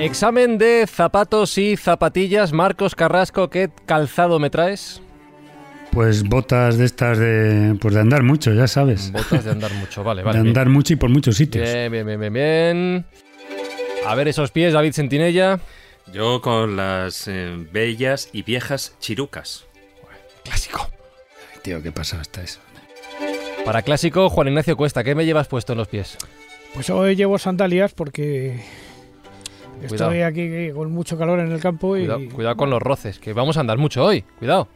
Examen de zapatos y zapatillas. Marcos Carrasco, ¿qué calzado me traes? Pues botas de estas de, pues de andar mucho, ya sabes. Botas de andar mucho, vale, vale. de andar bien. mucho y por muchos sitios. Bien, bien, bien, bien, bien. A ver esos pies, David Sentinella. Yo con las eh, bellas y viejas chirucas. Clásico. Tío, qué pasado está eso. Para clásico, Juan Ignacio Cuesta, ¿qué me llevas puesto en los pies? Pues hoy llevo sandalias porque Cuidado. estoy aquí con mucho calor en el campo y Cuidado, cuidado con los roces, que vamos a andar mucho hoy. Cuidado.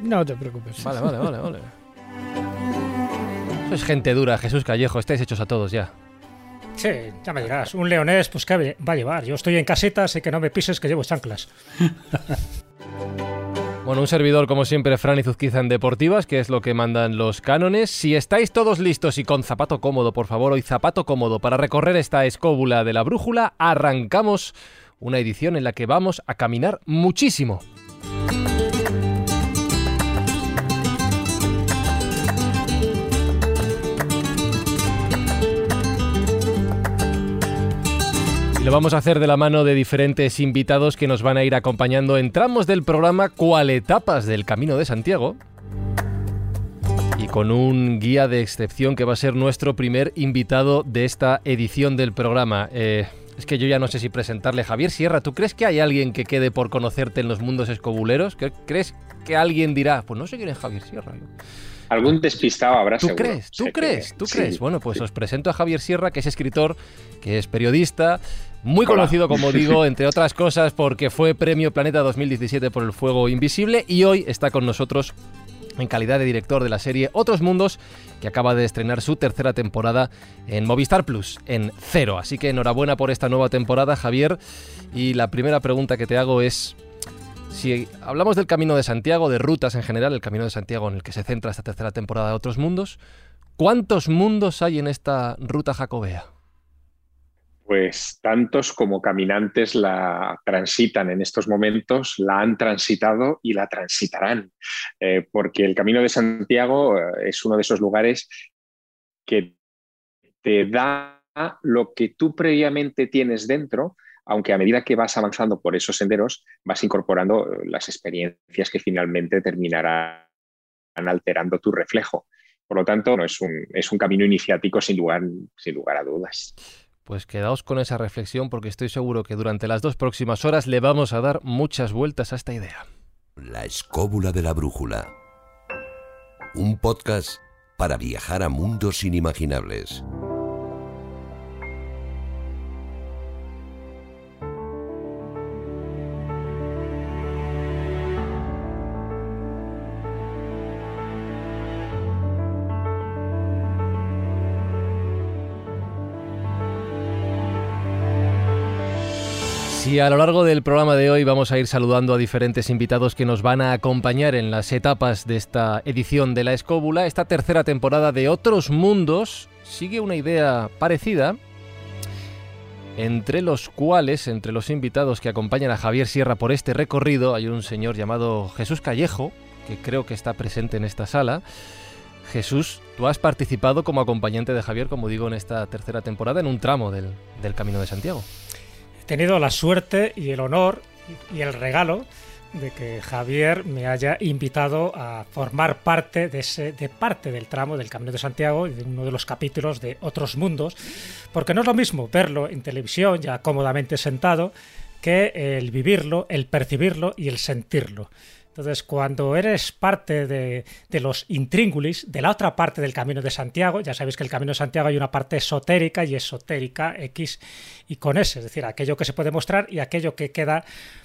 no te preocupes. Vale, vale, vale, vale. Eso es gente dura, Jesús Callejo. Estáis hechos a todos ya. Sí, ya me dirás. Un leonés, pues qué va a llevar. Yo estoy en caseta, así que no me pises que llevo chanclas. Bueno, un servidor como siempre, Fran Izuzquiza en Deportivas, que es lo que mandan los cánones. Si estáis todos listos y con zapato cómodo, por favor, hoy zapato cómodo para recorrer esta escóbula de la brújula, arrancamos una edición en la que vamos a caminar muchísimo. Lo vamos a hacer de la mano de diferentes invitados que nos van a ir acompañando en tramos del programa cual etapas del Camino de Santiago. Y con un guía de excepción que va a ser nuestro primer invitado de esta edición del programa. Eh, es que yo ya no sé si presentarle. Javier Sierra, ¿tú crees que hay alguien que quede por conocerte en los mundos escobuleros? ¿Qué- ¿Crees que alguien dirá, pues no sé quién es Javier Sierra? Algún despistado habrá ¿Tú seguro. crees? ¿Tú Sé que- crees? ¿Tú sí. crees? Bueno, pues os presento a Javier Sierra, que es escritor, que es periodista, muy Hola. conocido, como digo, entre otras cosas, porque fue Premio Planeta 2017 por El Fuego Invisible y hoy está con nosotros en calidad de director de la serie Otros Mundos, que acaba de estrenar su tercera temporada en Movistar Plus, en cero. Así que enhorabuena por esta nueva temporada, Javier. Y la primera pregunta que te hago es, si hablamos del Camino de Santiago, de rutas en general, el Camino de Santiago en el que se centra esta tercera temporada de Otros Mundos, ¿cuántos mundos hay en esta ruta jacobea? Pues tantos como caminantes la transitan en estos momentos, la han transitado y la transitarán, Eh, porque el Camino de Santiago eh, es uno de esos lugares que te da lo que tú previamente tienes dentro, aunque a medida que vas avanzando por esos senderos vas incorporando eh, las experiencias que finalmente terminarán alterando tu reflejo. Por lo tanto, no, es, un, es un camino iniciático sin lugar, sin lugar a dudas. Pues quedaos con esa reflexión porque estoy seguro que durante las dos próximas horas le vamos a dar muchas vueltas a esta idea. La escóbula de la brújula. Un podcast para viajar a mundos inimaginables. Si a lo largo del programa de hoy vamos a ir saludando a diferentes invitados que nos van a acompañar en las etapas de esta edición de La Escóbula, esta tercera temporada de Otros Mundos sigue una idea parecida, entre los cuales, entre los invitados que acompañan a Javier Sierra por este recorrido, hay un señor llamado Jesús Callejo, que creo que está presente en esta sala. Jesús, tú has participado como acompañante de Javier, como digo, en esta tercera temporada, en un tramo del, del Camino de Santiago. Tenido la suerte y el honor y el regalo de que Javier me haya invitado a formar parte de ese de parte del tramo del Camino de Santiago y de uno de los capítulos de Otros Mundos, porque no es lo mismo verlo en televisión ya cómodamente sentado que el vivirlo, el percibirlo y el sentirlo. Entonces, cuando eres parte de, los intríngulis, de la otra parte del Camino de Santiago, ya sabéis que el Camino de Santiago hay una parte esotérica y esotérica X y con S, es decir, aquello que se puede mostrar y aquello que queda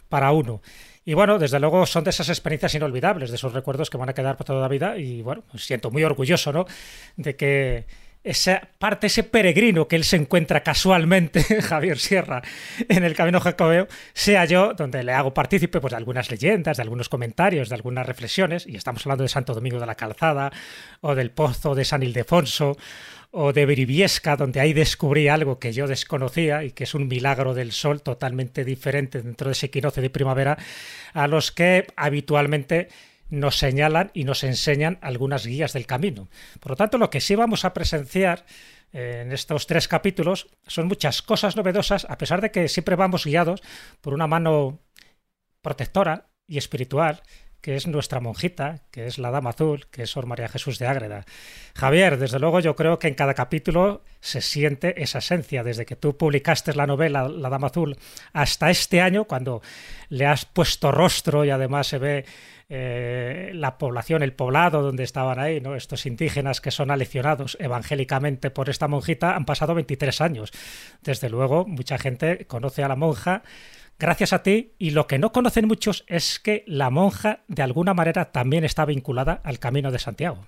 para uno. Y bueno, desde luego son de esas experiencias inolvidables, de esos recuerdos que van a quedar por toda la vida y bueno, siento muy orgulloso, ¿no? De que esa parte, ese peregrino que él se encuentra casualmente, Javier Sierra, en el camino jacobeo, sea yo donde le hago partícipe pues, de algunas leyendas, de algunos comentarios, de algunas reflexiones, y estamos hablando de Santo Domingo de la Calzada, o del Pozo de San Ildefonso, o de Beribiesca, donde ahí descubrí algo que yo desconocía y que es un milagro del sol totalmente diferente dentro de ese equinoccio de primavera, a los que habitualmente nos señalan y nos enseñan algunas guías del camino. Por lo tanto, lo que sí vamos a presenciar eh, en estos tres capítulos son muchas cosas novedosas, a pesar de que siempre vamos guiados por una mano protectora y espiritual que es nuestra monjita, que es la Dama Azul, que es Sor María Jesús de Ágreda. Javier, desde luego yo creo que en cada capítulo se siente esa esencia, desde que tú publicaste la novela La Dama Azul hasta este año, cuando le has puesto rostro y además se ve eh, la población, el poblado donde estaban ahí, estos indígenas que son aleccionados evangélicamente por esta monjita, han pasado 23 años. Desde luego, mucha gente conoce a la monja gracias a ti y lo que no conocen muchos es que la monja de alguna manera también está vinculada al Camino de Santiago.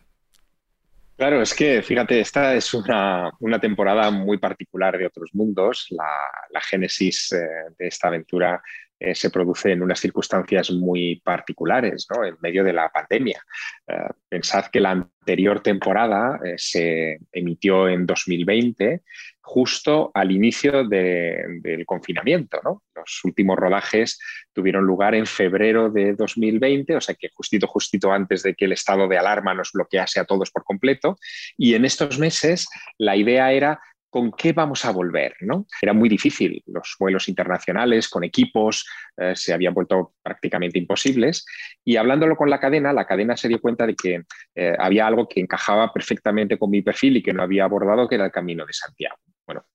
Claro, es que fíjate, esta es una, temporada muy particular de otros mundos. La, génesis eh, de esta aventura eh, se produce en unas circunstancias muy particulares, ¿no? en medio de la pandemia. Eh, pensad que la anterior temporada se emitió en 2020 justo al inicio del confinamiento. Los últimos rodajes tuvieron lugar en febrero de 2020, o sea que justito, justito antes de que el estado de alarma nos bloquease a todos por completo. Y en estos meses la idea era ¿con qué vamos a volver? ¿no? Era muy difícil. Los vuelos internacionales con equipos eh, se habían vuelto prácticamente imposibles. Y hablándolo con la cadena, la cadena se dio cuenta de que eh, había algo que encajaba perfectamente con mi perfil y que no había abordado, que era el Camino de Santiago. Bueno,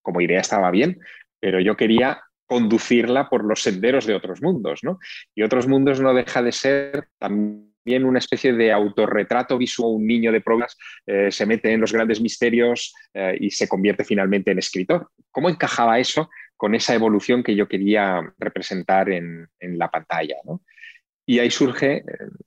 como idea estaba bien, pero yo quería conducirla por los senderos de otros mundos, ¿no? Y otros mundos no deja de ser también una especie de autorretrato visual. Un niño de pruebas eh, se mete en los grandes misterios eh, y se convierte finalmente en escritor. ¿Cómo encajaba eso con esa evolución que yo quería representar en, la pantalla? Y ahí surge, eh,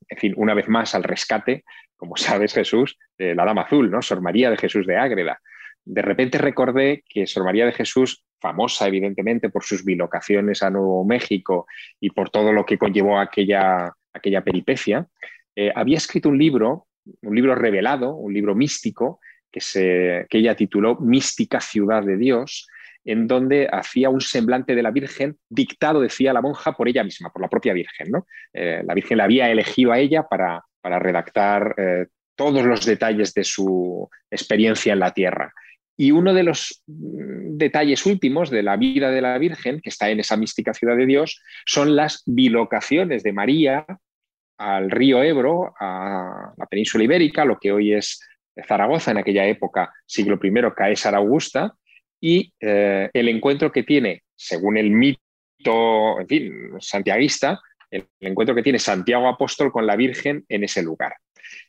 en fin, una vez más al rescate, como sabes Jesús, de la Dama Azul, ¿no? Sor María de Jesús de Ágreda. De repente recordé que Sor María de Jesús famosa evidentemente por sus bilocaciones a Nuevo México y por todo lo que conllevó aquella, aquella peripecia, eh, había escrito un libro, un libro revelado, un libro místico, que, ella tituló Mística Ciudad de Dios, en donde hacía un semblante de la Virgen dictado, decía la monja, por ella misma, por la propia Virgen. ¿no? Eh, la Virgen la había elegido a ella para, para redactar eh, todos los detalles de su experiencia en la tierra. Y uno de los mm, detalles últimos de la vida de la Virgen, que está en esa mística ciudad de Dios, son las bilocaciones de María al río Ebro, a la península ibérica, lo que hoy es Zaragoza, en aquella época, siglo I, Caesar Augusta, y eh, el encuentro que tiene, según el mito, en fin, santiaguista, el encuentro que tiene Santiago Apóstol con la Virgen en ese lugar.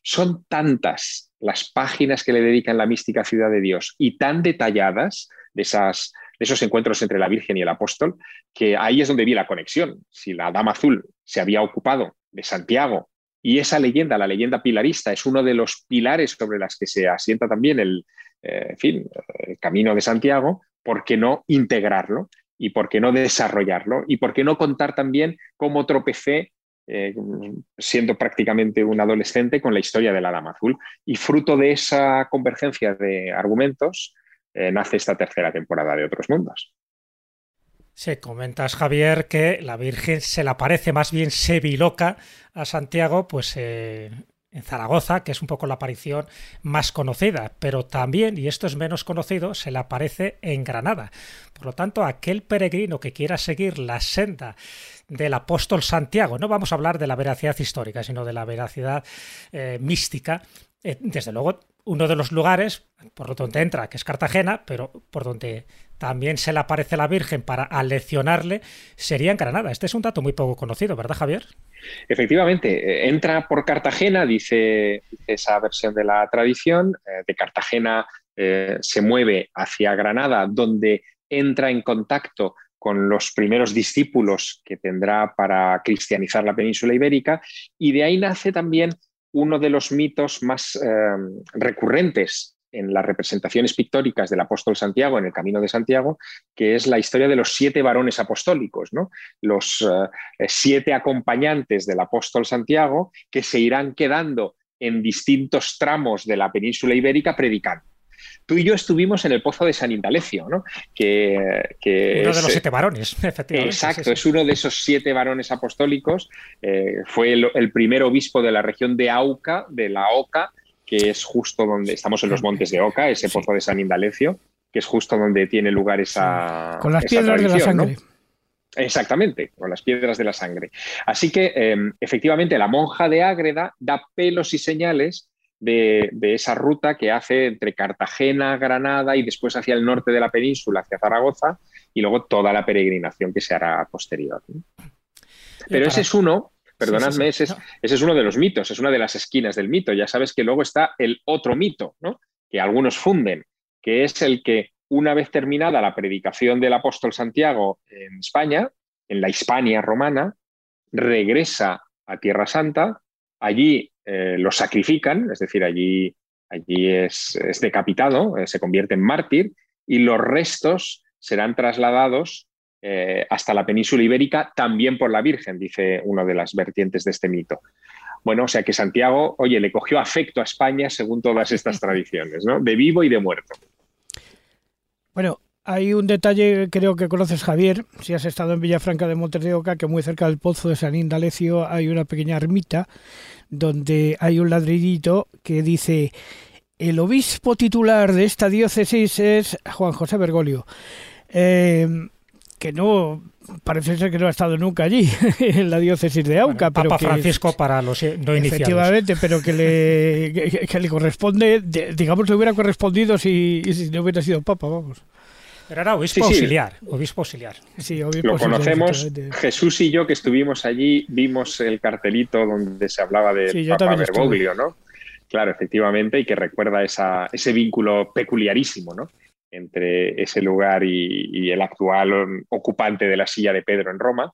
Son tantas las páginas que le dedican la mística ciudad de Dios y tan detalladas de, esas, de esos encuentros entre la Virgen y el apóstol, que ahí es donde vi la conexión. Si la Dama Azul se había ocupado de Santiago y esa leyenda, la leyenda pilarista, es uno de los pilares sobre las que se asienta también el, eh, fin, el camino de Santiago, ¿por qué no integrarlo? ¿Y por qué no desarrollarlo? ¿Y por qué no contar también cómo tropecé eh, siendo prácticamente un adolescente con la historia de la Dama Azul. Y fruto de esa convergencia de argumentos eh, nace esta tercera temporada de Otros Mundos. Se comentas, Javier, que la Virgen se le aparece, más bien se biloca a Santiago, pues eh, en Zaragoza, que es un poco la aparición más conocida, pero también, y esto es menos conocido, se le aparece en Granada. Por lo tanto, aquel peregrino que quiera seguir la senda del apóstol Santiago, no vamos a hablar de la veracidad histórica, sino de la veracidad eh, mística, eh, desde luego uno de los lugares por donde entra, que es Cartagena, pero por donde también se le aparece la Virgen para aleccionarle, sería en Granada. Este es un dato muy poco conocido, ¿verdad, Javier? Efectivamente, eh, entra por Cartagena, dice, esa versión de la tradición, eh, de Cartagena eh, se mueve hacia Granada, donde entra en contacto con los primeros discípulos que tendrá para cristianizar la península ibérica, y de ahí nace también uno de los mitos más recurrentes en las representaciones pictóricas del apóstol Santiago en el Camino de Santiago, que es la historia de los siete varones apostólicos, ¿no? los eh, siete acompañantes del apóstol Santiago que se irán quedando en distintos tramos de la península ibérica predicando. Tú y yo estuvimos en el Pozo de San Indalecio, ¿no? Que, uno de los siete varones, efectivamente. Exacto, es uno de esos siete varones apostólicos. Eh, fue el, primer obispo de la región de Auca, de la Oca, que es justo donde estamos en los montes de Oca, ese Pozo de San Indalecio, que es justo donde tiene lugar esa. Con las piedras de la sangre. Exactamente, con las piedras de la sangre. Así que, em, efectivamente, la monja de Ágreda da pelos y señales de, esa ruta que hace entre Cartagena, Granada y después hacia el norte de la península, hacia Zaragoza, y luego toda la peregrinación que se hará posterior. Pero ese es uno, perdonadme, ese, es, uno de los mitos, es una de las esquinas del mito. Ya sabes que luego está el otro mito, ¿no? que algunos funden, que es el que una vez terminada la predicación del apóstol Santiago en España, en la Hispania romana, regresa a Tierra Santa, allí eh, lo sacrifican, es decir, allí, allí es, decapitado, eh, se convierte en mártir y los restos serán trasladados eh, hasta la península ibérica también por la Virgen, dice una de las vertientes de este mito. Bueno, o sea que Santiago, oye, le cogió afecto a España según todas estas tradiciones, ¿no? De vivo y de muerto. Bueno, hay un detalle, creo que conoces Javier, si has estado en Villafranca de Montes de Oca, que muy cerca del pozo de San Indalecio hay una pequeña ermita donde hay un ladrillito que dice el obispo titular de esta diócesis es Juan José Bergoglio. Eh, que no parece ser que no ha estado nunca allí en la diócesis de Auca pero Papa Francisco para los no iniciados efectivamente pero que le, que, le corresponde digamos le hubiera correspondido si, si no hubiera sido papa vamos pero era obispo auxiliar, obispo auxiliar. Sí, Lo conocemos. Jesús y yo que estuvimos allí vimos el cartelito donde se hablaba de Papa Bergoglio, ¿no? Claro, efectivamente, y que recuerda esa, ese vínculo peculiarísimo, ¿no? Entre ese lugar y, el actual ocupante de la silla de Pedro en Roma.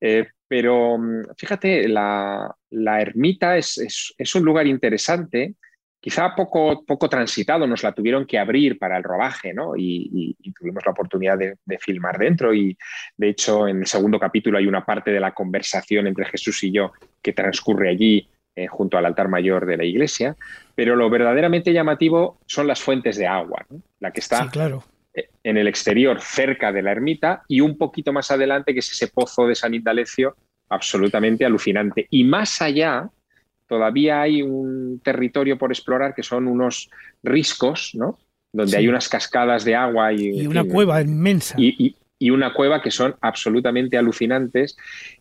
Eh, pero mm, fíjate, la, ermita es, es, un lugar interesante quizá poco, poco transitado, nos la tuvieron que abrir para el rodaje, ¿no? Y, tuvimos la oportunidad de, filmar dentro. Y de hecho, en el segundo capítulo hay una parte de la conversación entre Jesús y yo que transcurre allí eh, junto al altar mayor de la iglesia. Pero lo verdaderamente llamativo son las fuentes de agua, la que está claro. Eh, en el exterior, cerca de la ermita, y un poquito más adelante, que es ese pozo de San Indalecio, absolutamente alucinante. Y más allá, todavía hay un territorio por explorar que son unos riscos, ¿no? Donde hay unas cascadas de agua y, una cueva inmensa. Y, una cueva que son absolutamente alucinantes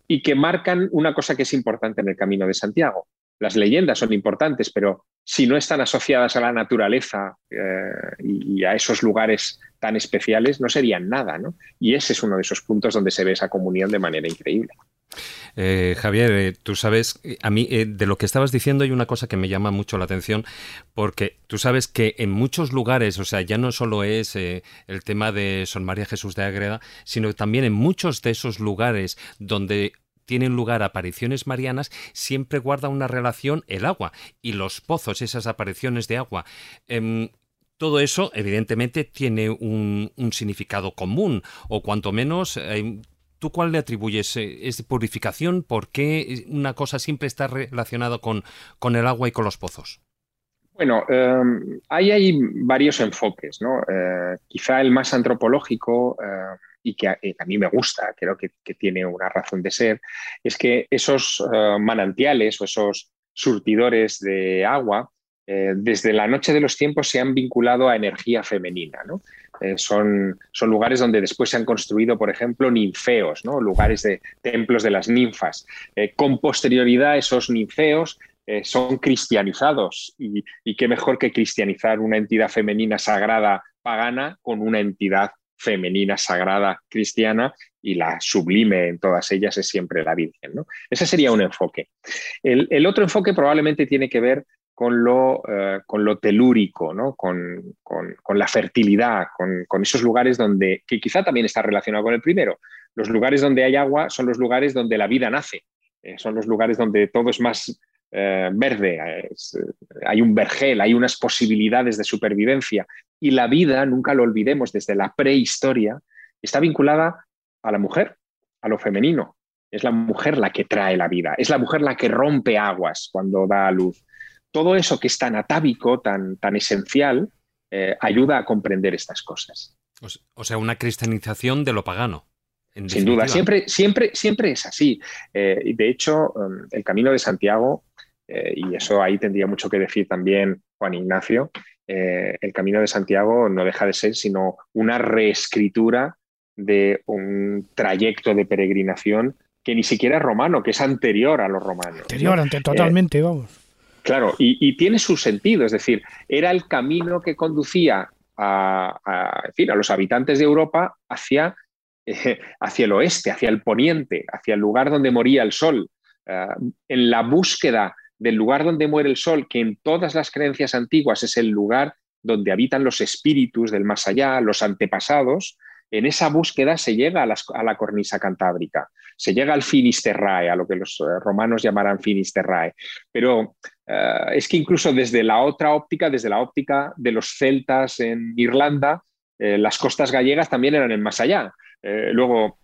y que marcan una cosa que es importante en el Camino de Santiago. Las leyendas son importantes, pero si no están asociadas a la naturaleza eh, y, a esos lugares tan especiales, no serían nada, ¿no? Y ese es uno de esos puntos donde se ve esa comunión de manera increíble. Eh, Javier, eh, tú sabes, a mí eh, de lo que estabas diciendo hay una cosa que me llama mucho la atención, porque tú sabes que en muchos lugares, o sea, ya no solo es el tema de Son María Jesús de Ágreda, sino también en muchos de esos lugares donde tienen lugar apariciones marianas, siempre guarda una relación el agua y los pozos, esas apariciones de agua. Em, todo eso, evidentemente, tiene un, significado común, o cuanto menos ¿Tú cuál le atribuyes? Eh, ¿Es purificación? ¿Por qué una cosa siempre está relacionada con, el agua y con los pozos? Bueno, em, ahí hay varios enfoques, ¿no? Eh, quizá el más antropológico y que a, mí me gusta, creo que, tiene una razón de ser, es que esos manantiales o esos surtidores de agua, desde la noche de los tiempos se han vinculado a energía femenina, ¿no? Eh, son, son, lugares donde después se han construido, por ejemplo, ninfeos, ¿no? lugares de templos de las ninfas. Eh, con posterioridad, esos ninfeos eh, son cristianizados y, qué mejor que cristianizar una entidad femenina sagrada pagana con una entidad femenina sagrada cristiana y la sublime en todas ellas es siempre la Virgen. ¿no? Ese sería un enfoque. El, otro enfoque probablemente tiene que ver con lo, eh, telúrico, ¿no? con, la fertilidad, con, esos lugares donde, que quizá también está relacionado con el primero, los lugares donde hay agua son los lugares donde la vida nace, eh, son los lugares donde todo es más, eh, verde, hay un vergel, hay unas posibilidades de supervivencia. Y la vida, nunca lo olvidemos, desde la prehistoria, está vinculada a la mujer, a lo femenino. Es la mujer la que trae la vida, es la mujer la que rompe aguas cuando da a luz. Todo eso que es tan atávico, tan, tan esencial, eh, ayuda a comprender estas cosas. O sea, una cristianización de lo pagano. Sin duda, siempre, siempre, siempre es así. Eh, de hecho, um, el camino de Santiago, eh, y eso ahí tendría mucho que decir también Juan Ignacio, el camino de Santiago no deja de ser sino una reescritura de un trayecto de peregrinación que ni siquiera es romano, que es anterior a los romanos. Anterior, totalmente, vamos. Claro, y, tiene su sentido, es decir, era el camino que conducía a, fin, a los habitantes de Europa hacia, eh, hacia, el oeste, hacia el poniente, hacia el lugar donde moría el sol, eh, en la búsqueda del lugar donde muere el sol, que en todas las creencias antiguas es el lugar donde habitan los espíritus del más allá, los antepasados, en esa búsqueda se llega a, la cornisa cantábrica, se llega al Finisterrae, a lo que los eh, romanos llamarán Finisterrae. Pero eh, es que incluso desde la otra óptica, desde la óptica de los celtas en Irlanda, eh, las costas gallegas también eran en más allá. luego,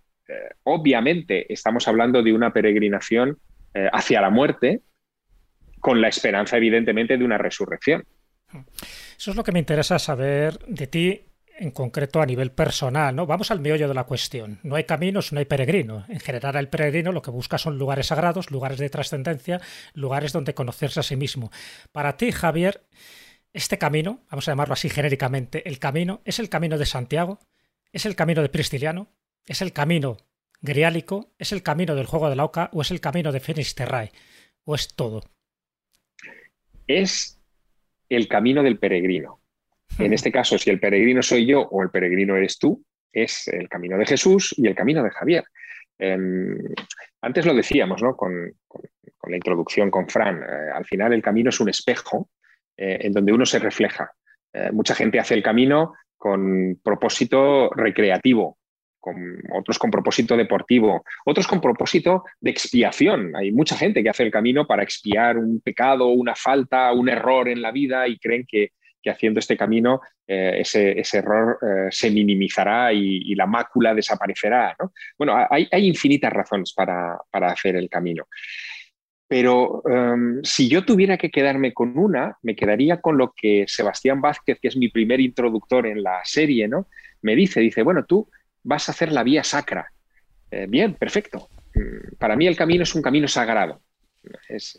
obviamente, estamos hablando de una peregrinación hacia la muerte, con la esperanza, evidentemente, de una resurrección. Eso es lo que me interesa saber de ti en concreto a nivel personal, ¿no? Vamos al meollo de la cuestión. No hay caminos, no hay peregrino. En general, el peregrino lo que busca son lugares sagrados, lugares de trascendencia, lugares donde conocerse a sí mismo. Para ti, Javier, este camino, vamos a llamarlo así genéricamente, el camino, ¿es el camino de Santiago? ¿Es el camino de Pristiliano? ¿Es el camino griálico? ¿Es el camino del juego de la oca? ¿O es el camino de Finisterrae? ¿O es todo? Es el camino del peregrino en este caso, si el peregrino soy yo o el peregrino eres tú, es el camino de Jesús y el camino de Javier. Em, antes lo decíamos ¿no? con, la introducción con Fran, eh, al final el camino es un espejo eh, en donde uno se refleja. Eh, mucha gente hace el camino con propósito recreativo, otros con propósito deportivo, otros con propósito de expiación. Hay mucha gente que hace el camino para expiar un pecado, una falta, un error en la vida y creen que que haciendo este camino eh, ese, error eh, se minimizará y, la mácula desaparecerá. Bueno, hay, infinitas razones para, hacer el camino. Pero em, si yo tuviera que quedarme con una, me quedaría con lo que Sebastián Vázquez, que es mi primer introductor en la serie, ¿no? me dice, dice, bueno, tú vas a hacer la vía sacra. Eh, bien, perfecto. Mm, para mí el camino es un camino sagrado, es,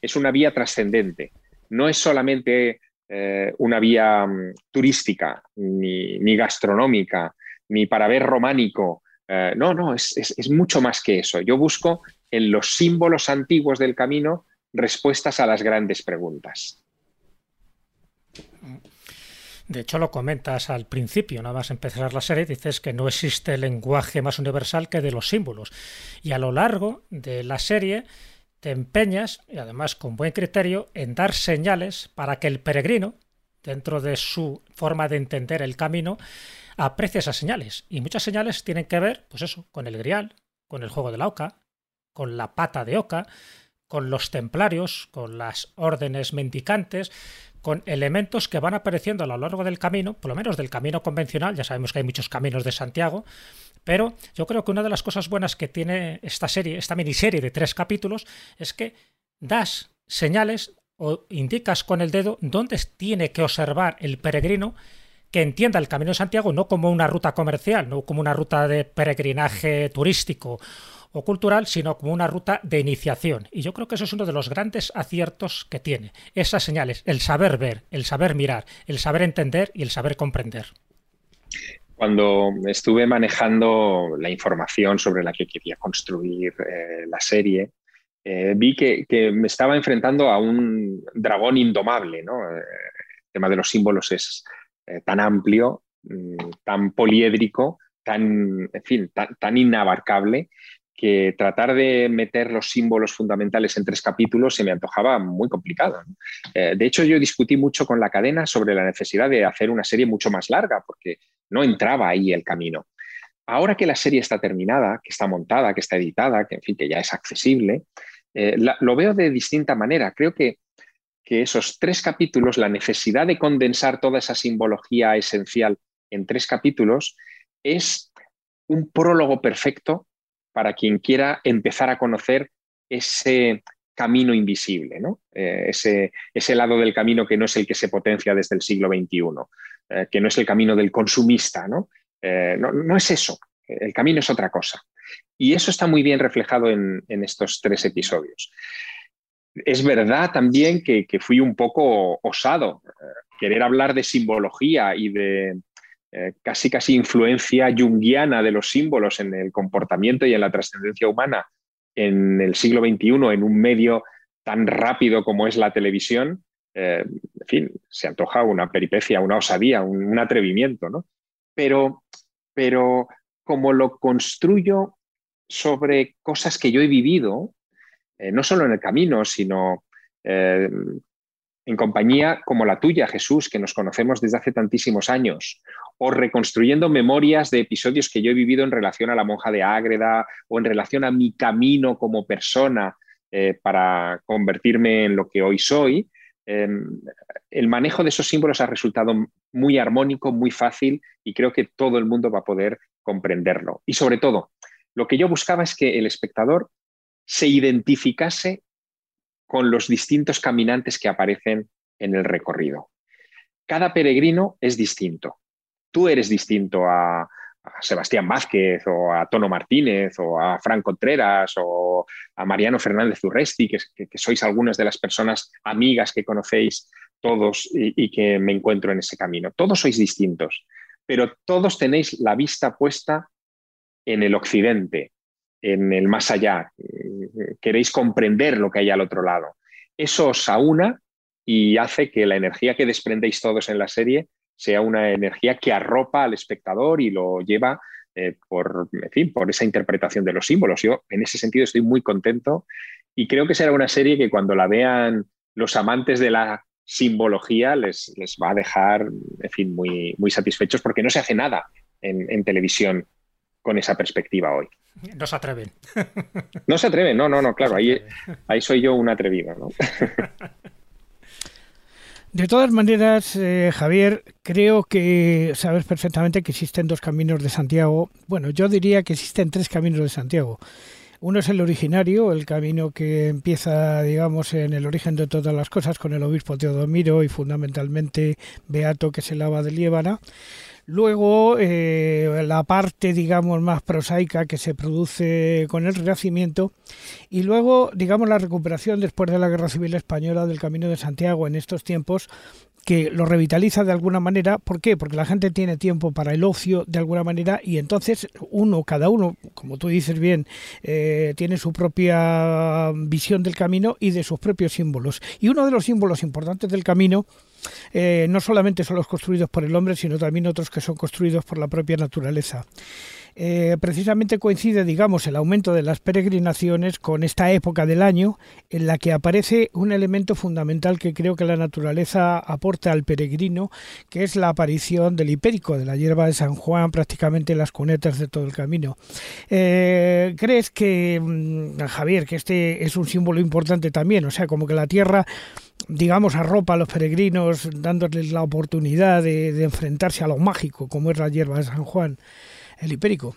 es una vía trascendente. No es solamente eh, una vía mm, turística, ni, gastronómica, ni para ver románico. Eh, no, no, es, mucho más que eso. Yo busco en los símbolos antiguos del camino respuestas a las grandes preguntas. De hecho, lo comentas al principio, nada más empezar la serie, dices que no existe lenguaje más universal que de los símbolos. Y a lo largo de la serie te empeñas, y además con buen criterio, en dar señales para que el peregrino, dentro de su forma de entender el camino, aprecie esas señales. Y muchas señales tienen que ver, pues eso, con el grial, con el juego de la oca, con la pata de oca, con los templarios, con las órdenes mendicantes, con elementos que van apareciendo a lo largo del camino, por lo menos del camino convencional, ya sabemos que hay muchos caminos de Santiago, pero yo creo que una de las cosas buenas que tiene esta serie, esta miniserie de tres capítulos, es que das señales o indicas con el dedo dónde tiene que observar el peregrino que entienda el Camino de Santiago no como una ruta comercial, no como una ruta de peregrinaje turístico o cultural, sino como una ruta de iniciación. Y yo creo que eso es uno de los grandes aciertos que tiene. Esas señales, el saber ver, el saber mirar, el saber entender y el saber comprender. Cuando estuve manejando la información sobre la que quería construir eh, la serie, eh, vi que, me estaba enfrentando a un dragón indomable. ¿no? Eh, el tema de los símbolos es tan amplio, mm, tan poliédrico, tan, en fin, tan inabarcable que tratar de meter los símbolos fundamentales en tres capítulos se me antojaba muy complicado. Eh, de hecho, yo discutí mucho con la cadena sobre la necesidad de hacer una serie mucho más larga, porque no entraba ahí el camino. Ahora que la serie está terminada, que está montada, que está editada, que en fin, que ya es accesible, eh, lo veo de distinta manera. Creo que, que esos tres capítulos, la necesidad de condensar toda esa simbología esencial en tres capítulos, es un prólogo perfecto para quien quiera empezar a conocer ese camino invisible. Eh, ese, ese, lado del camino que no es el que se potencia desde el siglo XXI, eh, que no es el camino del consumista, eh, ¿no? ¿no? es eso, el camino es otra cosa. Y eso está muy bien reflejado en, estos tres episodios. Es verdad también que fui un poco osado, querer hablar de simbología y de, eh, casi casi influencia junguiana de los símbolos en el comportamiento y en la trascendencia humana en el siglo XXI en un medio tan rápido como es la televisión, eh, en fin, se antoja una peripecia, una osadía, un, atrevimiento, ¿no? Pero, pero como lo construyo sobre cosas que yo he vivido, eh, no solo en el camino, sino en compañía como la tuya, Jesús, que nos conocemos desde hace tantísimos años, o reconstruyendo memorias de episodios que yo he vivido en relación a la monja de Ágreda o en relación a mi camino como persona eh, para convertirme en lo que hoy soy, em, el manejo de esos símbolos ha resultado muy armónico, muy fácil y creo que todo el mundo va a poder comprenderlo. Y sobre todo, lo que yo buscaba es que el espectador se identificase con los distintos caminantes que aparecen en el recorrido. Cada peregrino es distinto tú eres distinto a, Sebastián Vázquez o a Tono Martínez o a Fran Contreras o a Mariano Fernández Urresti, que, sois algunas de las personas amigas que conocéis todos y, que me encuentro en ese camino. Todos sois distintos, pero todos tenéis la vista puesta en el occidente, en el más allá. Queréis comprender lo que hay al otro lado. Eso os aúna y hace que la energía que desprendéis todos en la serie sea una energía que arropa al espectador y lo lleva eh, por, fin, por esa interpretación de los símbolos. Yo en ese sentido estoy muy contento y creo que será una serie que cuando la vean los amantes de la simbología les, les va a dejar en fin, muy, muy satisfechos porque no se hace nada en, televisión con esa perspectiva hoy. No se atreven. No se atreven, no, no, no, claro, ahí, ahí soy yo un atrevido. ¿no? De todas maneras, eh, Javier, creo que sabes perfectamente que existen dos caminos de Santiago. Bueno, yo diría que existen tres caminos de Santiago. Uno es el originario, el camino que empieza, digamos, en el origen de todas las cosas con el obispo Teodomiro y fundamentalmente Beato, que es el Aba de Liébana. Luego, eh, la parte, digamos, más prosaica que se produce con el Renacimiento. Y luego, digamos, la recuperación después de la Guerra Civil Española del Camino de Santiago en estos tiempos, que lo revitaliza de alguna manera. ¿Por qué? Porque la gente tiene tiempo para el ocio de alguna manera y entonces uno, cada uno, como tú dices bien, eh, tiene su propia visión del camino y de sus propios símbolos. Y uno de los símbolos importantes del camino eh, no solamente son los construidos por el hombre, sino también otros que son construidos por la propia naturaleza. Eh, precisamente coincide, digamos, el aumento de las peregrinaciones con esta época del año en la que aparece un elemento fundamental que creo que la naturaleza aporta al peregrino, que es la aparición del hipérico, de la hierba de San Juan, prácticamente en las cunetas de todo el camino. Eh, ¿Crees que, mm, Javier, que este es un símbolo importante también? O sea, como que la tierra digamos, arropa a los peregrinos, dándoles la oportunidad de, enfrentarse a lo mágico, como es la hierba de San Juan, el hipérico.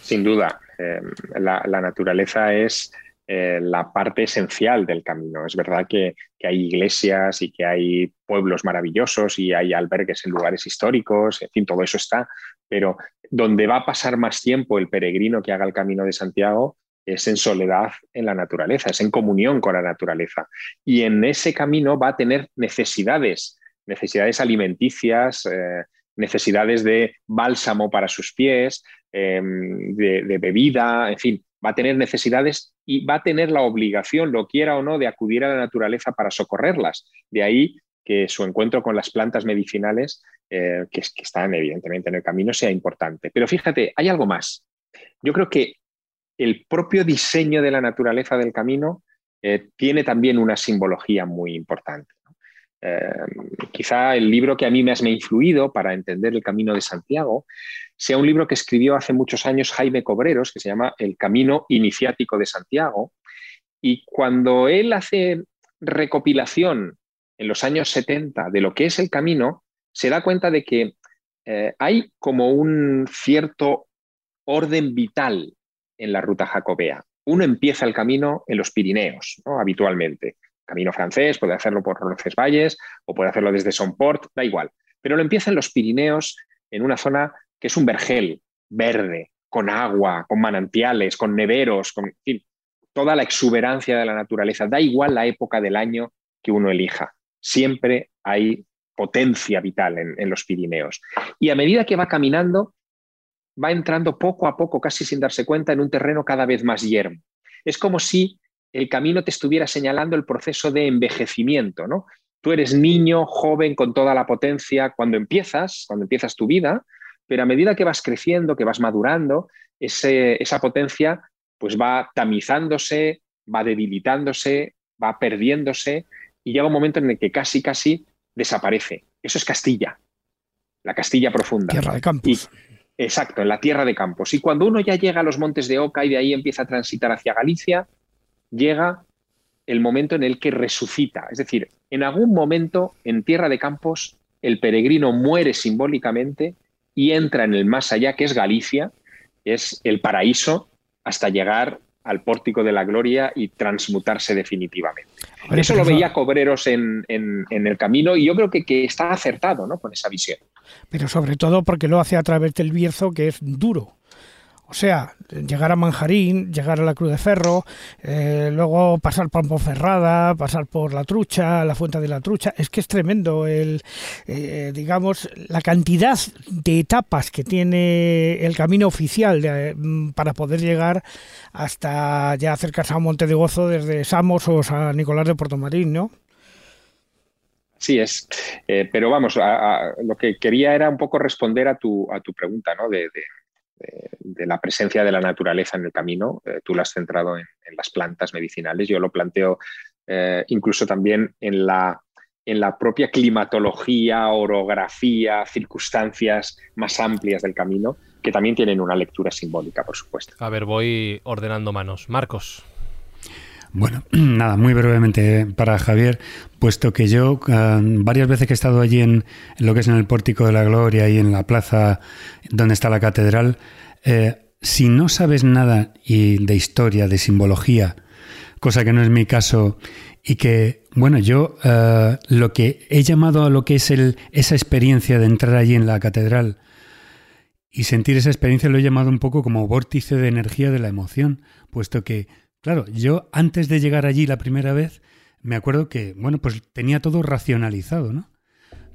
Sin duda, eh, la, naturaleza es eh, la parte esencial del camino. Es verdad que, hay iglesias y que hay pueblos maravillosos y hay albergues en lugares históricos, en fin, todo eso está, pero donde va a pasar más tiempo el peregrino que haga el camino de Santiago es en soledad en la naturaleza, es en comunión con la naturaleza. Y en ese camino va a tener necesidades, necesidades alimenticias, eh, necesidades de bálsamo para sus pies, em, de, bebida, en fin, va a tener necesidades y va a tener la obligación, lo quiera o no, de acudir a la naturaleza para socorrerlas. De ahí que su encuentro con las plantas medicinales, eh, que, que están evidentemente en el camino, sea importante. Pero fíjate, hay algo más. Yo creo que el propio diseño de la naturaleza del camino eh, tiene también una simbología muy importante. Eh, quizá el libro que a mí más me ha influido para entender el camino de Santiago sea un libro que escribió hace muchos años Jaime Cobreros, que se llama El Camino Iniciático de Santiago, Y cuando él hace recopilación en los años 70 de lo que es el camino, se da cuenta de que eh, hay como un cierto orden vital en la ruta jacobea. Uno empieza el camino en los Pirineos, habitualmente. Camino francés, puede hacerlo por Roncesvalles o puede hacerlo desde Sonport, da igual. Pero lo empieza en los Pirineos, en una zona que es un vergel verde, con agua, con manantiales, con neveros, con toda la exuberancia de la naturaleza. Da igual la época del año que uno elija. Siempre hay potencia vital en, los Pirineos. Y a medida que va caminando, va entrando poco a poco, casi sin darse cuenta, en un terreno cada vez más yermo. Es como si el camino te estuviera señalando el proceso de envejecimiento, ¿no? Tú eres niño, joven, con toda la potencia cuando empiezas, cuando empiezas tu vida, pero a medida que vas creciendo, que vas madurando, esa potencia pues va tamizándose, va debilitándose, va perdiéndose y llega un momento en el que casi, casi desaparece. Eso es Castilla, la Castilla profunda. Tierra de Campos. exacto, en la tierra de Campos. Y cuando uno ya llega a los montes de Oca y de ahí empieza a transitar hacia Galicia, llega el momento en el que resucita. Es decir, en algún momento en tierra de Campos el peregrino muere simbólicamente y entra en el más allá, que es Galicia, es el paraíso, hasta llegar al pórtico de la gloria y transmutarse definitivamente. Eso lo veía Cobreros en, el camino y yo creo que, que está acertado ¿no? con esa visión. Pero sobre todo porque lo hace a través del Bierzo, que es duro. O sea, llegar a Manjarín, llegar a la Cruz de Ferro, eh, luego pasar por Ponferrada, pasar por la Trucha, la Fuente de la Trucha, es que es tremendo el, eh, digamos, la cantidad de etapas que tiene el camino oficial mm, para poder llegar hasta ya acercarse a Monte de Gozo desde Samos o San Nicolás de Portomarín, ¿no? Sí, es. Eh, pero vamos, lo que quería era un poco responder a tu, a tu pregunta, ¿no? de de, la presencia de la naturaleza en el camino. Eh, tú lo has centrado en, las plantas medicinales. Yo lo planteo eh, incluso también en la, en la propia climatología, orografía, circunstancias más amplias del camino, que también tienen una lectura simbólica, por supuesto. A ver, voy ordenando manos. Marcos. Bueno, nada, muy brevemente para Javier, puesto que yo ah, varias veces que he estado allí en, lo que es en el Pórtico de la Gloria y en la plaza donde está la catedral, eh, si no sabes nada y de historia, de simbología, cosa que no es mi caso, y que, bueno, yo ah, lo que he llamado a lo que es el, esa experiencia de entrar allí en la catedral y sentir esa experiencia lo he llamado un poco como vórtice de energía de la emoción, puesto que Claro, yo antes de llegar allí la primera vez, me acuerdo que, bueno, pues tenía todo racionalizado, ¿no?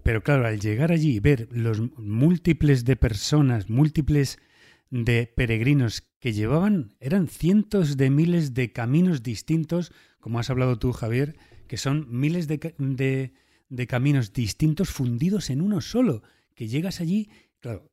Pero claro, al llegar allí y ver los múltiples de personas, múltiples de peregrinos que llevaban, eran cientos de miles de caminos distintos, como has hablado tú, Javier, que son miles de, de, de caminos distintos fundidos en uno solo, que llegas allí, claro,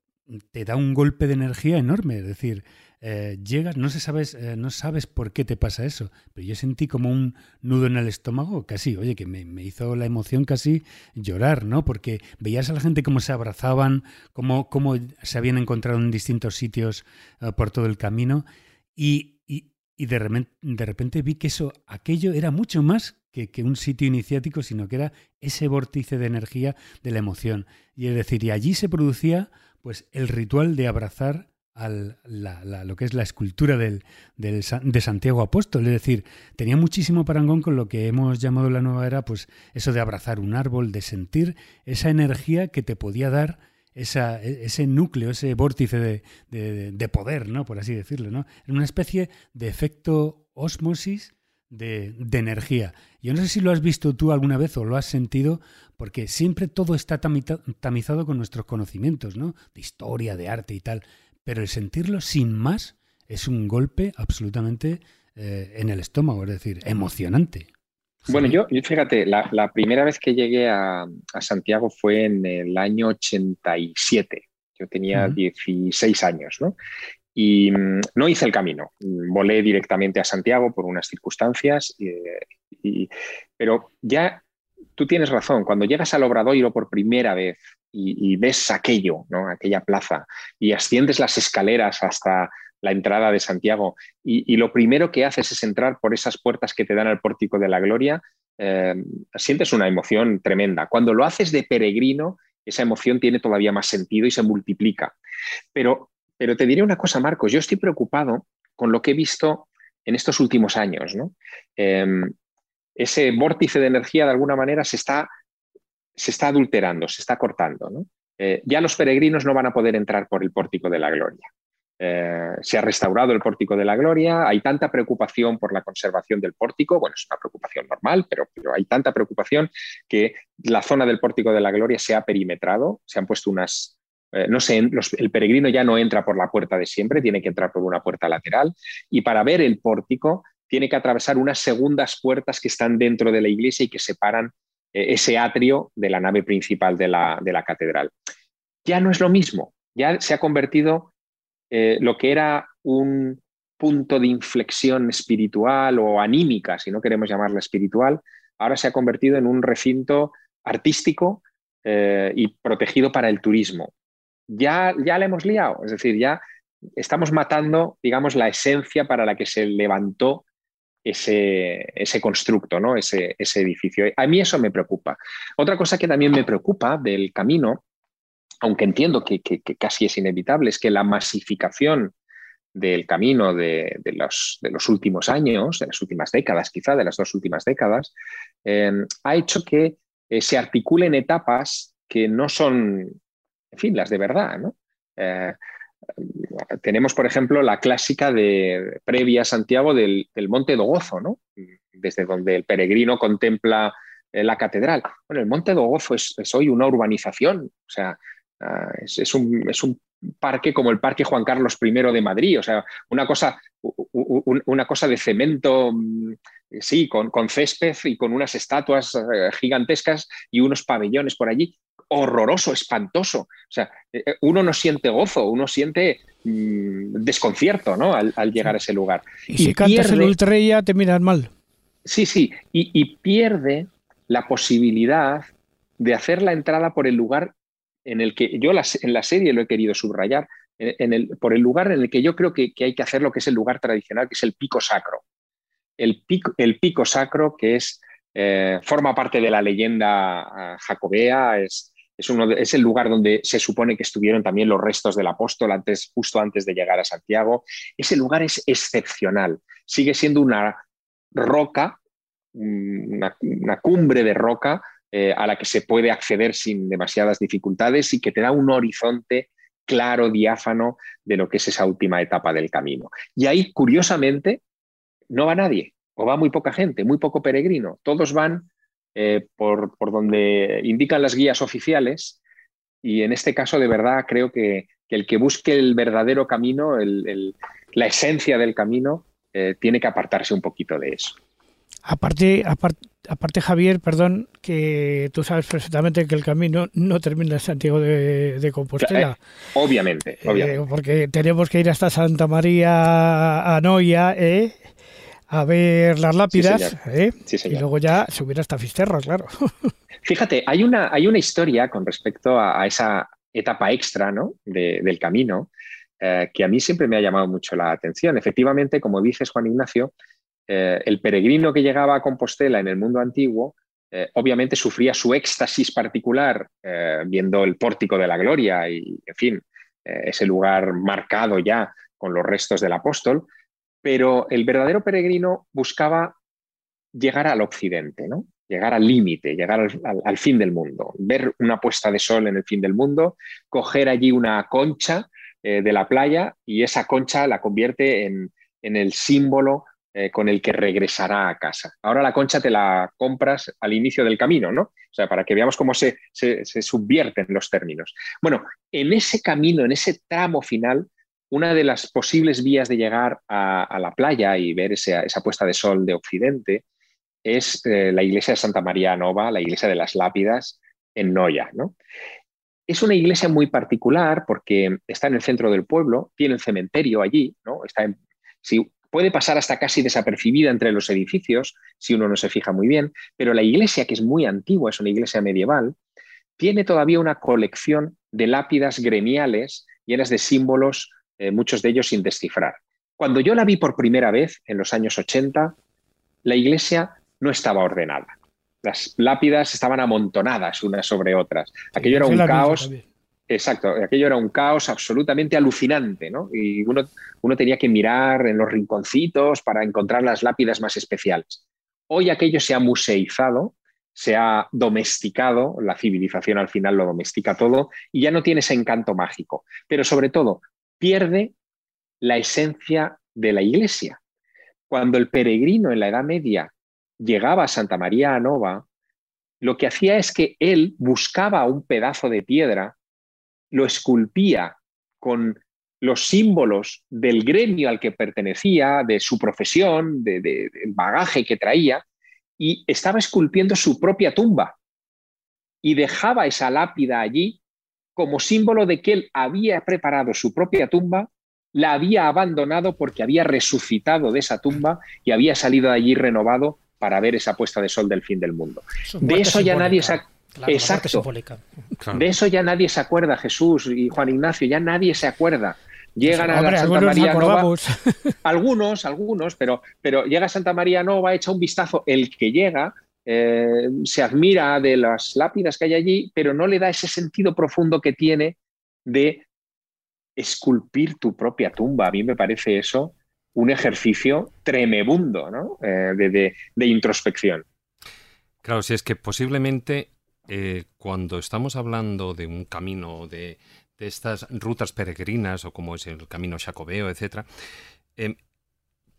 te da un golpe de energía enorme, es decir, eh, llegas, no, se sabes, eh, no sabes por qué te pasa eso, pero yo sentí como un nudo en el estómago, casi, oye, que me, hizo la emoción casi llorar, ¿no? Porque veías a la gente cómo se abrazaban, cómo, cómo se habían encontrado en distintos sitios eh, por todo el camino y, y, de, repente, de, repente, vi que eso, aquello era mucho más que, que, un sitio iniciático, sino que era ese vórtice de energía de la emoción. Y es decir, y allí se producía pues el ritual de abrazar a lo que es la escultura del, de Santiago Apóstol. Es decir, tenía muchísimo parangón con lo que hemos llamado la nueva era, pues eso de abrazar un árbol, de sentir esa energía que te podía dar esa, ese núcleo, ese vórtice de, poder, ¿no? Por así decirlo, ¿no? En una especie de efecto osmosis de, de, energía. Yo no sé si lo has visto tú alguna vez o lo has sentido, porque siempre todo está tamizado con nuestros conocimientos, ¿no? De historia, de arte y tal pero el sentirlo sin más es un golpe absolutamente eh, en el estómago, es decir, emocionante. Bueno, yo, fíjate, la, primera vez que llegué a, Santiago fue en el año 87. Yo tenía 16 años, ¿no? Y mm, no hice el camino. Volé directamente a Santiago por unas circunstancias, pero ya tú tienes razón. Cuando llegas al Obradoiro por primera vez y, ves aquello, ¿no? aquella plaza, y asciendes las escaleras hasta, la entrada de Santiago y, lo primero que haces es entrar por esas puertas que te dan al pórtico de la gloria, eh, sientes una emoción tremenda. Cuando lo haces de peregrino, esa emoción tiene todavía más sentido y se multiplica. Pero, pero te diré una cosa, Marcos, yo estoy preocupado con lo que he visto en estos últimos años. Em, ese vórtice de energía, de alguna manera, se está, se está adulterando, se está cortando. Eh, ya los peregrinos no van a poder entrar por el pórtico de la gloria. Eh, se ha restaurado el pórtico de la gloria, hay tanta preocupación por la conservación del pórtico, bueno, es una preocupación normal, pero, pero, hay tanta preocupación que la zona del pórtico de la gloria se ha perimetrado, se han puesto unas... Eh, no sé, el peregrino ya no entra por la puerta de siempre, tiene que entrar por una puerta lateral y para ver el pórtico tiene que atravesar unas segundas puertas que están dentro de la iglesia y que separan ese atrio de la nave principal de la, de la catedral. Ya no es lo mismo, ya se ha convertido eh, lo que era un punto de inflexión espiritual o anímica, si no queremos llamarla espiritual, ahora se ha convertido en un recinto artístico eh, y protegido para el turismo. Ya, ya le hemos liado, es decir, ya estamos matando, digamos, la esencia para la que se levantó ese, ese constructo, ¿no? ese, ese edificio. A mí eso me preocupa. Otra cosa que también me preocupa del camino aunque entiendo que, casi es inevitable, es que la masificación del camino de, los, últimos años, de las últimas décadas, quizá de las dos últimas décadas, em, ha hecho que eh, se articulen etapas que no son, en fin, las de verdad. Eh, tenemos, por ejemplo, la clásica de previa a Santiago del, Monte do Gozo, ¿no? desde donde el peregrino contempla eh, la catedral. El Monte do Gozo es, es hoy una urbanización, o sea, Ah, es, un, parque como el Parque Juan Carlos I de Madrid, o sea, una cosa, una cosa de cemento, mm, sí, con, con césped y con unas estatuas eh, gigantescas y unos pabellones por allí. Horroroso, espantoso. O sea, eh, eh, uno no siente gozo, uno siente mm, desconcierto ¿no? al, llegar a ese lugar. Y, si cantas el ultrella te miran mal. Sí, sí, y pierde la posibilidad de hacer la entrada por el lugar en el que yo en la serie lo he querido subrayar, en el, por el lugar en el que yo creo que, hay que hacer lo que es el lugar tradicional, que es el pico sacro. El pico, el pico sacro que es, eh, forma parte de la leyenda ah, jacobea, es, es, el lugar donde se supone que estuvieron también los restos del apóstol antes, justo antes de llegar a Santiago. Ese lugar es excepcional, sigue siendo una roca, una, una cumbre de roca eh, a la que se puede acceder sin demasiadas dificultades y que te da un horizonte claro, diáfano de lo que es esa última etapa del camino. Y ahí, curiosamente, no va nadie, o va muy poca gente, muy poco peregrino. Todos van eh, por, donde indican las guías oficiales y en este caso, de verdad, creo que, el que busque el verdadero camino, la esencia del camino, eh, tiene que apartarse un poquito de eso. Aparte, aparte, Javier, perdón, que tú sabes perfectamente que el camino no termina en Santiago de, Compostela. Eh, obviamente, eh, obviamente. porque tenemos que ir hasta Santa María a Noia, ¿eh? A ver las lápidas y luego ya subir hasta Fisterra, claro. Fíjate, hay una, hay una historia con respecto a, esa etapa extra ¿no? del camino que a mí siempre me ha llamado mucho la atención. Efectivamente, como dices, Juan Ignacio, eh, el peregrino que llegaba a Compostela en el mundo antiguo, eh, obviamente sufría su éxtasis particular eh, viendo el pórtico de la gloria y, en fin, ese lugar marcado ya con los restos del apóstol, pero el verdadero peregrino buscaba llegar al occidente, ¿no? llegar al límite, llegar al, fin del mundo, ver una puesta de sol en el fin del mundo, coger allí una concha de la playa y esa concha la convierte en, el símbolo eh, con el que regresará a casa. Ahora la concha te la compras al inicio del camino, ¿no? O sea, para que veamos cómo se, subvierten los términos. Bueno, en ese camino, en ese tramo final, una de las posibles vías de llegar a, la playa y ver esa, puesta de sol de Occidente es eh, la iglesia de Santa María Nova, la iglesia de las Lápidas en Noya. ¿no? Es una iglesia muy particular porque está en el centro del pueblo, tiene el cementerio allí, si puede pasar hasta casi desapercibida entre los edificios, si uno no se fija muy bien, pero la iglesia, que es muy antigua, es una iglesia medieval, tiene todavía una colección de lápidas gremiales llenas de símbolos muchos de ellos sin descifrar. Cuando yo la vi por primera vez en los años 80, la iglesia no estaba ordenada. Las lápidas estaban amontonadas unas sobre otras. Aquello era un caos. Exacto, aquello era un caos absolutamente alucinante, ¿no? Y uno, uno tenía que mirar en los rinconcitos para encontrar las lápidas más especiales. Hoy aquello se ha museizado, se ha domesticado, la civilización al final lo domestica todo y ya no tiene ese encanto mágico. Pero sobre todo, pierde la esencia de la iglesia. Cuando el peregrino en la Edad Media llegaba a Santa María Nova, lo que hacía es que él buscaba un pedazo de piedra, lo esculpía con los símbolos del gremio al que pertenecía, de su profesión, del bagaje que traía, y estaba esculpiendo su propia tumba. Y dejaba esa lápida allí como símbolo de que él había preparado su propia tumba, la había abandonado porque había resucitado de esa tumba y había salido de allí renovado para ver esa puesta de sol del fin del mundo. De eso ya nadie se Exacto. De eso ya nadie se acuerda, Jesús y Juan Ignacio, ya nadie se acuerda. Llegan a la Santa María Nova. Algunos, algunos, pero, pero llega a Santa María Nova, echa un vistazo el que llega, eh, se admira de las lápidas que hay allí, pero no le da ese sentido profundo que tiene de esculpir tu propia tumba. A mí me parece eso un ejercicio tremebundo ¿no? Eh, de, introspección. Claro, si es que posiblemente eh, cuando estamos hablando de un camino de, estas rutas peregrinas o como es el camino jacobeo, etc.,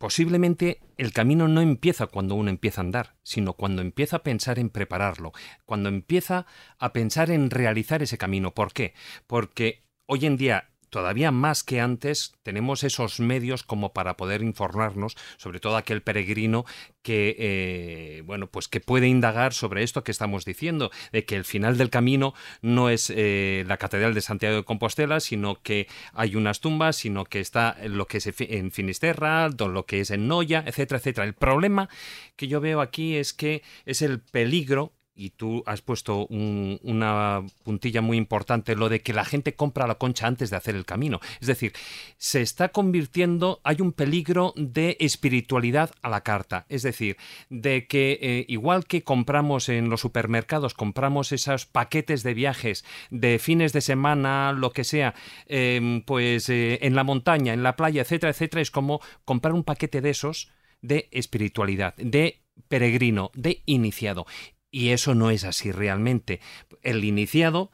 posiblemente el camino no empieza cuando uno empieza a andar, sino cuando empieza a pensar en prepararlo, cuando empieza a pensar en realizar ese camino. ¿Por qué? Porque hoy en día todavía más que antes tenemos esos medios como para poder informarnos, sobre todo aquel peregrino que eh, bueno pues que puede indagar sobre esto que estamos diciendo, de que el final del camino no es eh, la catedral de Santiago de Compostela, sino que hay unas tumbas, sino que está lo que es en Finisterra, lo que es en Noya, etcétera, etcétera. El problema que yo veo aquí es que es el peligro y tú has puesto una puntilla muy importante, lo de que la gente compra la concha antes de hacer el camino. Es decir, se está convirtiendo, hay un peligro de espiritualidad a la carta. Es decir, de que eh, igual que compramos en los supermercados, compramos esos paquetes de viajes de fines de semana, lo que sea, em, pues eh, en la montaña, en la playa, etcétera, etcétera, es como comprar un paquete de esos de espiritualidad, de peregrino, de iniciado. Y eso no es así realmente. El iniciado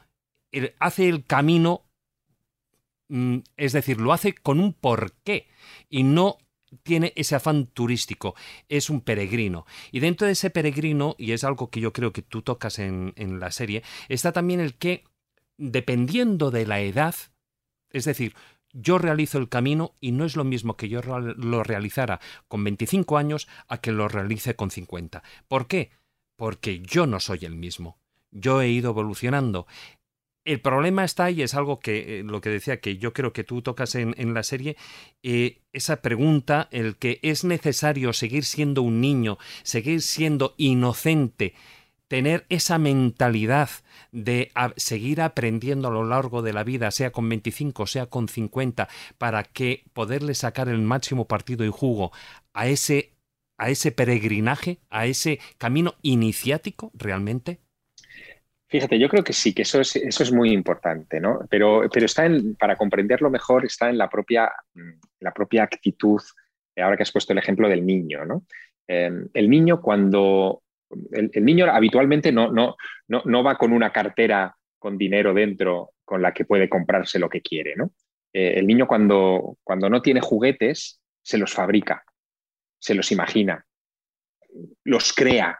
hace el camino, mm, es decir, lo hace con un porqué y no tiene ese afán turístico, es un peregrino. Y dentro de ese peregrino, y es algo que yo creo que tú tocas en, en la serie, está también el que, dependiendo de la edad, es decir, yo realizo el camino y no es lo mismo que yo lo realizara con 25 años a que lo realice con 50. ¿Por qué? Porque yo no soy el mismo. Yo he ido evolucionando. El problema está y es algo que eh, lo que decía que yo creo que tú tocas en, la serie, eh, esa pregunta, el que es necesario seguir siendo un niño, seguir siendo inocente, tener esa mentalidad de seguir aprendiendo a lo largo de la vida, sea con 25, sea con 50, para que poderle sacar el máximo partido y jugo a ese a ese peregrinaje, a ese camino iniciático realmente? Fíjate, yo creo que sí, que eso es, eso es muy importante, ¿no? Pero, pero está en, para comprenderlo mejor, está en la propia, la propia actitud, ahora que has puesto el ejemplo del niño, ¿no? Em, el niño cuando... El, niño habitualmente no, no, no, no, va con una cartera con dinero dentro con la que puede comprarse lo que quiere, ¿no? Eh, el niño cuando, cuando no tiene juguetes se los fabrica se los imagina, los crea,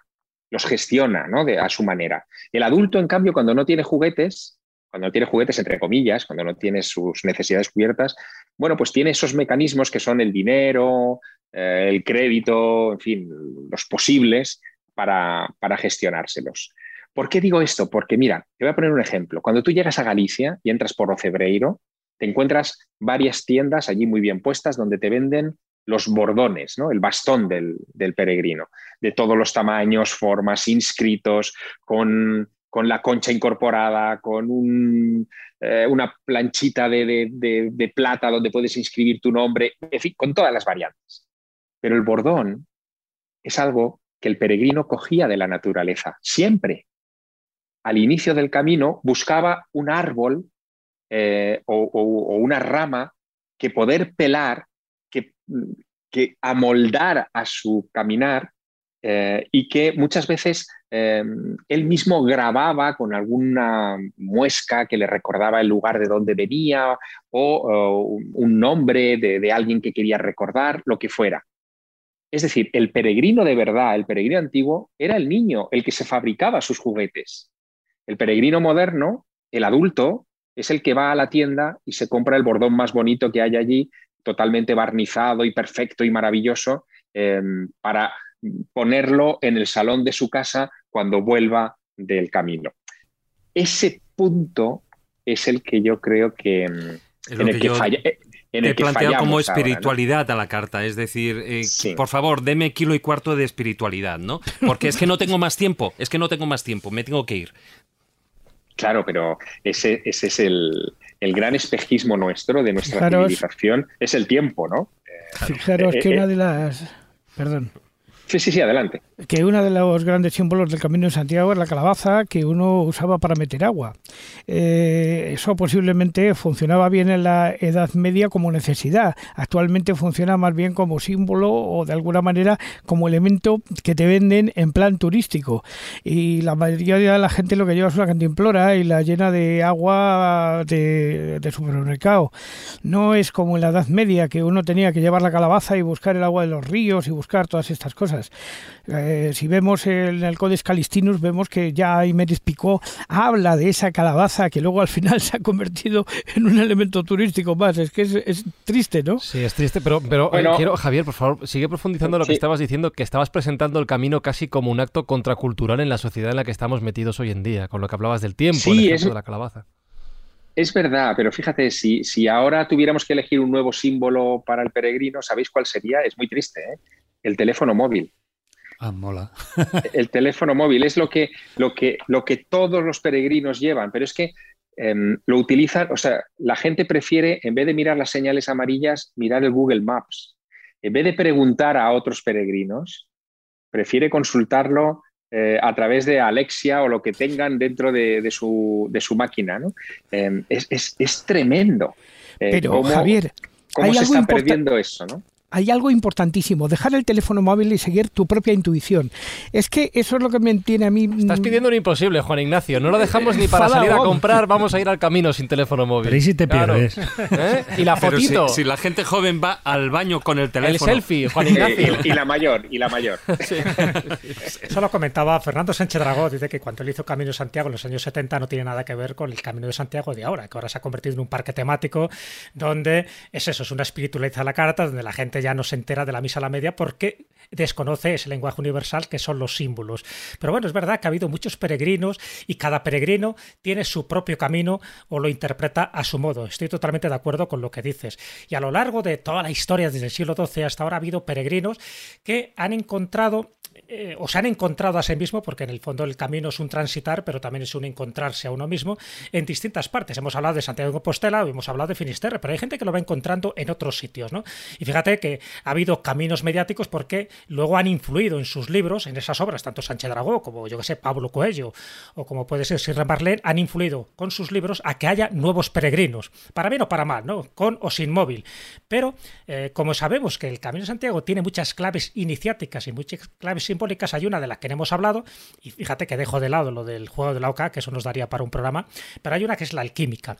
los gestiona ¿no? de, a su manera. El adulto, en cambio, cuando no tiene juguetes, cuando no tiene juguetes, entre comillas, cuando no tiene sus necesidades cubiertas, bueno, pues tiene esos mecanismos que son el dinero, eh, el crédito, en fin, los posibles para, para gestionárselos. ¿Por qué digo esto? Porque mira, te voy a poner un ejemplo. Cuando tú llegas a Galicia y entras por Ocebreiro, te encuentras varias tiendas allí muy bien puestas donde te venden los bordones, ¿no? el bastón del, peregrino, de todos los tamaños, formas, inscritos, con con la concha incorporada, con eh, una planchita de, plata donde puedes inscribir tu nombre, en fin, con todas las variantes. Pero el bordón es algo que el peregrino cogía de la naturaleza, siempre. Al inicio del camino buscaba un árbol eh, o, una rama que poder pelar, que, amoldar a su caminar eh, y que muchas veces eh, él mismo grababa con alguna muesca que le recordaba el lugar de donde venía o, un nombre de, alguien que quería recordar, lo que fuera. Es decir, el peregrino de verdad, el peregrino antiguo, era el niño, el que se fabricaba sus juguetes. El peregrino moderno, el adulto, es el que va a la tienda y se compra el bordón más bonito que hay allí, totalmente barnizado y perfecto y maravilloso, eh, para ponerlo en el salón de su casa cuando vuelva del camino. Ese punto es el que yo creo que, en el que, falla. En el como espiritualidad a la carta, es decir, eh, por favor, deme kilo y cuarto de espiritualidad, ¿no? Porque es que no tengo más tiempo, es que no tengo más tiempo, me tengo que ir. Claro, pero ese, ese es el, gran espejismo nuestro, de nuestra civilización, es el tiempo, ¿no? Fijaros eh, que una eh, de las... Perdón. Sí, sí, sí, adelante. Que uno de los grandes símbolos del Camino de Santiago es la calabaza que uno usaba para meter agua. Eh, eso posiblemente funcionaba bien en la Edad Media como necesidad. Actualmente funciona más bien como símbolo o de alguna manera como elemento que te venden en plan turístico. Y la mayoría de la gente lo que lleva es una cantimplora y la llena de agua de, de supermercado. No es como en la Edad Media que uno tenía que llevar la calabaza y buscar el agua de los ríos y buscar todas estas cosas. Eh, si vemos en el Codex Calistinus, vemos que ya Imeris Picó habla de esa calabaza que luego al final se ha convertido en un elemento turístico más. Es que es, triste, ¿no? Sí, es triste, pero, pero eh, quiero, Javier, por favor, sigue profundizando lo que estabas diciendo, que estabas presentando el camino casi como un acto contracultural en la sociedad en la que estamos metidos hoy en día, con lo que hablabas del tiempo, sí, el de la calabaza. Es verdad, pero fíjate, si, si ahora tuviéramos que elegir un nuevo símbolo para el peregrino, ¿sabéis cuál sería? Es muy triste, ¿eh? El teléfono móvil. Ah, mola. el teléfono móvil es lo que, lo, que, lo que todos los peregrinos llevan, pero es que em, lo utilizan, o sea, la gente prefiere, en vez de mirar las señales amarillas, mirar el Google Maps. En vez de preguntar a otros peregrinos, prefiere consultarlo eh, a través de Alexia o lo que tengan dentro de, su, máquina. ¿no? Em, es, tremendo. Eh, pero, Javier, ¿cómo se está perdiendo eso? ¿no? Hay algo importantísimo, dejar el teléfono móvil y seguir tu propia intuición. Es que eso es lo que me tiene a mí... Estás mm, pidiendo un imposible, Juan Ignacio. No lo dejamos ni para salir a comprar, vamos a ir al camino sin teléfono móvil. Pero ¿y si te pierdes? ¿Eh? Y la fotito. Si, la gente joven va al baño con el teléfono. El selfie, Juan Ignacio. y, la mayor, y la mayor. Eso lo comentaba Fernando Sánchez Dragó, dice que cuando él hizo Camino de Santiago en los años 70 no tiene nada que ver con el Camino de Santiago de ahora, que ahora se ha convertido en un parque temático donde es eso, es una espiritualidad a la carta, donde la gente ya no se entera de la misa a la media porque desconoce ese lenguaje universal que son los símbolos. Pero bueno, es verdad que ha habido muchos peregrinos y cada peregrino tiene su propio camino o lo interpreta a su modo. Estoy totalmente de acuerdo con lo que dices. Y a lo largo de toda la historia, desde el siglo XII hasta ahora, ha habido peregrinos que han encontrado eh, o se han encontrado a sí mismo, porque en el fondo el camino es un transitar, pero también es un encontrarse a uno mismo en distintas partes. Hemos hablado de Santiago de Compostela, hemos hablado de Finisterre, pero hay gente que lo va encontrando en otros sitios, ¿no? Y fíjate que ha habido caminos mediáticos porque luego han influido en sus libros, en esas obras, tanto Sánchez Dragó como yo que sé, Pablo Coelho, o como puede ser Sirra Marlene, han influido con sus libros a que haya nuevos peregrinos, para bien o para mal, ¿no? Con o sin móvil. Pero eh, como sabemos que el Camino de Santiago tiene muchas claves iniciáticas y muchas claves hay una de las que hemos hablado, y fíjate que dejo de lado lo del juego de la OCA, que eso nos daría para un programa, pero hay una que es la alquímica.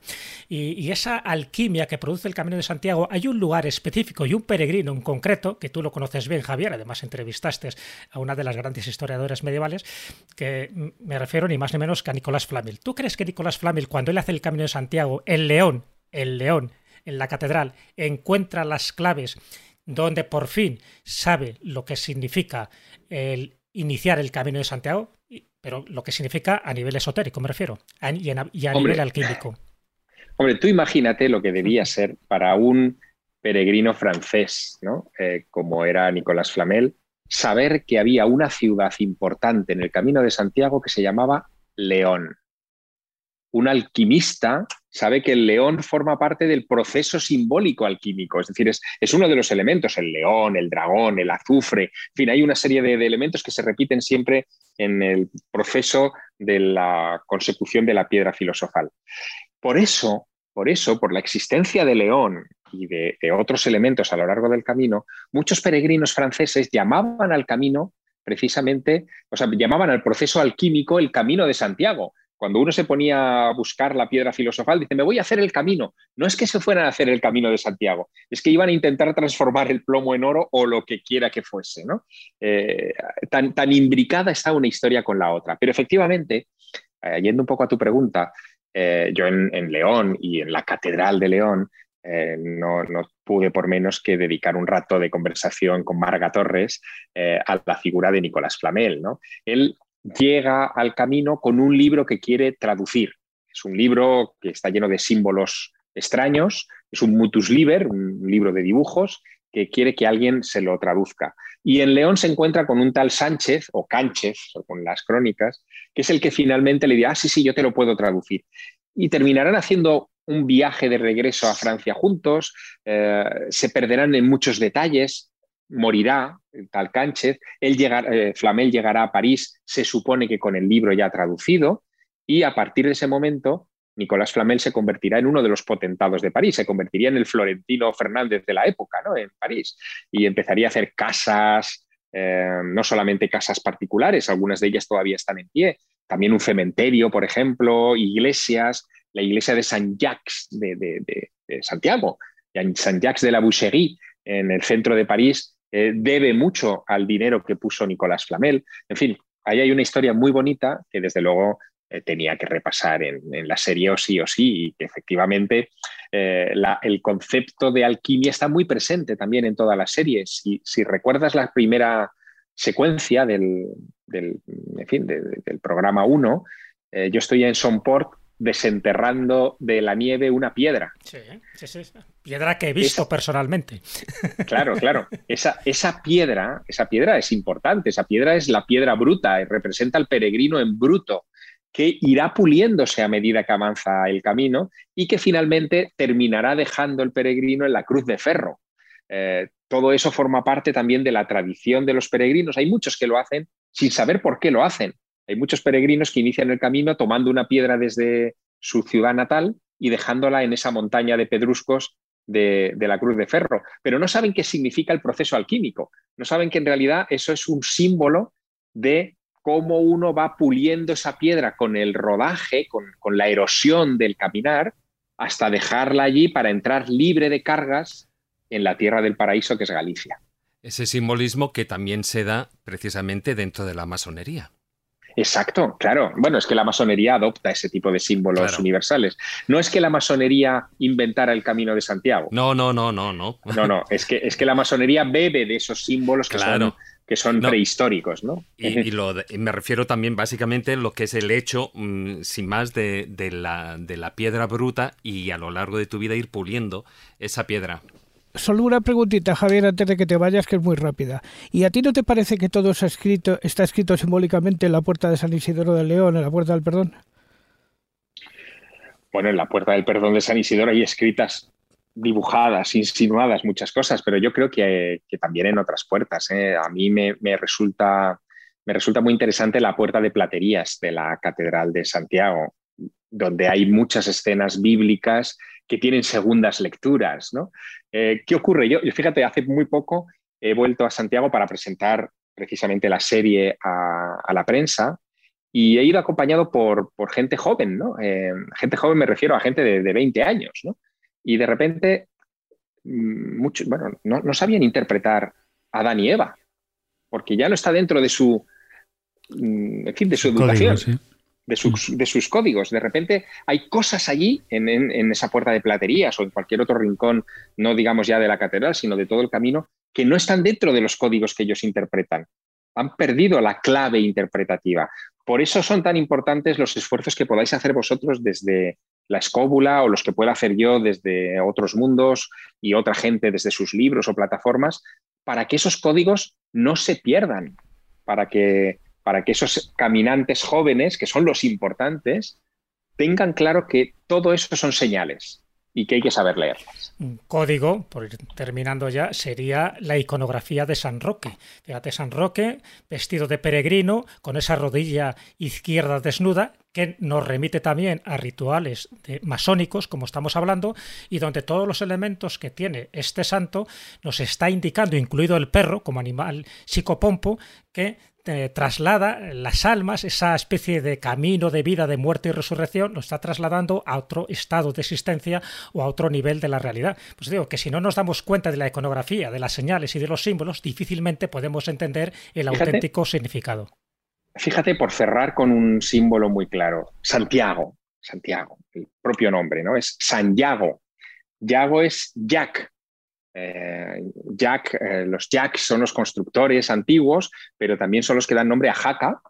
Y, esa alquimia que produce el Camino de Santiago, hay un lugar específico y un peregrino en concreto, que tú lo conoces bien, Javier, además entrevistaste a una de las grandes historiadoras medievales, que me refiero ni más ni menos que a Nicolás Flamel. ¿Tú crees que Nicolás Flamel, cuando él hace el Camino de Santiago, el león, el león, en la catedral, encuentra las claves donde por fin sabe lo que significa el iniciar el camino de Santiago, pero lo que significa a nivel esotérico, me refiero, y a, nivel alquímico. Hombre, tú imagínate lo que debía ser para un peregrino francés, ¿no? Eh, como era Nicolás Flamel, saber que había una ciudad importante en el camino de Santiago que se llamaba león. Un alquimista sabe que el león forma parte del proceso simbólico alquímico, es decir, es, uno de los elementos, el león, el dragón, el azufre, en fin, hay una serie de, de elementos que se repiten siempre en el proceso de la consecución de la piedra filosofal. Por eso, por eso, por la existencia de León y de, otros elementos a lo largo del camino, muchos peregrinos franceses llamaban al camino precisamente, o sea, llamaban al proceso alquímico el camino de Santiago. Cuando uno se ponía a buscar la piedra filosofal, dice, me voy a hacer el camino. No es que se fueran a hacer el camino de Santiago, es que iban a intentar transformar el plomo en oro o lo que quiera que fuese. ¿no? Eh, tan, tan imbricada está una historia con la otra. Pero efectivamente, eh, yendo un poco a tu pregunta, eh, yo en, León y en la Catedral de León eh, no, pude por menos que dedicar un rato de conversación con Marga Torres a la figura de Nicolás Flamel. ¿no? Él llega al camino con un libro que quiere traducir. Es un libro que está lleno de símbolos extraños, es un mutus liber, un libro de dibujos, que quiere que alguien se lo traduzca. Y en León se encuentra con un tal Sánchez o Cánchez, con las crónicas, que es el que finalmente le dirá, ah, sí, sí, yo te lo puedo traducir. Y terminarán haciendo un viaje de regreso a Francia juntos, eh, se perderán en muchos detalles, morirá tal Cánchez, él eh, Flamel llegará a París, se supone que con el libro ya traducido, y a partir de ese momento Nicolás Flamel se convertirá en uno de los potentados de París, se convertiría en el Florentino Fernández de la época, ¿no? En París. Y empezaría a hacer casas, eh, no solamente casas particulares, algunas de ellas todavía están en pie, también un cementerio, por ejemplo, iglesias, la iglesia de San Jacques de, Santiago, San Jacques de la Boucherie, en el centro de París, eh, debe mucho al dinero que puso Nicolás Flamel. En fin, ahí hay una historia muy bonita que desde luego eh, tenía que repasar en, la serie o sí o sí, y que efectivamente eh, el concepto de alquimia está muy presente también en todas las series. Si, si recuerdas la primera secuencia del, del, del programa 1, eh, yo estoy en Sonport desenterrando de la nieve una piedra. Sí, sí, sí. Piedra que he visto personalmente. Claro, claro. Esa, esa, piedra, esa piedra es importante. Esa piedra es la piedra bruta y representa al peregrino en bruto que irá puliéndose a medida que avanza el camino y que finalmente terminará dejando el peregrino en la cruz de ferro. Eh, todo eso forma parte también de la tradición de los peregrinos. Hay muchos que lo hacen sin saber por qué lo hacen. Hay muchos peregrinos que inician el camino tomando una piedra desde su ciudad natal y dejándola en esa montaña de pedruscos de, la cruz de ferro, pero no saben qué significa el proceso alquímico, no saben que en realidad eso es un símbolo de cómo uno va puliendo esa piedra con el rodaje, con, la erosión del caminar, hasta dejarla allí para entrar libre de cargas en la tierra del paraíso que es Galicia. Ese simbolismo que también se da precisamente dentro de la masonería. Exacto, claro. Bueno, es que la masonería adopta ese tipo de símbolos universales. No es que la masonería inventara el camino de Santiago. No, no, no, no, no. No, no, es que, es que la masonería bebe de esos símbolos que son que son prehistóricos, ¿no? Y, me refiero también básicamente a lo que es el hecho, mm, sin más, de, la, de la piedra bruta y a lo largo de tu vida ir puliendo esa piedra. Solo una preguntita, Javier, antes de que te vayas, que es muy rápida. ¿Y a ti no te parece que todo está escrito, está escrito simbólicamente en la puerta de San Isidoro de León, en la puerta del perdón? Bueno, en la puerta del perdón de San Isidoro hay escritas dibujadas, insinuadas muchas cosas, pero yo creo que, también en otras puertas. ¿eh? A mí me resulta muy interesante la puerta de platerías de la Catedral de Santiago, donde hay muchas escenas bíblicas que tienen segundas lecturas. ¿no? Eh, ¿Qué ocurre? Yo, fíjate, hace muy poco he vuelto a Santiago para presentar precisamente la serie a, la prensa y he ido acompañado por, gente joven, ¿no? Eh, gente joven me refiero a gente de, de 20 años, ¿no? y de repente mm, muchos, bueno, no, sabían interpretar a Adán y Eva, porque ya no está dentro de su, mm, en fin, de su, educación. De sus, de sus, códigos. De repente hay cosas allí en, en, esa puerta de platerías o en cualquier otro rincón, no digamos ya de la catedral, sino de todo el camino, que no están dentro de los códigos que ellos interpretan. Han perdido la clave interpretativa. Por eso son tan importantes los esfuerzos que podáis hacer vosotros desde, la escóbula o los que pueda hacer yo desde otros mundos y otra gente desde sus libros o plataformas, para que esos códigos no se pierdan, para que para que esos caminantes jóvenes, que son los importantes, tengan claro que todo eso son señales y que hay que saber leerlas. Un código, por ir terminando ya, sería la iconografía de San Roque. Fíjate, San Roque, vestido de peregrino, con esa rodilla izquierda desnuda, que nos remite también a rituales masónicos, como estamos hablando, y donde todos los elementos que tiene este santo nos está indicando, incluido el perro como animal psicopompo, que eh, traslada las almas, esa especie de camino de vida, de muerte y resurrección, lo está trasladando a otro estado de existencia o a otro nivel de la realidad. Pues digo que si no nos damos cuenta de la iconografía, de las señales y de los símbolos, difícilmente podemos entender el auténtico significado. Fíjate, por cerrar con un símbolo muy claro, Santiago, Santiago, el propio nombre, ¿no? Es San Yago. Es Jack, eh, Jack, eh, los Jack son los constructores antiguos, pero también son los que dan nombre a Jaca,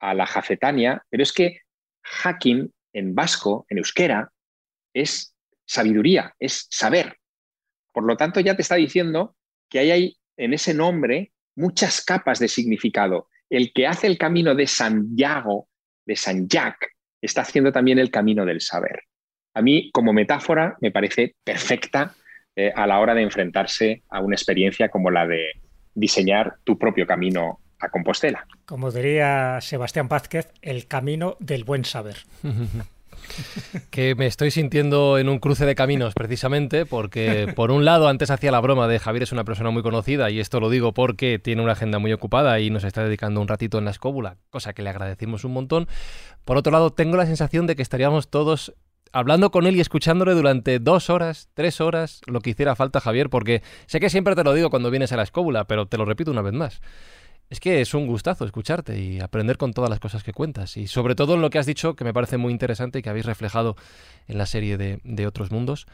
a la jacetania. Pero es que hacking en vasco, en euskera, es sabiduría, es saber. Por lo tanto, ya te está diciendo que hay en ese nombre muchas capas de significado. El que hace el camino de Santiago, de San Jack, está haciendo también el camino del saber. A mí, como metáfora, me parece perfecta eh, a la hora de enfrentarse a una experiencia como la de diseñar tu propio camino a Compostela. Como diría Sebastián Vázquez, el camino del buen saber. que me estoy sintiendo en un cruce de caminos precisamente porque por un lado antes hacía la broma de Javier es una persona muy conocida y esto lo digo porque tiene una agenda muy ocupada y nos está dedicando un ratito en la escóbula, cosa que le agradecimos un montón. Por otro lado tengo la sensación de que estaríamos todos hablando con él y escuchándole durante dos horas, tres horas, lo que hiciera falta, Javier, porque sé que siempre te lo digo cuando vienes a la escóbula, pero te lo repito una vez más. Es que es un gustazo escucharte y aprender con todas las cosas que cuentas. Y sobre todo en lo que has dicho, que me parece muy interesante y que habéis reflejado en la serie de, de Otros Mundos,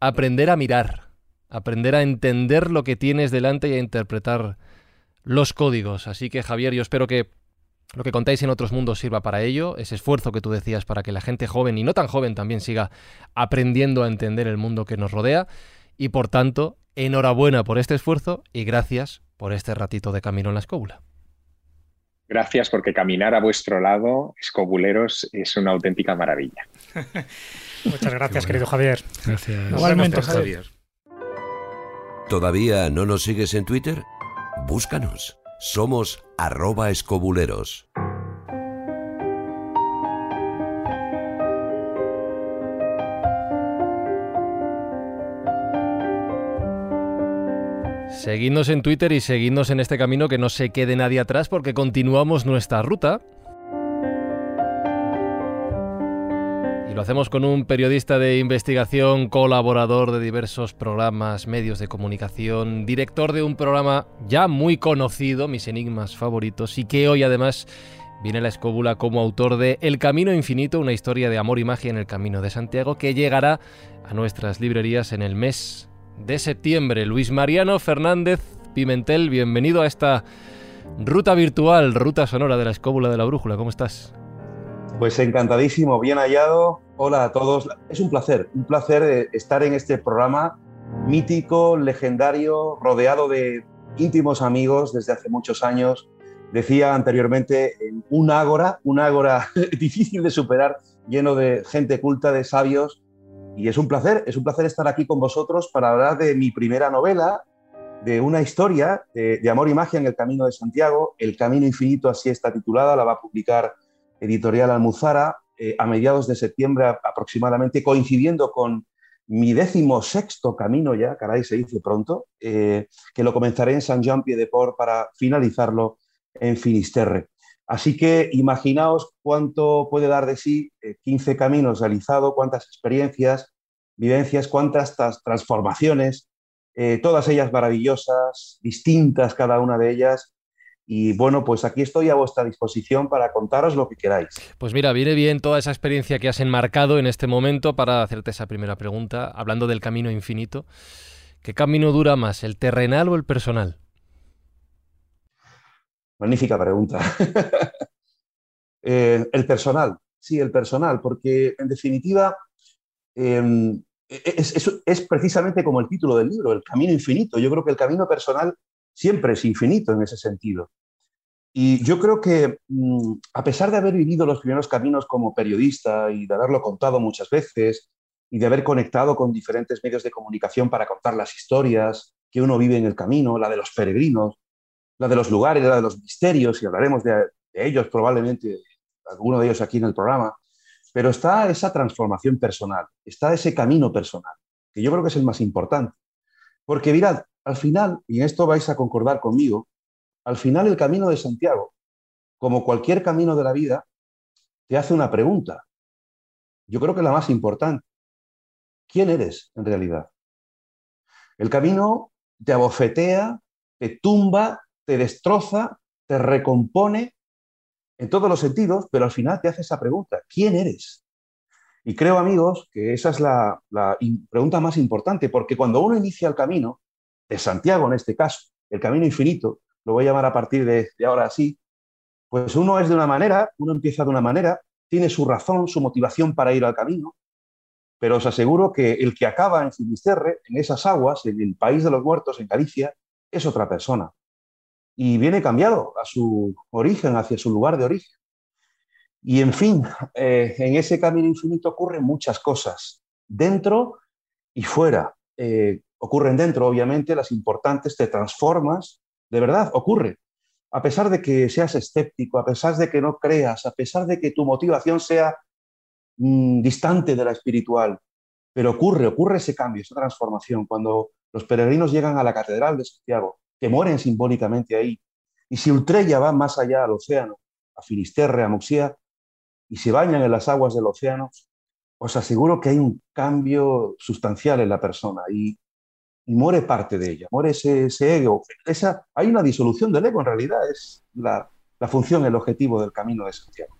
aprender a mirar, aprender a entender lo que tienes delante y a interpretar los códigos. Así que Javier, yo espero que lo que contáis en otros mundos sirva para ello, ese esfuerzo que tú decías para que la gente joven y no tan joven también siga aprendiendo a entender el mundo que nos rodea. Y por tanto, enhorabuena por este esfuerzo y gracias por este ratito de camino en la escóbula. Gracias porque caminar a vuestro lado, escobuleros, es una auténtica maravilla. Muchas gracias, querido Javier. Gracias. Igualmente, Javier. ¿Todavía no nos sigues en Twitter? Búscanos. Somos arroba escobuleros. Seguidnos en Twitter y seguidnos en este camino que no se quede nadie atrás porque continuamos nuestra ruta. Lo hacemos con un periodista de investigación, colaborador de diversos programas, medios de comunicación, director de un programa ya muy conocido, Mis Enigmas Favoritos, y que hoy además viene la escóbula como autor de El Camino Infinito, una historia de amor y magia en el Camino de Santiago, que llegará a nuestras librerías en el mes de septiembre. Luis Mariano Fernández Pimentel, bienvenido a esta ruta virtual, ruta sonora de la escóbula de la brújula. ¿Cómo estás? Pues encantadísimo, bien hallado. Hola a todos. Es un placer, un placer eh, estar en este programa mítico, legendario, rodeado de íntimos amigos desde hace muchos años. Decía anteriormente, un ágora, un ágora difícil de superar, lleno de gente culta, de sabios. Y es un placer, es un placer estar aquí con vosotros para hablar de mi primera novela, de una historia de, amor y magia en el Camino de Santiago. El Camino Infinito, así está titulada, la va a publicar Editorial Almuzara eh, a mediados de septiembre aproximadamente, coincidiendo con mi décimo sexto camino ya, caray, se dice pronto, eh, que lo comenzaré en San Jean Pied de Port para finalizarlo en Finisterre. Así que imaginaos cuánto puede dar de sí 15 eh, caminos realizados, cuántas experiencias, vivencias, cuántas transformaciones, todas ellas maravillosas, distintas cada una de ellas, y bueno, pues aquí estoy a vuestra disposición para contaros lo que queráis. Pues mira, viene bien toda esa experiencia que has enmarcado en este momento para hacerte esa primera pregunta, hablando del camino infinito. ¿Qué camino dura más, el terrenal o el personal? Magnífica pregunta. Eh, el personal, sí, el personal, porque en definitiva em, es, es precisamente como el título del libro, el camino infinito. Yo creo que el camino personal siempre es infinito en ese sentido. Y yo creo que mm, a pesar de haber vivido los primeros caminos como periodista y de haberlo contado muchas veces y de haber conectado con diferentes medios de comunicación para contar las historias que uno vive en el camino, la de los peregrinos, la de los lugares, la de los misterios, y hablaremos de, ellos probablemente, alguno de ellos aquí en el programa, pero está esa transformación personal, está ese camino personal, que yo creo que es el más importante. Porque mirad, al final, y en esto vais a concordar conmigo, al final el camino de Santiago, como cualquier camino de la vida, te hace una pregunta. Yo creo que la más importante. ¿Quién eres en realidad? El camino te abofetea, te tumba, te destroza, te recompone en todos los sentidos, pero al final te hace esa pregunta. ¿Quién eres? Y creo, amigos, que esa es la, pregunta más importante, porque cuando uno inicia el camino, de Santiago en este caso, el camino infinito, lo voy a llamar a partir de, ahora así, pues uno es de una manera, uno empieza de una manera, tiene su razón, su motivación para ir al camino, pero os aseguro que el que acaba en Finisterre, en esas aguas, en el país de los muertos, en Galicia, es otra persona. Y viene cambiado a su origen, hacia su lugar de origen. Y en fin, eh, en ese camino infinito ocurren muchas cosas, dentro y fuera. Eh, ocurren dentro, obviamente, las importantes, te transformas, de verdad, ocurre. A pesar de que seas escéptico, a pesar de que no creas, a pesar de que tu motivación sea mm, distante de la espiritual, pero ocurre, ocurre ese cambio, esa transformación. Cuando los peregrinos llegan a la Catedral de Santiago, que mueren simbólicamente ahí, y si Ultrella va más allá al océano, a Finisterre, a Muxía, y se bañan en las aguas del océano, os aseguro que hay un cambio sustancial en la persona. Y y muere parte de ella, muere ese, ego. Esa, hay una disolución del ego, en realidad es la, la función, el objetivo del camino de Santiago.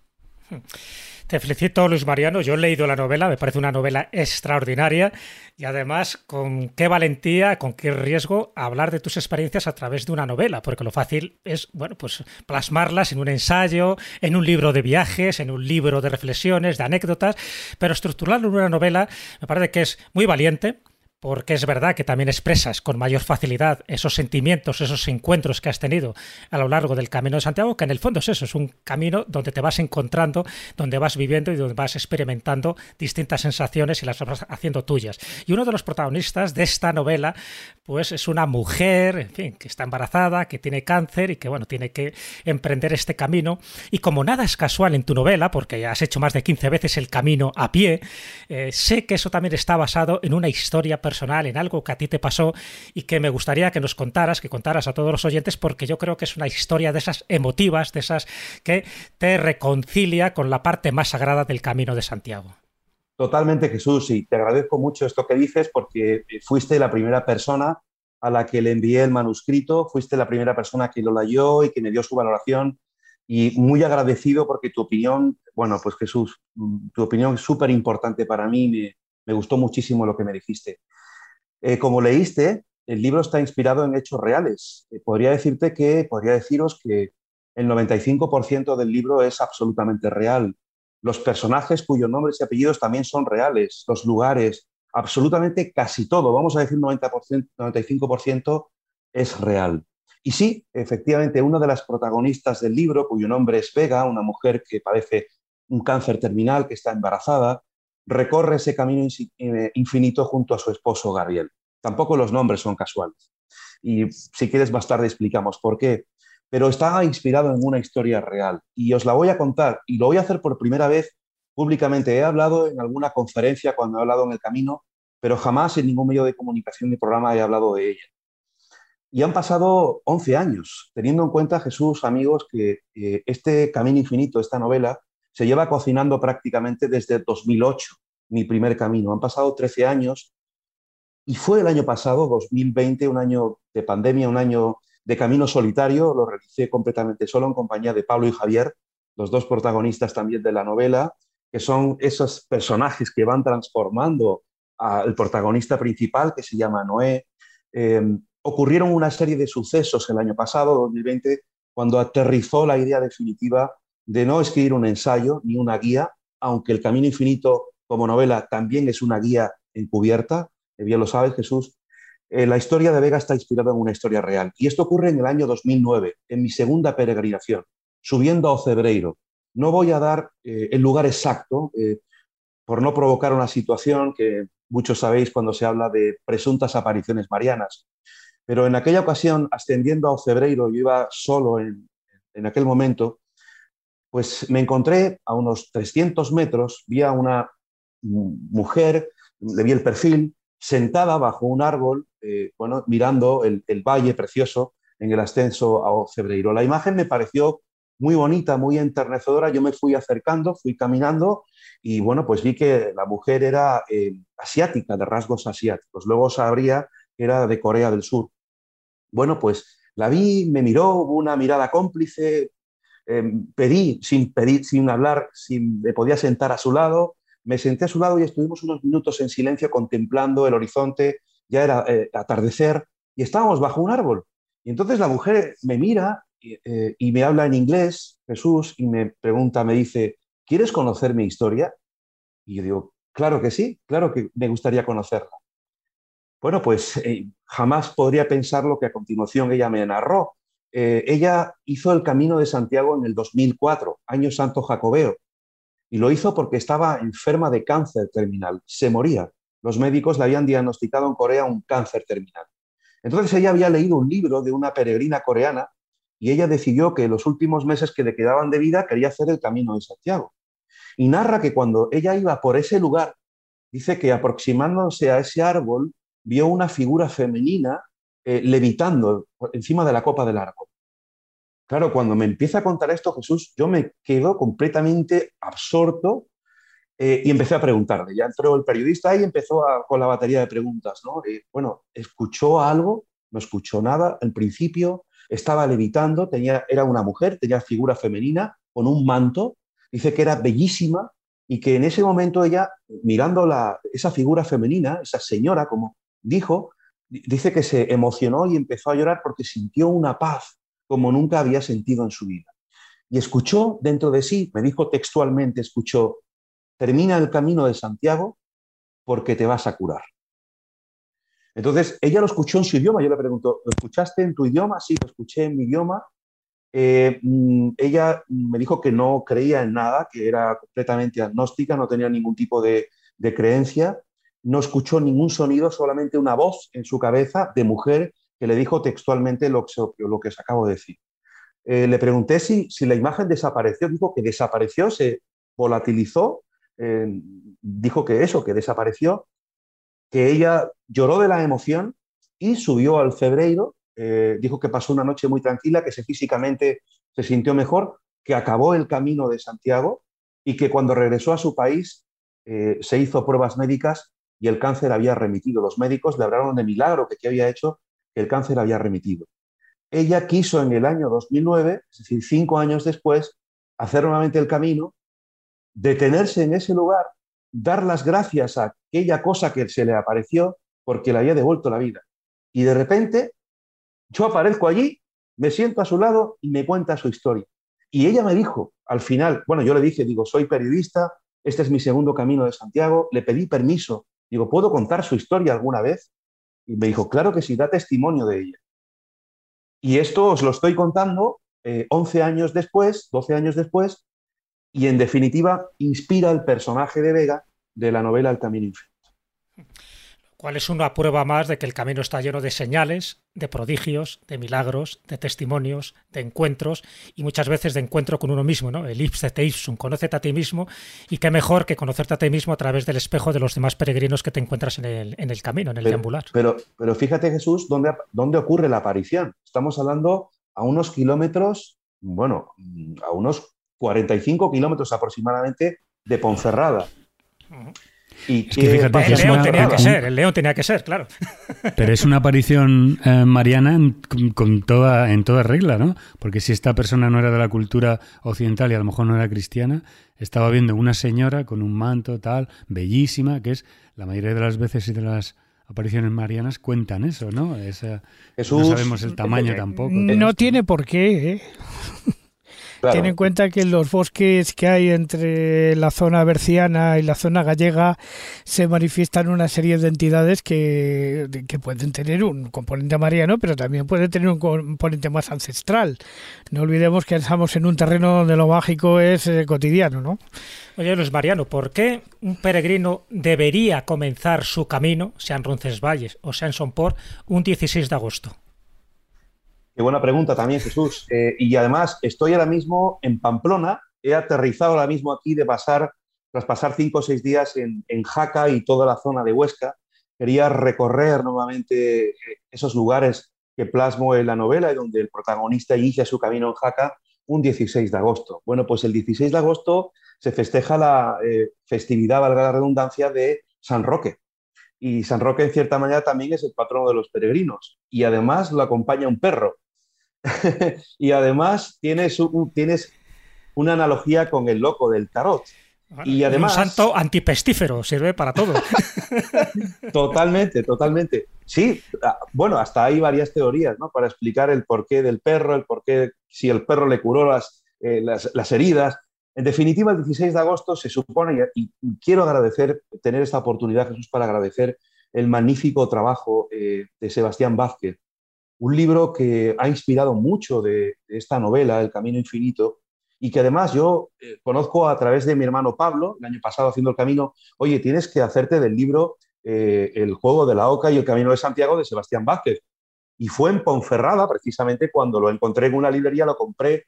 Te felicito, Luis Mariano. Yo he leído la novela, me parece una novela extraordinaria. Y además con qué valentía, con qué riesgo hablar de tus experiencias a través de una novela, porque lo fácil es, bueno, pues plasmarlas en un ensayo, en un libro de viajes, en un libro de reflexiones, de anécdotas, pero estructurarlo en una novela me parece que es muy valiente porque es verdad que también expresas con mayor facilidad esos sentimientos, esos encuentros que has tenido a lo largo del Camino de Santiago, que en el fondo es eso, es un camino donde te vas encontrando, donde vas viviendo y donde vas experimentando distintas sensaciones y las vas haciendo tuyas. Y uno de los protagonistas de esta novela, pues es una mujer, en fin, que está embarazada, que tiene cáncer y que, bueno, tiene que emprender este camino. Y como nada es casual en tu novela, porque has hecho más de 15 veces el camino a pie, eh, sé que eso también está basado en una historia personal personal, en algo que a ti te pasó y que me gustaría que nos contaras, que contaras a todos los oyentes, porque yo creo que es una historia de esas emotivas, de esas que te reconcilia con la parte más sagrada del camino de Santiago. Totalmente, Jesús, y te agradezco mucho esto que dices porque fuiste la primera persona a la que le envié el manuscrito, fuiste la primera persona que lo leyó y que me dio su valoración y muy agradecido porque tu opinión, bueno, pues Jesús, tu opinión es súper importante para mí, me, me, gustó muchísimo lo que me dijiste. Eh, como leíste, el libro está inspirado en hechos reales. Eh, podría decirte que, podría deciros que el 95% del libro es absolutamente real. Los personajes cuyos nombres y apellidos también son reales, los lugares, absolutamente casi todo, vamos a decir 90%, 95% es real. Y sí, efectivamente, una de las protagonistas del libro, cuyo nombre es Vega, una mujer que padece un cáncer terminal, que está embarazada, recorre ese camino eh, infinito junto a su esposo Gabriel. Tampoco los nombres son casuales. Y si quieres más tarde explicamos por qué. Pero está inspirado en una historia real y os la voy a contar y lo voy a hacer por primera vez públicamente. He hablado en alguna conferencia cuando he hablado en el camino, pero jamás en ningún medio de comunicación ni programa he hablado de ella. Y han pasado 11 años, teniendo en cuenta, Jesús, amigos, que este Camino Infinito, esta novela, se lleva cocinando prácticamente desde 2008, mi primer camino. Han pasado 13 años y fue el año pasado, 2020, un año de pandemia, un año de camino solitario. Lo realicé completamente solo en compañía de Pablo y Javier, los dos protagonistas también de la novela, que son esos personajes que van transformando al protagonista principal, que se llama Noé. Em, ocurrieron una serie de sucesos el año pasado, 2020, cuando aterrizó la idea definitiva de no escribir un ensayo ni una guía, aunque El Camino Infinito como novela también es una guía encubierta, bien lo sabes Jesús, Eh, la historia de Vega está inspirada en una historia real. Y esto ocurre en el año 2009, en mi segunda peregrinación, subiendo a Ocebreiro. No voy a dar eh, el lugar exacto eh, por no provocar una situación que muchos sabéis cuando se habla de presuntas apariciones marianas. Pero en aquella ocasión, ascendiendo a Ocebreiro, yo iba solo en, en aquel momento, pues me encontré a unos 300 metros, vi a una mujer, le vi el perfil, sentada bajo un árbol, eh, bueno, mirando el, valle precioso en el ascenso a Ocebreiro. La imagen me pareció muy bonita, muy enternecedora. Yo me fui acercando, fui caminando y bueno, pues vi que la mujer era eh, asiática, de rasgos asiáticos. Luego sabría que era de Corea del Sur. Bueno, pues la vi, me miró, hubo una mirada cómplice, em, pedí, sin pedir, sin hablar, si me podía sentar a su lado, me senté a su lado y estuvimos unos minutos en silencio contemplando el horizonte, ya era eh, atardecer y estábamos bajo un árbol. Y entonces la mujer me mira y, eh, y, me habla en inglés, Jesús, y me pregunta, me dice, ¿quieres conocer mi historia? Y yo digo, claro que sí, claro que me gustaría conocerla. Bueno, pues eh, jamás podría pensar lo que a continuación ella me narró. Eh, ella hizo el Camino de Santiago en el 2004, año santo jacobeo, y lo hizo porque estaba enferma de cáncer terminal, se moría. Los médicos le habían diagnosticado en Corea un cáncer terminal. Entonces ella había leído un libro de una peregrina coreana y ella decidió que los últimos meses que le quedaban de vida quería hacer el Camino de Santiago. Y narra que cuando ella iba por ese lugar, dice que aproximándose a ese árbol, vio una figura femenina eh, levitando encima de la copa del árbol. Claro, cuando me empieza a contar esto Jesús, yo me quedo completamente absorto eh, y empecé a preguntarle. Ya entró el periodista y empezó con la batería de preguntas. ¿no? Bueno, ¿escuchó algo? No escuchó nada. Al principio estaba levitando, tenía, era una mujer, tenía figura femenina con un manto. Dice que era bellísima y que en ese momento ella, mirando la, esa figura femenina, esa señora, como dijo, dice que se emocionó y empezó a llorar porque sintió una paz como nunca había sentido en su vida. Y escuchó dentro de sí, me dijo textualmente, escuchó, termina el camino de Santiago porque te vas a curar. Entonces, ella lo escuchó en su idioma. Yo le pregunto, ¿lo escuchaste en tu idioma? Sí, lo escuché en mi idioma. Eh, mm, ella me dijo que no creía en nada, que era completamente agnóstica, no tenía ningún tipo de, de creencia, no escuchó ningún sonido, solamente una voz en su cabeza de mujer que le dijo textualmente lo que, lo os acabo de decir. Eh, le pregunté si, si, la imagen desapareció, dijo que desapareció, se volatilizó, eh, dijo que eso, que desapareció, que ella lloró de la emoción y subió al febrero, eh, dijo que pasó una noche muy tranquila, que se físicamente se sintió mejor, que acabó el camino de Santiago y que cuando regresó a su país se hizo pruebas médicas y el cáncer había remitido. Los médicos le hablaron de milagro que, había hecho que el cáncer había remitido. Ella quiso en el año 2009, es decir, cinco años después, hacer nuevamente el camino, detenerse en ese lugar, dar las gracias a aquella cosa que se le apareció porque le había devuelto la vida. Y de repente yo aparezco allí, me siento a su lado y me cuenta su historia. Y ella me dijo, al final, bueno, yo le dije, digo, soy periodista, este es mi segundo camino de Santiago, le pedí permiso Digo, ¿puedo contar su historia alguna vez? Y me dijo, claro que sí, da testimonio de ella. Y esto os lo estoy contando 11 eh, años después, 12 años después, y en definitiva inspira el personaje de Vega de la novela El Camino Infinito cual es una prueba más de que el camino está lleno de señales, de prodigios, de milagros, de testimonios, de encuentros y muchas veces de encuentro con uno mismo, ¿no? El ipse te ipsum, conócete a ti mismo y qué mejor que conocerte a ti mismo a través del espejo de los demás peregrinos que te encuentras en el, en el camino, en el deambular. Pero, pero fíjate Jesús, ¿dónde, ¿dónde ocurre la aparición? Estamos hablando a unos kilómetros, bueno, a unos 45 kilómetros aproximadamente de Ponferrada. Y el león tenía que ser, el león tenía que ser, claro. Pero es una aparición eh, mariana en, con toda, en toda regla, ¿no? Porque si esta persona no era de la cultura occidental y a lo mejor no era cristiana, estaba viendo una señora con un manto tal, bellísima, que es la mayoría de las veces y de las apariciones marianas cuentan eso, ¿no? no sabemos el tamaño tampoco. No tiene por qué, ¿eh? Ten en cuenta que los bosques que hay entre la zona berciana y la zona gallega se manifiestan una serie de entidades que, que pueden tener un componente mariano, pero también pueden tener un componente más ancestral. No olvidemos que estamos en un terreno donde lo mágico es eh, cotidiano, ¿no? Oye, Luis Mariano, ¿por qué un peregrino debería comenzar su camino, sea en Roncesvalles o sea en Somport, un 16 de agosto? Qué buena pregunta también, Jesús. Eh, y además, estoy ahora mismo en Pamplona, he aterrizado ahora mismo aquí de pasar, tras pasar cinco o seis días en, Jaca y toda la zona de Huesca. Quería recorrer nuevamente eh, esos lugares que plasmo en la novela y donde el protagonista inicia su camino en Jaca un 16 de agosto. Bueno, pues el 16 de agosto se festeja la eh, festividad, valga la redundancia, de San Roque. Y San Roque, en cierta manera, también es el patrono de los peregrinos. Y además lo acompaña un perro. y además tienes, tienes una analogía con el loco del tarot. Y además. Un santo antipestífero, sirve para todo. totalmente, totalmente. Sí, ah, bueno, hasta hay varias teorías, ¿no? Para explicar el porqué del perro, el porqué, si el perro le curó las, eh, las, heridas. En definitiva, el 16 de agosto se supone, y, quiero agradecer, tener esta oportunidad, Jesús, para agradecer el magnífico trabajo eh, de Sebastián Vázquez, un libro que ha inspirado mucho de, esta novela, El Camino Infinito, y que además yo eh, conozco a través de mi hermano Pablo, el año pasado haciendo el camino, oye, tienes que hacerte del libro eh, El juego de la Oca y el Camino de Santiago de Sebastián Vázquez. Y fue en Ponferrada, precisamente, cuando lo encontré en una librería, lo compré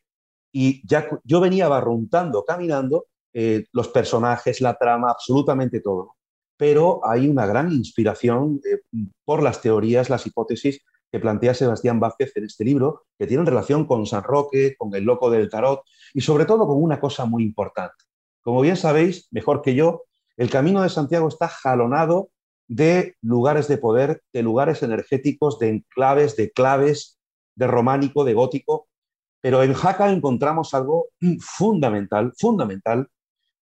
y ya yo venía barruntando, caminando, eh, los personajes, la trama, absolutamente todo. Pero hay una gran inspiración por las teorías, las hipótesis que plantea Sebastián Vázquez en este libro, que tiene relación con San Roque, con el loco del tarot y sobre todo con una cosa muy importante. Como bien sabéis, mejor que yo, el camino de Santiago está jalonado de lugares de poder, de lugares energéticos, de enclaves, de claves, de románico, de gótico, pero en Jaca encontramos algo fundamental, fundamental,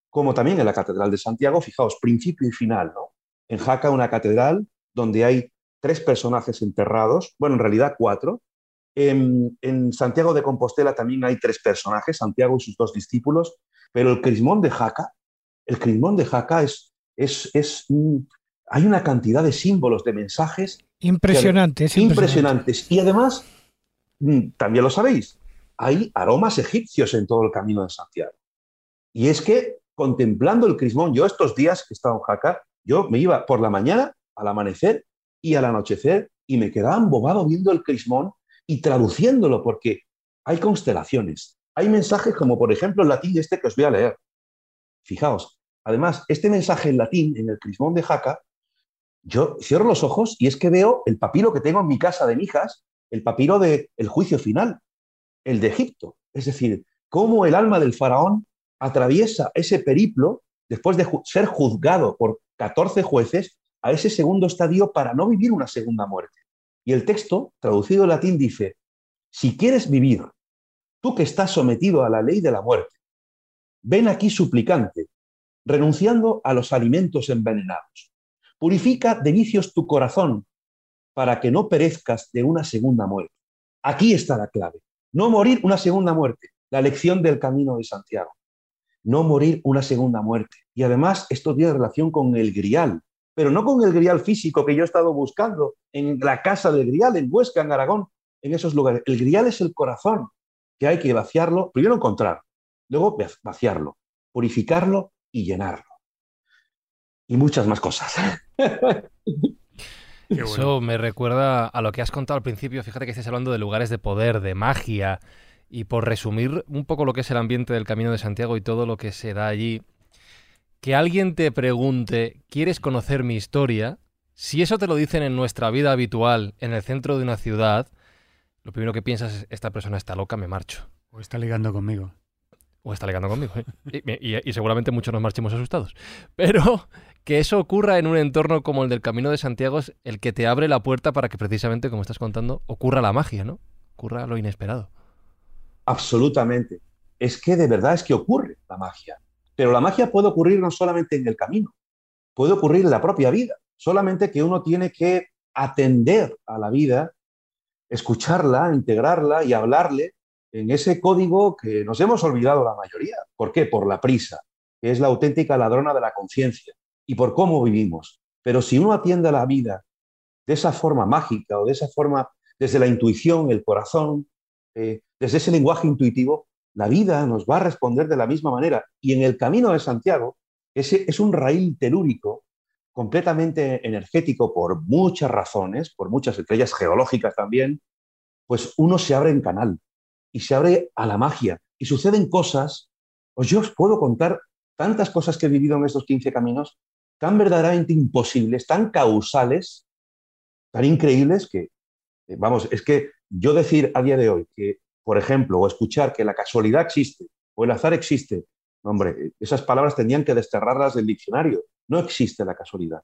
como también en la Catedral de Santiago, fijaos, principio y final, ¿no? En Jaca una catedral donde hay tres personajes enterrados, bueno, en realidad cuatro. En, Santiago de Compostela también hay tres personajes, Santiago y sus dos discípulos, pero el crismón de Jaca, el crismón de Jaca es, es, es hay una cantidad de símbolos, de mensajes. Impresionantes. impresionantes. Y además, mm, también lo sabéis, hay aromas egipcios en todo el camino de Santiago. Y es que contemplando el crismón, yo estos días que he estado en Jaca, yo me iba por la mañana, al amanecer, y al anochecer y me quedaba embobado viendo el crismón y traduciéndolo porque hay constelaciones, hay mensajes como por ejemplo el latín este que os voy a leer. Fijaos, además, este mensaje en latín, en el crismón de Jaca, yo cierro los ojos y es que veo el papiro que tengo en mi casa de Mijas, el papiro del el juicio final, el de Egipto. Es decir, cómo el alma del faraón atraviesa ese periplo después de ser juzgado por 14 jueces a ese segundo estadio para no vivir una segunda muerte. Y el texto, traducido en latín, dice, si quieres vivir, tú que estás sometido a la ley de la muerte, ven aquí suplicante, renunciando a los alimentos envenenados. Purifica de vicios tu corazón para que no perezcas de una segunda muerte. Aquí está la clave. No morir una segunda muerte, la lección del camino de Santiago. No morir una segunda muerte. Y además esto tiene relación con el grial, pero no con el grial físico que yo he estado buscando en la casa del grial, en Huesca, en Aragón, en esos lugares. El grial es el corazón, que hay que vaciarlo, primero encontrar, luego vaciarlo, purificarlo y llenarlo. Y muchas más cosas. Eso me recuerda a lo que has contado al principio. Fíjate que estás hablando de lugares de poder, de magia. Y por resumir un poco lo que es el ambiente del Camino de Santiago y todo lo que se da allí, que alguien te pregunte, ¿quieres conocer mi historia? Si eso te lo dicen en nuestra vida habitual, en el centro de una ciudad, lo primero que piensas es, esta persona está loca, me marcho. O está ligando conmigo. O está ligando conmigo. ¿eh? y, seguramente muchos nos marchemos asustados. Pero que eso ocurra en un entorno como el del Camino de Santiago es el que te abre la puerta para que precisamente, como estás contando, ocurra la magia, ¿no? Ocurra lo inesperado. Absolutamente. Es que de verdad es que ocurre la magia. Pero la magia puede ocurrir no solamente en el camino, puede ocurrir en la propia vida, solamente que uno tiene que atender a la vida, escucharla, integrarla y hablarle en ese código que nos hemos olvidado la mayoría. ¿Por qué? Por la prisa, que es la auténtica ladrona de la conciencia, y por cómo vivimos. Pero si uno atiende a la vida de esa forma mágica o de esa forma desde la intuición, el corazón, eh, desde ese lenguaje intuitivo, la vida nos va a responder de la misma manera. Y en el camino de Santiago, ese es un raíl telúrico completamente energético por muchas razones, por muchas estrellas geológicas también, pues uno se abre en canal y se abre a la magia y suceden cosas, pues yo os puedo contar tantas cosas que he vivido en estos 15 caminos, tan verdaderamente imposibles, tan causales, tan increíbles que, vamos, es que yo decir a día de hoy que, por ejemplo, o escuchar que la casualidad existe o el azar existe, hombre, esas palabras tendrían que desterrarlas del diccionario no existe la casualidad.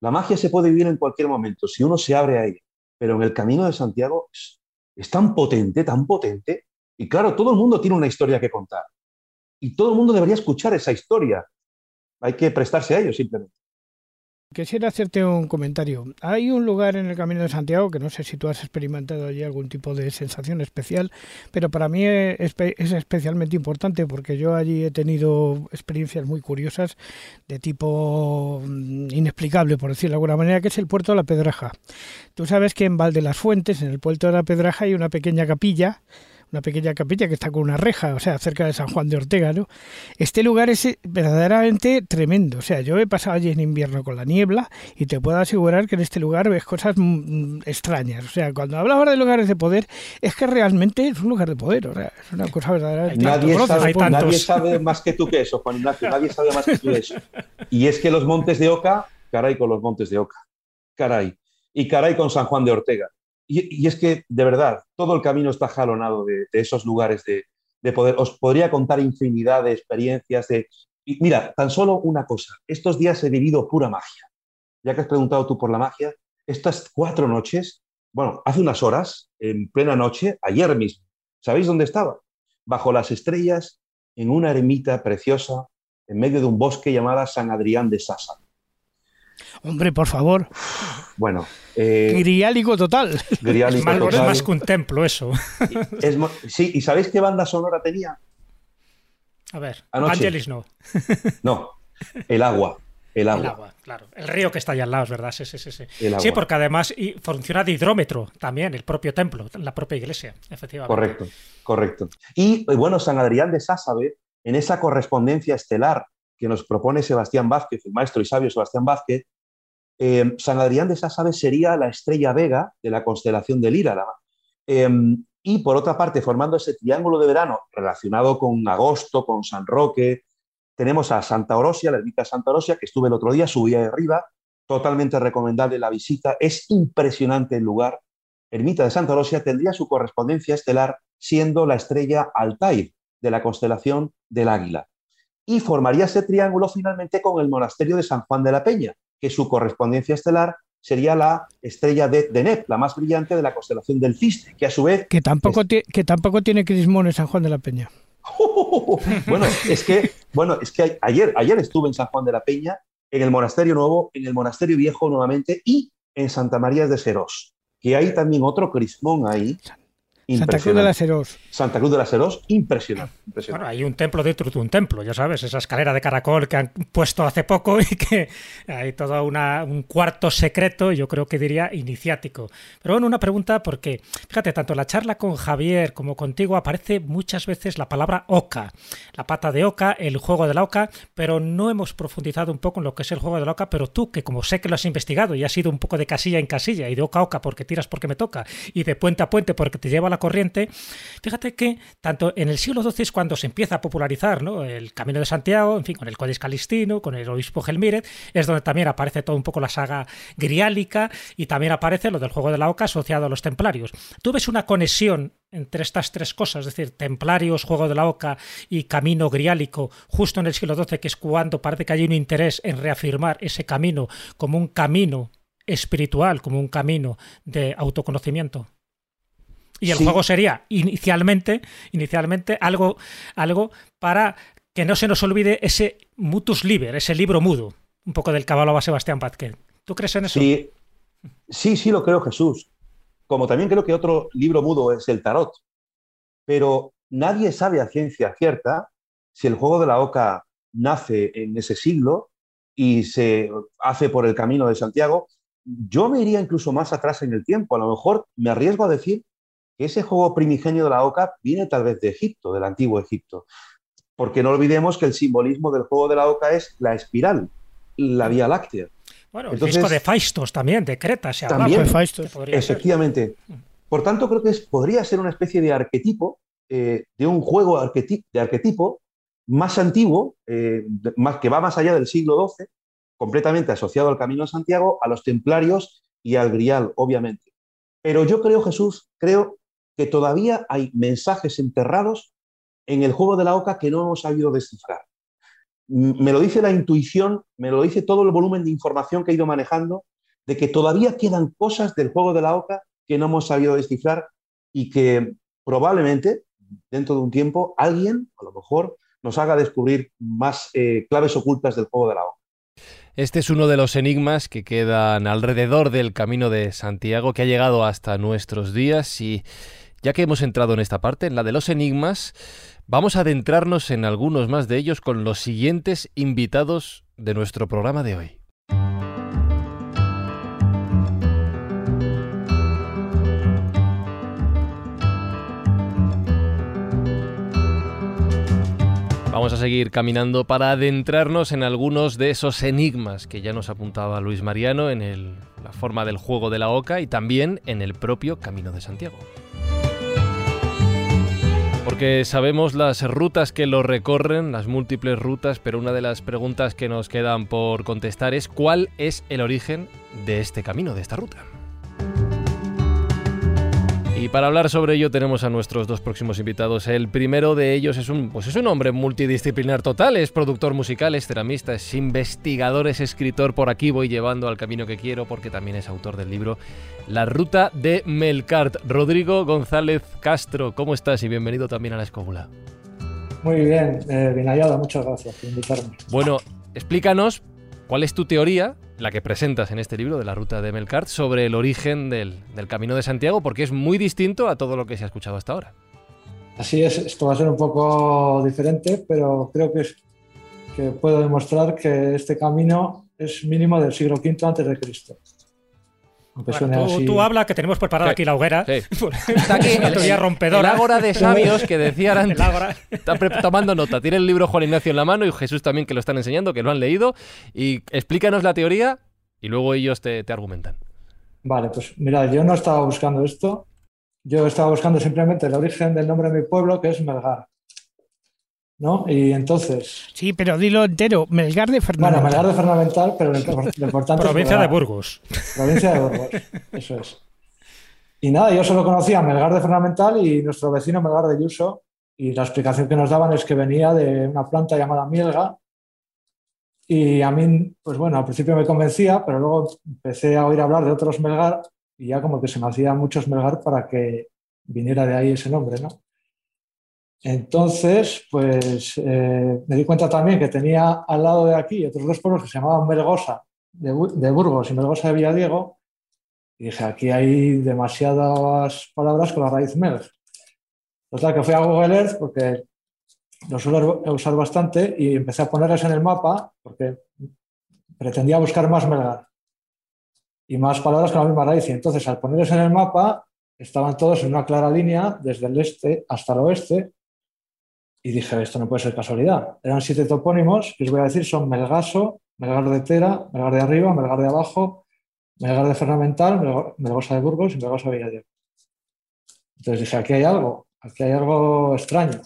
La magia se puede vivir en cualquier momento si uno se abre a ella, pero en el camino de Santiago es, tan potente, tan potente, y claro, todo el mundo tiene una historia que contar. Y todo el mundo debería escuchar esa historia. Hay que prestarse a ello simplemente. Quisiera hacerte un comentario. Hay un lugar en el Camino de Santiago que no sé si tú has experimentado allí algún tipo de sensación especial, pero para mí es, especialmente importante porque yo allí he tenido experiencias muy curiosas de tipo mm, inexplicable, por decirlo de alguna manera, que es el puerto de la Pedraja. Tú sabes que en Valde las Fuentes, en el puerto de la Pedraja, hay una pequeña capilla una pequeña capilla que está con una reja, o sea, cerca de San Juan de Ortega, ¿no? Este lugar es verdaderamente tremendo, o sea, yo he pasado allí en invierno con la niebla y te puedo asegurar que en este lugar ves cosas mm, extrañas, o sea, cuando hablamos de lugares de poder, es que realmente es un lugar de poder, o sea, es una cosa verdaderamente... Nadie, sabe, nadie sabe más que tú que eso, Juan Ignacio, nadie sabe más que tú eso. Y es que los montes de Oca, caray con los montes de Oca, caray, y caray con San Juan de Ortega. Y, es que, de verdad, todo el camino está jalonado de, esos lugares de, poder. Os podría contar infinidad de experiencias. De, mira, tan solo una cosa. Estos días he vivido pura magia. Ya que has preguntado tú por la magia, estas cuatro noches, bueno, hace unas horas, en plena noche, ayer mismo, ¿sabéis dónde estaba? Bajo las estrellas, en una ermita preciosa, en medio de un bosque llamada San Adrián de Sasa. Hombre, por favor. Bueno. Eh, griálico total. Griálico total. Es más que un templo, eso. sí, ¿y sabéis qué banda sonora tenía? A ver, Angelis no. no, el agua. El agua. El agua, claro. El río que está allá al lado, es verdad. Sí, sí, sí. Sí, porque además funciona de hidrómetro también, el propio templo, la propia iglesia, efectivamente. Correcto, correcto. Y bueno, San Adrián de Sásabe, en esa correspondencia estelar que nos propone Sebastián Vázquez, el maestro y sabio Sebastián Vázquez, eh, San Adrián de Sásabe sería la estrella Vega de la constelación de Lírala. Em, y por otra parte, formando ese triángulo de verano relacionado con agosto, con San Roque, tenemos a Santa Orosia, la ermita Santa Orosia, que estuve el otro día, subía de arriba, totalmente recomendable la visita, es impresionante el lugar. Ermita de Santa Orosia tendría su correspondencia estelar siendo la estrella Altair de la constelación del Águila y formaría ese triángulo finalmente con el monasterio de San Juan de la Peña, que su correspondencia estelar sería la estrella de Deneb, la más brillante de la constelación del Cisne, que a su vez... Que tampoco, que tampoco tiene crismón en San Juan de la Peña. bueno, es que, bueno, es que ayer, ayer estuve en San Juan de la Peña, en el monasterio nuevo, en el monasterio viejo nuevamente y en Santa María de Serós, que hay también otro crismón ahí, Santa Cruz de la Serós. Santa Cruz de la Serós, impresionante, Bueno, hay un templo dentro de un templo, ya sabes, esa escalera de caracol que han puesto hace poco y que hay todo un cuarto secreto, yo creo que diría iniciático. Pero bueno, una pregunta porque, fíjate, tanto en la charla con Javier como contigo aparece muchas veces la palabra oca, la pata de oca, el juego de la oca, pero no hemos profundizado un poco en lo que es el juego de la oca, pero tú, que como sé que lo has investigado y has ido un poco de casilla en casilla y de oca a oca porque tiras porque me toca y de puente a puente porque te lleva la corriente, fíjate que tanto en el siglo XII es cuando se empieza a popularizar el Camino de Santiago, en fin, con el Códice Calistino, con el obispo Gelmírez, es donde también aparece todo un poco la saga griálica y también aparece lo del juego de la oca asociado a los templarios. ¿Tú ves una conexión entre estas tres cosas, es decir, templarios, juego de la oca y camino griálico, justo en el siglo XII, que es cuando parece que hay un interés en reafirmar ese camino como un camino espiritual, como un camino de autoconocimiento? Y el juego sería inicialmente, inicialmente algo, algo para que no se nos olvide ese mutus liber, ese libro mudo, un poco del caballo a Sebastián Vázquez. ¿Tú crees en eso? Sí, sí, sí lo creo, Jesús. Como también creo que otro libro mudo es el tarot. pero nadie sabe a ciencia cierta si el juego de la Oca nace en ese siglo y se hace por el camino de Santiago. Yo me iría incluso más atrás en el tiempo. A lo mejor me arriesgo a decir ese juego primigenio de la Oca viene tal vez de Egipto, del antiguo Egipto. Porque no olvidemos que el simbolismo del juego de la Oca es la espiral, la Vía Láctea. Bueno, el disco de Faistos también, de Creta, se también, efectivamente. Por tanto, creo que podría ser una especie de arquetipo, eh, de un juego de arquetipo más antiguo, eh, más, que va más allá del siglo XII, completamente asociado al Camino de Santiago, a los templarios y al Grial, obviamente. Pero yo creo, Jesús, creo que todavía hay mensajes enterrados en el juego de la oca que no hemos sabido descifrar. Me lo dice la intuición, me lo dice todo el volumen de información que he ido manejando, de que todavía quedan cosas del juego de la oca que no hemos sabido descifrar y que probablemente dentro de un tiempo alguien, a lo mejor, nos haga descubrir más eh, claves ocultas del juego de la oca. Este es uno de los enigmas que quedan alrededor del camino de Santiago que ha llegado hasta nuestros días y ya que hemos entrado en esta parte, en la de los enigmas, vamos a adentrarnos en algunos más de ellos con los siguientes invitados de nuestro programa de hoy. Vamos a seguir caminando para adentrarnos en algunos de esos enigmas que ya nos apuntaba Luis Mariano en la forma del juego de la oca y también en el propio Camino de Santiago. Porque sabemos las rutas que lo recorren, las múltiples rutas, pero una de las preguntas que nos quedan por contestar es ¿cuál es el origen de este camino, de esta ruta? Y para hablar sobre ello tenemos a nuestros dos próximos invitados. El primero de ellos es un, pues es un hombre multidisciplinar total, es productor musical, es ceramista, es investigador, es escritor. Por aquí voy llevando al camino que quiero porque también es autor del libro La Ruta de Melcart. Rodrigo González Castro, ¿cómo estás? Y bienvenido también a la escóbula. Muy bien, eh, bien hallado, muchas gracias por invitarme. Bueno, explícanos cuál es tu teoría la que presentas en este libro de la ruta de Melkart, sobre el origen del, Camino de Santiago, porque es muy distinto a todo lo que se ha escuchado hasta ahora. Así es, esto va a ser un poco diferente, pero creo que, es, que puedo demostrar que este camino es mínimo del siglo V antes Cristo. tú, habla que tenemos preparada aquí la hoguera. Está aquí el, rompedora. El ágora de sabios que decían antes. Está tomando nota. Tiene el libro Juan Ignacio en la mano y Jesús también que lo están enseñando, que lo han leído. Y explícanos la teoría y luego ellos te, te argumentan. Vale, pues mira, yo no estaba buscando esto. Yo estaba buscando simplemente el origen del nombre de mi pueblo, que es Melgar. ¿No? Y entonces... Sí, pero dilo entero, Melgar de Fernamental. Bueno, Melgar de Fernamental, pero lo importante Provincia de Burgos. Provincia de Burgos, eso es. Y nada, yo solo conocía Melgar de Fernamental y nuestro vecino Melgar de Yuso, y la explicación que nos daban es que venía de una planta llamada mielga, y a mí, pues bueno, al principio me convencía, pero luego empecé a oír hablar de otros Melgar, y ya como que se me hacían muchos Melgar para que viniera de ahí ese nombre, ¿no? Entonces, pues eh, me di cuenta también que tenía al lado de aquí otros dos pueblos que se llamaban Melgosa de, Burgos y Melgosa de Villadiego. Y dije, aquí hay demasiadas palabras con la raíz Melg. Total, que fui a Google Earth porque lo suelo usar bastante y empecé a ponerles en el mapa porque pretendía buscar más Melgar y más palabras con la misma raíz. Y entonces, al ponerles en el mapa, estaban todos en una clara línea desde el este hasta el oeste y dije, esto no puede ser casualidad. Eran siete topónimos que os voy a decir son Melgaso, Melgar de Tera, Melgar de Arriba, Melgar de Abajo, Melgar de Fernamental, Melgosa de Burgos y Melgosa de Villadiego. Entonces dije, aquí hay algo, aquí hay algo extraño.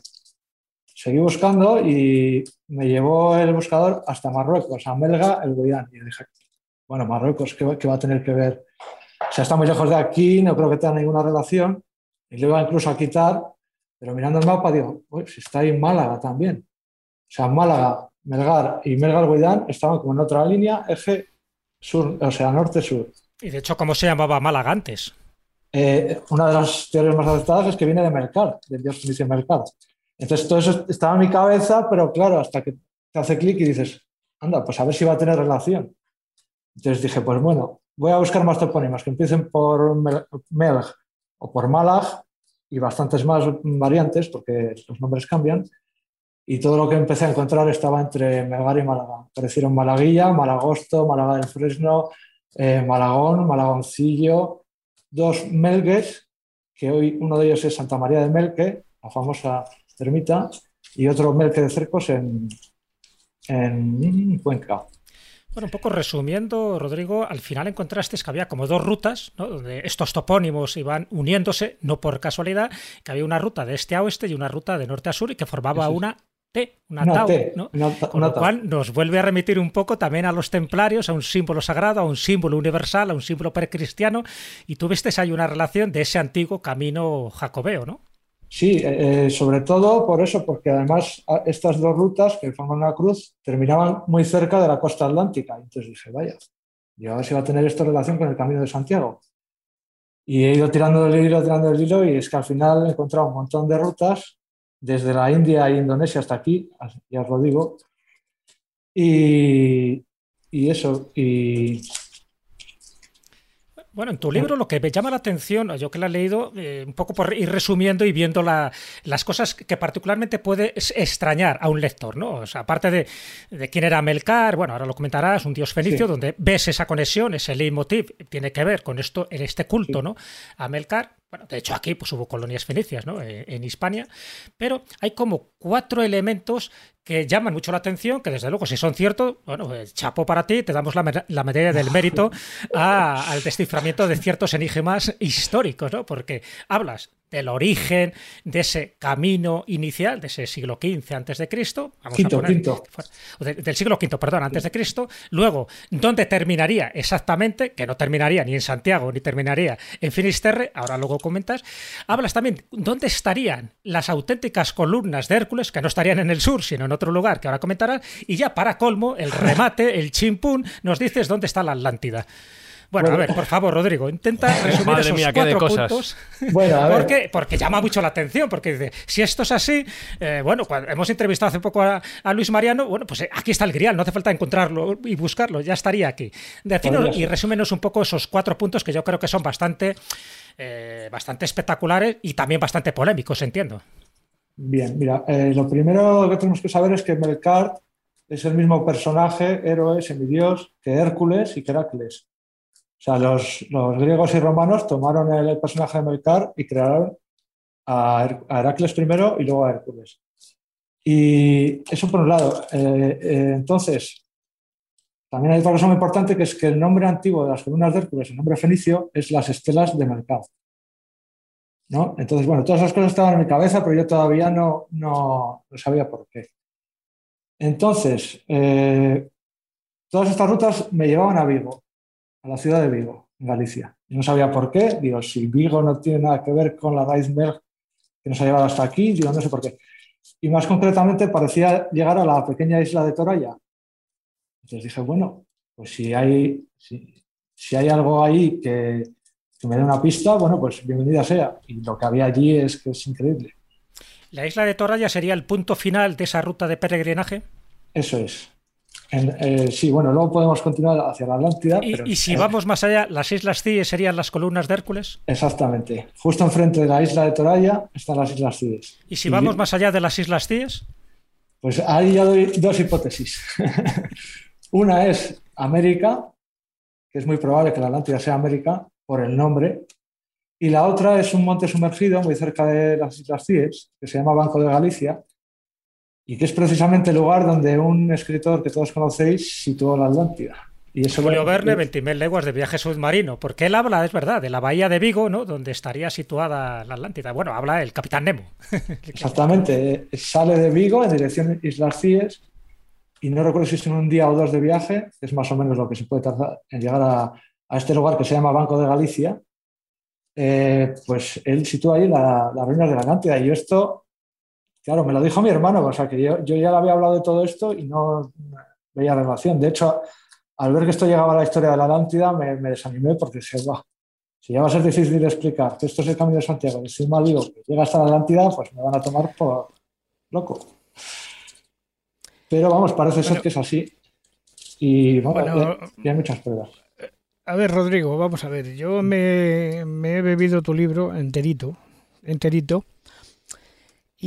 Seguí buscando y me llevó el buscador hasta Marruecos, a Melga, el Guayán. Y dije, bueno, Marruecos, ¿qué, va a tener que ver? O sea, está muy lejos de aquí, no creo que tenga ninguna relación. Y le iba incluso a quitar pero mirando el mapa digo, si está ahí Málaga también. O sea, Málaga, Melgar y Melgar-Guidán estaban como en otra línea, eje sur, o sea, norte-sur. Y de hecho, ¿cómo se llamaba Málaga antes? Eh, una de las teorías más aceptadas es que viene de Melcar, del dios dice Melcar. Entonces, todo eso estaba en mi cabeza, pero claro, hasta que te hace clic y dices, anda, pues a ver si va a tener relación. Entonces dije, pues bueno, voy a buscar más topónimos que empiecen por Melg o por Málaga y bastantes más variantes, porque los nombres cambian. Y todo lo que empecé a encontrar estaba entre Melgar y Málaga. Aparecieron Malaguilla, Malagosto, Málaga del Fresno, eh, Malagón, Malagoncillo, dos Melgues, que hoy uno de ellos es Santa María de Melque, la famosa ermita, y otro Melque de Cercos en, en Cuenca. Bueno, un poco resumiendo, Rodrigo, al final encontraste que había como dos rutas, ¿no? donde estos topónimos iban uniéndose, no por casualidad, que había una ruta de este a oeste y una ruta de norte a sur y que formaba una T, una, tau, ¿no? Con lo cual nos vuelve a remitir un poco también a los templarios, a un símbolo sagrado, a un símbolo universal, a un símbolo precristiano, y tú viste ahí una relación de ese antiguo camino jacobeo, ¿no? Sí, eh, sobre todo por eso, porque además estas dos rutas que forman una cruz terminaban muy cerca de la costa atlántica. Entonces dije, vaya, y ahora si va a tener esto relación con el Camino de Santiago. Y he ido tirando del hilo, tirando del hilo, y es que al final he encontrado un montón de rutas, desde la India e Indonesia hasta aquí, ya os lo digo. Y eso, y bueno, en tu libro lo que me llama la atención, yo que la he leído, eh, un poco por ir resumiendo y viendo las cosas que particularmente puede extrañar a un lector, ¿no? O sea, aparte de, quién era Melcar, bueno, ahora lo comentarás, un dios fenicio, donde ves esa conexión, ese leitmotiv, tiene que ver con esto, en este culto, ¿no? A Melcar, bueno, de hecho aquí pues hubo colonias fenicias, ¿no? En, en Hispania, pero hay como cuatro elementos que llaman mucho la atención, que desde luego si son ciertos, bueno, chapo para ti, te damos la, medalla del mérito al desciframiento de ciertos enigmas históricos, ¿no? Porque hablas del origen de ese camino inicial de ese siglo XV antes de Cristo, del siglo V, perdón, antes de Cristo, luego dónde terminaría exactamente, que no terminaría ni en Santiago ni terminaría en Finisterre, ahora luego comentas, hablas también dónde estarían las auténticas columnas de Hércules que no estarían en el sur, sino en otro lugar que ahora comentarás, y ya para colmo, el remate, el chimpún, nos dices dónde está la Atlántida. Bueno, a ver, por favor, Rodrigo, intenta resumir esos cuatro puntos. Bueno, porque, porque llama mucho la atención, porque dice, si esto es así, eh, bueno, cuando hemos entrevistado hace poco a, Luis Mariano, bueno, pues eh, aquí está el grial, no hace falta encontrarlo y buscarlo, ya estaría aquí. Decinos y resúmenos un poco esos cuatro puntos que yo creo que son bastante, eh, bastante espectaculares y también bastante polémicos, entiendo. Bien, mira, lo primero que tenemos que saber es que Melkart es el mismo personaje, héroe, semidios, que Hércules y que Heracles. O sea, los, griegos y romanos tomaron el, personaje de Melcar y crearon a, Heracles primero y luego a Hércules. Y eso por un lado. Eh, eh, entonces, también hay otra cosa muy importante que es que el nombre antiguo de las columnas de Hércules, el nombre fenicio, es las estelas de Melcar. ¿no? Entonces, bueno, todas esas cosas estaban en mi cabeza, pero yo todavía no, no, sabía por qué. Entonces, eh, todas estas rutas me llevaban a Vigo a la ciudad de Vigo, en Galicia. Y no sabía por qué, digo, si Vigo no tiene nada que ver con la iceberg que nos ha llevado hasta aquí, digo, no sé por qué. Y más concretamente parecía llegar a la pequeña isla de Toraya. Entonces dije, bueno, pues si hay, si, hay algo ahí que, que me dé una pista, bueno, pues bienvenida sea. Y lo que había allí es que es increíble. ¿La isla de Toraya sería el punto final de esa ruta de peregrinaje? Eso es. Eh, sí, bueno, luego podemos continuar hacia la Atlántida. ¿Y, si vamos más allá, las Islas Cíes serían las columnas de Hércules? Exactamente. Justo enfrente de la isla de Toraya están las Islas Cíes. ¿Y si vamos más allá de las Islas Cíes? Pues ahí ya doy dos hipótesis. Una es América, que es muy probable que la Atlántida sea América por el nombre. Y la otra es un monte sumergido muy cerca de las Islas Cíes, que se llama Banco de Galicia, y que es precisamente el lugar donde un escritor que todos conocéis situó la Atlántida. Y eso Julio Verne, 20.000 leguas de viaje submarino, porque él habla, es verdad, de la bahía de Vigo, ¿no? donde estaría situada la Atlántida. Bueno, habla el capitán Nemo. Exactamente, sale de Vigo en dirección Islas Cíes y no recuerdo si es en un día o dos de viaje, es más o menos lo que se puede tardar en llegar a, este lugar que se llama Banco de Galicia, eh, pues él sitúa ahí la, la ruina de la Atlántida y esto Claro, me lo dijo mi hermano, o sea que yo, ya le había hablado de todo esto y no veía relación. De hecho, al ver que esto llegaba a la historia de la Atlántida, me, desanimé porque se va. Si ya va a ser difícil explicar que esto es el camino de Santiago, que si mal digo que llega hasta la Atlántida, pues me van a tomar por loco. Pero vamos, parece ser que es así. Y bueno, hay muchas pruebas. A ver, Rodrigo, vamos a ver. Yo me, me he bebido tu libro enterito enterito.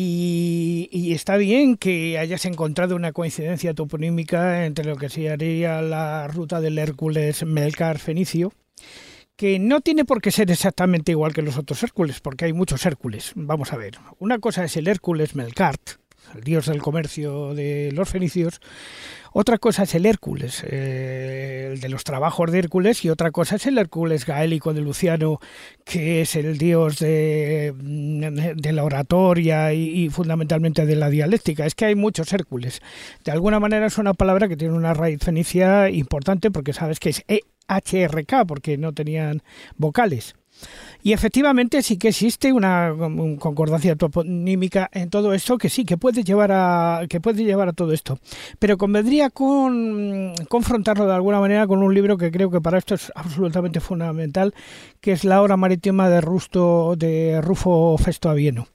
Y, está bien que hayas encontrado una coincidencia toponímica entre lo que sería la ruta del Hércules Melcar Fenicio, que no tiene por qué ser exactamente igual que los otros Hércules, porque hay muchos Hércules. Vamos a ver, una cosa es el Hércules Melkart, el dios del comercio de los fenicios, otra cosa es el Hércules, eh, el de los trabajos de Hércules, y otra cosa es el Hércules gaélico de Luciano, que es el dios de, mm, la oratoria y, fundamentalmente de la dialéctica. Es que hay muchos Hércules. De alguna manera es una palabra que tiene una raíz fenicia importante porque sabes que es EHRK, porque no tenían vocales. Y efectivamente sí que existe una concordancia toponímica en todo esto que sí que puede llevar a que puede llevar a todo esto. Pero convendría con confrontarlo de alguna manera con un libro que creo que para esto es absolutamente fundamental, que es La hora marítima de Rusto de Rufo Festo Avieno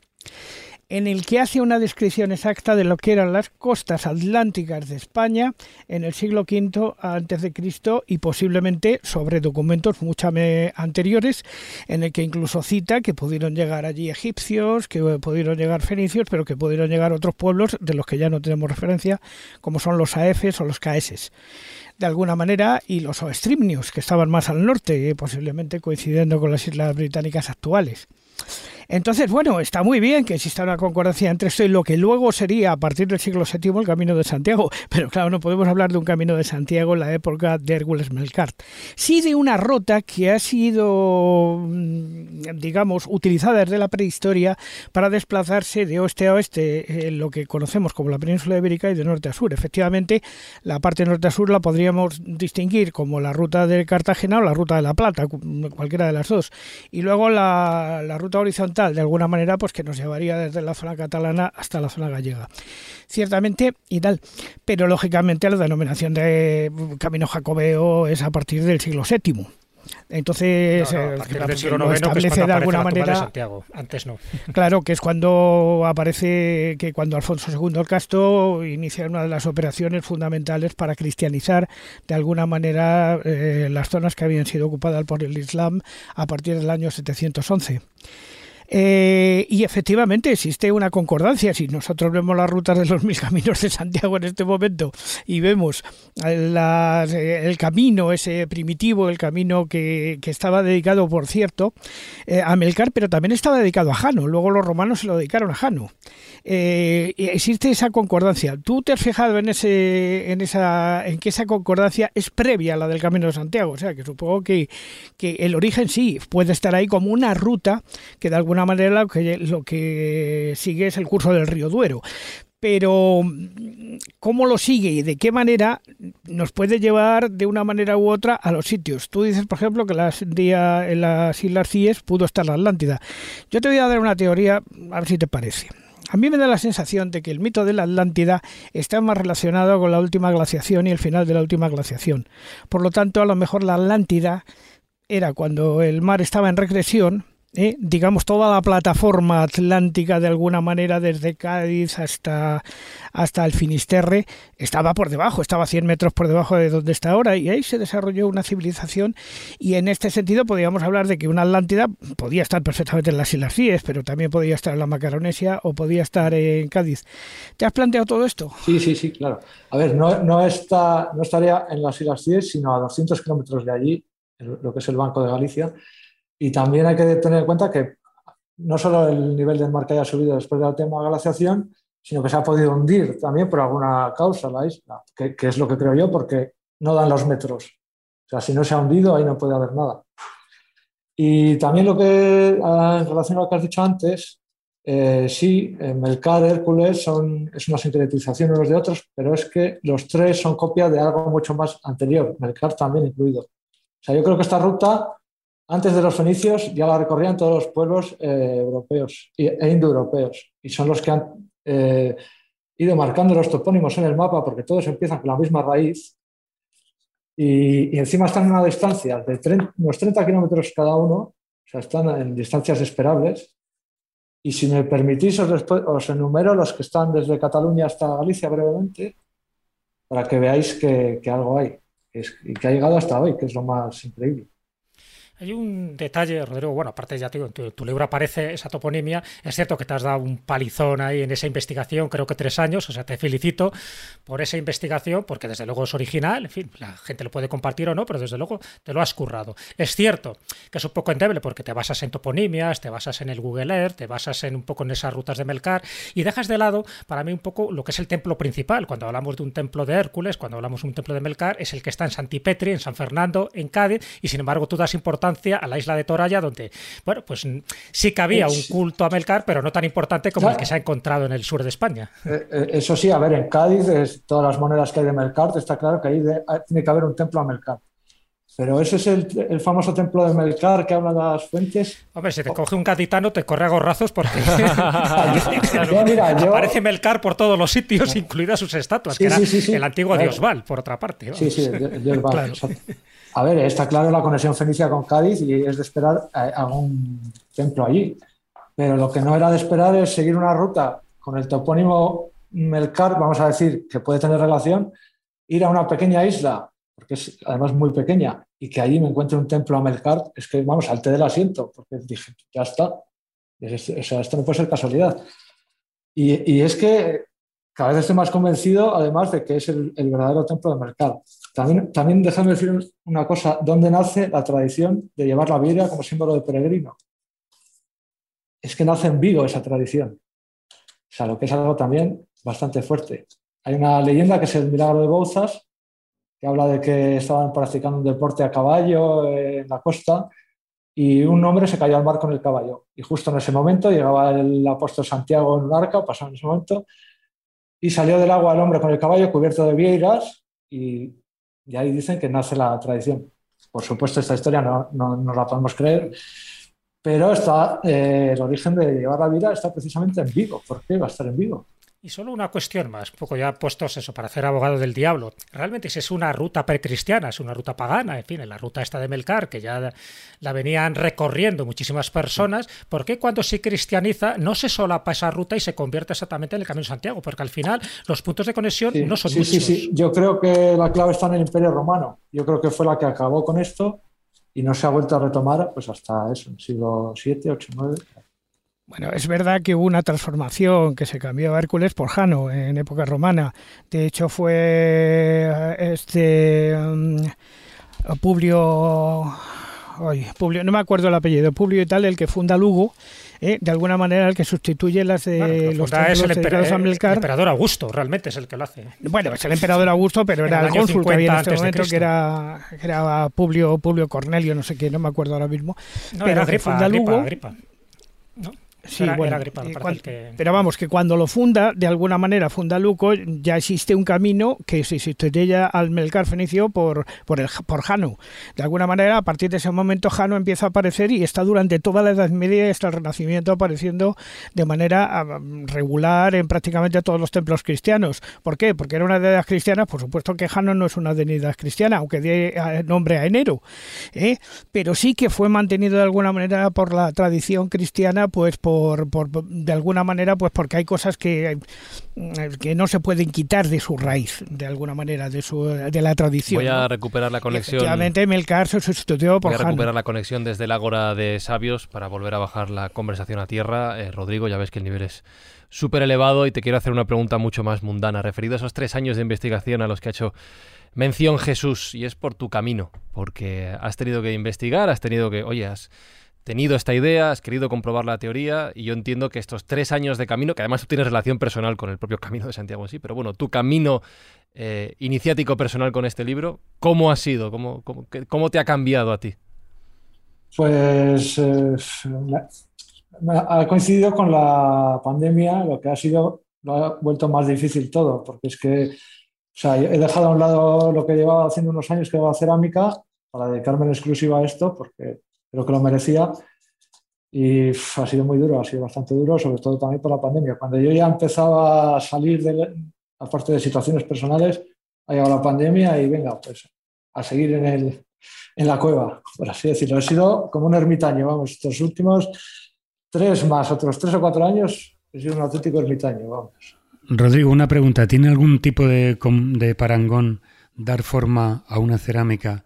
en el que hace una descripción exacta de lo que eran las costas atlánticas de España en el siglo V antes de Cristo y posiblemente sobre documentos mucho anteriores en el que incluso cita que pudieron llegar allí egipcios, que pudieron llegar fenicios, pero que pudieron llegar otros pueblos de los que ya no tenemos referencia, como son los aefes o los caeses de alguna manera, y los oestrimnios, que estaban más al norte, posiblemente coincidiendo con las islas británicas actuales. Entonces, bueno, está muy bien que exista una concordancia entre esto y lo que luego sería a partir del siglo VII el Camino de Santiago, pero claro, no podemos hablar de un Camino de Santiago en la época de Hércules Melkart. Sí de una ruta que ha sido, mm, digamos, utilizada desde la prehistoria para desplazarse de oeste a oeste, en lo que conocemos como la península ibérica y de norte a sur. Efectivamente, la parte norte a sur la podríamos distinguir como la ruta de Cartagena o la ruta de la Plata, cualquiera de las dos. Y luego la, la ruta horizontal de alguna manera, pues que nos llevaría desde la zona catalana hasta la zona gallega. Ciertamente y tal, pero lógicamente la denominación de Camino Jacobeo es a partir del siglo VII. Entonces, eh, establece de alguna manera. Santiago. Antes no. Claro, que es cuando aparece que cuando Alfonso II el Casto inicia una de las operaciones fundamentales para cristianizar de alguna manera eh, las zonas que habían sido ocupadas por el Islam a partir del año 711. Eh, y efectivamente existe una concordancia. Si nosotros vemos las rutas de los mil caminos de Santiago en este momento y vemos eh, el camino ese primitivo, el camino que, estaba dedicado, por cierto, eh, a Melcar, pero también estaba dedicado a Jano. Luego los romanos se lo dedicaron a Jano. existe esa concordancia. ¿Tú te has fijado en, ese, en, esa, en que esa concordancia es previa a la del Camino de Santiago? O sea, que supongo que, que el origen sí puede estar ahí como una ruta que de alguna alguna manera lo que, lo que sigue es el curso del río Duero pero cómo lo sigue y de qué manera nos puede llevar de una manera u otra a los sitios. Tú dices, por ejemplo, que las, día, en las Islas Cíes pudo estar la Atlántida. Yo te voy a dar una teoría, a ver si te parece. A mí me da la sensación de que el mito de la Atlántida está más relacionado con la última glaciación y el final de la última glaciación. Por lo tanto, a lo mejor la Atlántida era cuando el mar estaba en regresión ¿eh? digamos, toda la plataforma atlántica de alguna manera desde Cádiz hasta, hasta el Finisterre estaba por debajo, estaba 100 metros por debajo de donde está ahora y ahí se desarrolló una civilización y en este sentido podríamos hablar de que una Atlántida podía estar perfectamente en las Islas Cíes, pero también podía estar en la Macaronesia o podía estar en Cádiz. ¿Te has planteado todo esto? Sí, sí, sí, claro. A ver, no, no, está, no estaría en las Islas Cíes, sino a 200 kilómetros de allí, lo que es el Banco de Galicia, y también hay que tener en cuenta que no solo el nivel del mar que haya subido después de la tema glaciación, sino que se ha podido hundir también por alguna causa la isla, que, es lo que creo yo, porque no dan los metros. O sea, si no se ha hundido, ahí no puede haber nada. Y también lo que, ah, en relación a lo que has dicho antes, eh, sí, Melcar, Hércules son, es una sintetización unos de otros, pero es que los tres son copia de algo mucho más anterior, Melcar también incluido. O sea, yo creo que esta ruta antes de los fenicios ya la recorrían todos los pueblos eh, europeos e indoeuropeos y son los que han eh, ido marcando los topónimos en el mapa porque todos empiezan con la misma raíz y, encima están en una distancia de unos 30 kilómetros cada uno, o sea, están en distancias esperables. Y si me permitís, os, os enumero los que están desde Cataluña hasta Galicia brevemente para que veáis que, algo hay y que ha llegado hasta hoy, que es lo más increíble. Hay un detalle, Rodrigo, bueno, aparte ya te digo, en tu, libro aparece esa toponimia, es cierto que te has dado un palizón ahí en esa investigación, creo que tres años, o sea, te felicito por esa investigación, porque desde luego es original, en fin, la gente lo puede compartir o no, pero desde luego te lo has currado. Es cierto que es un poco endeble porque te basas en toponimias, te basas en el Google Earth, te basas en un poco en esas rutas de Melcar y dejas de lado para mí un poco lo que es el templo principal. Cuando hablamos de un templo de Hércules, cuando hablamos de un templo de Melcar, es el que está en Santipetri, en San Fernando, en Cádiz, y sin embargo tú das importancia a la isla de Toraya, donde, bueno, pues sí que había un culto a Melcar, pero no tan importante como el que se ha encontrado en el sur de España. Eh, eh, eso sí, a ver, en Cádiz, todas las monedas que hay de Melcar, está claro que ahí tiene que haber un templo a Melcar. Pero ese es el, famoso templo de Melcar que habla de las fuentes. Hombre, si te coge un gaditano, te corre a gorrazos porque aparece Melcar por todos los sitios, incluidas sus estatuas, que era el antiguo dios Val, por otra parte. Sí, sí, dios Val. A ver, está claro la conexión fenicia con Cádiz y es de esperar eh, algún templo allí. Pero lo que no era de esperar es seguir una ruta con el topónimo Melcar, vamos a decir, que puede tener relación, ir a una pequeña isla, porque es además muy pequeña, y que allí me encuentre un templo a Melcar, es que, vamos, salté del asiento, porque dije, ya está. O sea, esto no puede ser casualidad. Y, es que cada vez estoy más convencido, además, de que es el, verdadero templo de Melcar. También, también déjame decir una cosa, ¿dónde nace la tradición de llevar la Biblia como símbolo de peregrino? Es que nace en Vigo esa tradición. O sea, lo que es algo también bastante fuerte. Hay una leyenda que es el milagro de Bouzas, que habla de que estaban practicando un deporte a caballo en la costa y un hombre se cayó al mar con el caballo. Y justo en ese momento llegaba el apóstol Santiago en un arca, pasó en ese momento, y salió del agua el hombre con el caballo cubierto de vieiras y y ahí dicen que nace la tradición. Por supuesto, esta historia no, no, la podemos creer, pero está, eh, el origen de llevar la vida está precisamente en Vigo. ¿Por qué va a estar en Vigo? Y solo una cuestión más, un poco ya puestos eso para hacer abogado del diablo. Realmente si es una ruta precristiana, es una ruta pagana, en fin, en la ruta esta de Melcar, que ya la venían recorriendo muchísimas personas, ¿por qué cuando se cristianiza no se solapa esa ruta y se convierte exactamente en el Camino de Santiago? Porque al final los puntos de conexión no son sí, muchos. Sí, sí, yo creo que la clave está en el Imperio Romano. Yo creo que fue la que acabó con esto y no se ha vuelto a retomar pues hasta eso, el siglo VII, VIII, IX. Bueno, es verdad que hubo una transformación que se cambió a Hércules por Jano en época romana. De hecho, fue este um, Publio, Publio, no me acuerdo el apellido, Publio y tal, el que funda Lugo. ¿eh? de alguna manera el que sustituye las de los templos es el, emperador Augusto, realmente es el que lo hace. Bueno, es el emperador Augusto, pero era el, cónsul que había en este momento, que era, era Publio, Publio Cornelio, no sé qué, no me acuerdo ahora mismo. pero era Agripa, funda Lugo. ¿no? Sí, bueno, pero vamos, que cuando lo funda, de alguna manera funda Luco, ya existe un camino que se sustituye al Melcar Fenicio por, por, el, por Jano. De alguna manera, a partir de ese momento, Jano empieza a aparecer y está durante toda la Edad Media y hasta el Renacimiento apareciendo de manera ah, regular en prácticamente todos los templos cristianos. ¿Por qué? Porque era una deidad cristiana, por supuesto que Jano no es una deidad cristiana, aunque dé ah, nombre a enero, ¿eh? pero sí que fue mantenido de alguna manera por la tradición cristiana, pues por por, de alguna manera, pues porque hay cosas que, que no se pueden quitar de su raíz, de alguna manera, de, su, de la tradición. Voy a recuperar la conexión. efectivamente, Melcar se sustituyó por Voy a recuperar la conexión desde el Ágora de Sabios para volver a bajar la conversación a tierra. Eh, Rodrigo, ya ves que el nivel es súper elevado y te quiero hacer una pregunta mucho más mundana, referido a esos tres años de investigación a los que ha hecho mención Jesús, y es por tu camino, porque has tenido que investigar, has tenido que, oye, has tenido esta idea, has querido comprobar la teoría y yo entiendo que estos tres años de camino, que además tú tienes relación personal con el propio camino de Santiago en sí, pero bueno, tu camino eh, iniciático personal con este libro, ¿cómo ha sido? ¿Cómo, cómo, te ha cambiado a ti? Pues eh, ha coincidido con la pandemia, lo que ha sido, lo ha vuelto más difícil todo, porque es que o sea, he dejado a un lado lo que llevaba haciendo unos años, que era cerámica, para dedicarme en exclusiva a esto, porque creo que lo merecía. Y ha sido muy duro, ha sido bastante duro, sobre todo también por la pandemia. Cuando yo ya empezaba a salir, de, aparte de situaciones personales, ha llegado la pandemia y venga, pues a seguir en, el, en la cueva, por así decirlo. He sido como un ermitaño, vamos, estos últimos tres más, otros tres o cuatro años, he sido un auténtico ermitaño, vamos. Rodrigo, una pregunta. ¿Tiene algún tipo de, de parangón dar forma a una cerámica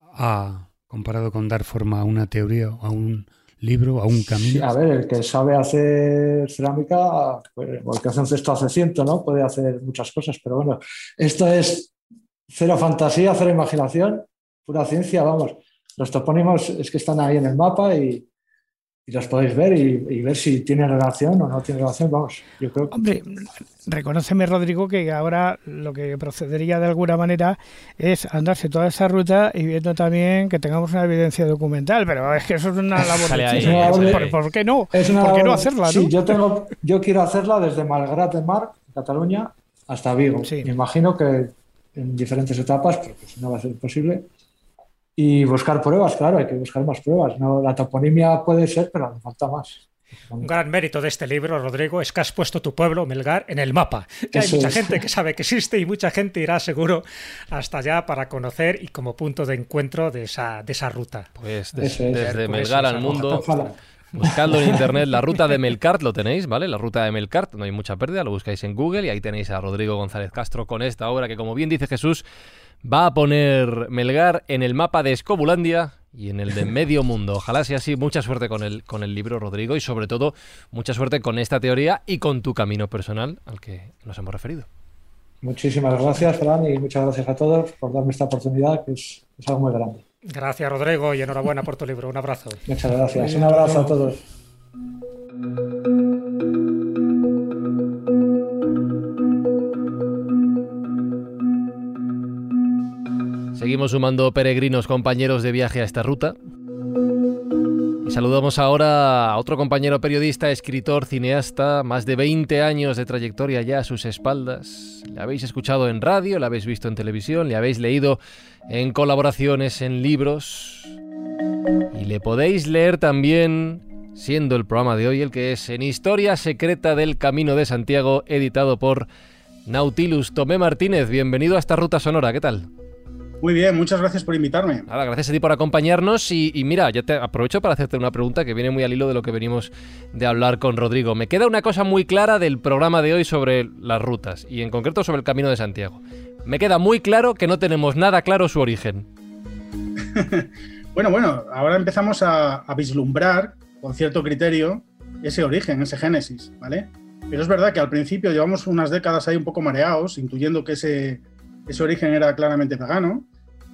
a comparado con dar forma a una teoría a un libro, a un camino. a ver, el que sabe hacer cerámica, pues, o el que hace un cesto hace ciento, ¿no? Puede hacer muchas cosas, pero bueno, esto es cero fantasía, cero imaginación, pura ciencia, vamos. Los topónimos es que están ahí en el mapa y, y los podéis ver y, ver si tiene relación o no tiene relación. Vamos, yo creo. Hombre, reconóceme, Rodrigo, que ahora lo que procedería de alguna manera es andarse toda esa ruta y viendo también que tengamos una evidencia documental. Pero es que eso es una labor de ¿Por, qué no? ¿Por qué no hacerla? Sí, yo, tengo, yo quiero hacerla desde Malgrat de Mar, Cataluña, hasta Vigo. Me imagino que en diferentes etapas, porque si no va a ser imposible y buscar pruebas, claro, hay que buscar más pruebas. ¿no? La toponimia puede ser, pero me falta más. Un gran mérito de este libro, Rodrigo, es que has puesto tu pueblo, Melgar, en el mapa. Hay mucha gente que sabe que existe y mucha gente irá seguro hasta allá para conocer y como punto de encuentro de esa, de esa ruta. Pues desde, Melgar al mundo. Buscadlo en internet, la ruta de Melcart, lo tenéis, ¿vale? La ruta de Melcart, no hay mucha pérdida, lo buscáis en Google y ahí tenéis a Rodrigo González Castro con esta obra que, como bien dice Jesús, va a poner Melgar en el mapa de Escobulandia y en el de medio mundo. Ojalá sea así. Mucha suerte con el, con el libro, Rodrigo, y sobre todo mucha suerte con esta teoría y con tu camino personal al que nos hemos referido. Muchísimas gracias, Fran, y muchas gracias a todos por darme esta oportunidad, que es, es algo muy grande. Gracias, Rodrigo, y enhorabuena por tu libro. Un abrazo. Muchas gracias. Un abrazo a todos. Seguimos sumando peregrinos compañeros de viaje a esta ruta. Y saludamos ahora a otro compañero periodista, escritor, cineasta, más de 20 años de trayectoria ya a sus espaldas. Le habéis escuchado en radio, le habéis visto en televisión, le habéis leído en colaboraciones en libros. Y le podéis leer también, siendo el programa de hoy el que es En Historia Secreta del Camino de Santiago, editado por Nautilus. Tomé Martínez, bienvenido a esta ruta sonora, ¿qué tal? Muy bien, muchas gracias por invitarme. Nada, gracias a ti por acompañarnos y, mira, ya te aprovecho para hacerte una pregunta que viene muy al hilo de lo que venimos de hablar con Rodrigo. Me queda una cosa muy clara del programa de hoy sobre las rutas y en concreto sobre el Camino de Santiago. Me queda muy claro que no tenemos nada claro su origen. bueno, bueno, ahora empezamos a, a vislumbrar con cierto criterio ese origen, ese génesis, ¿vale? Pero es verdad que al principio llevamos unas décadas ahí un poco mareados, intuyendo que ese, ese origen era claramente pagano,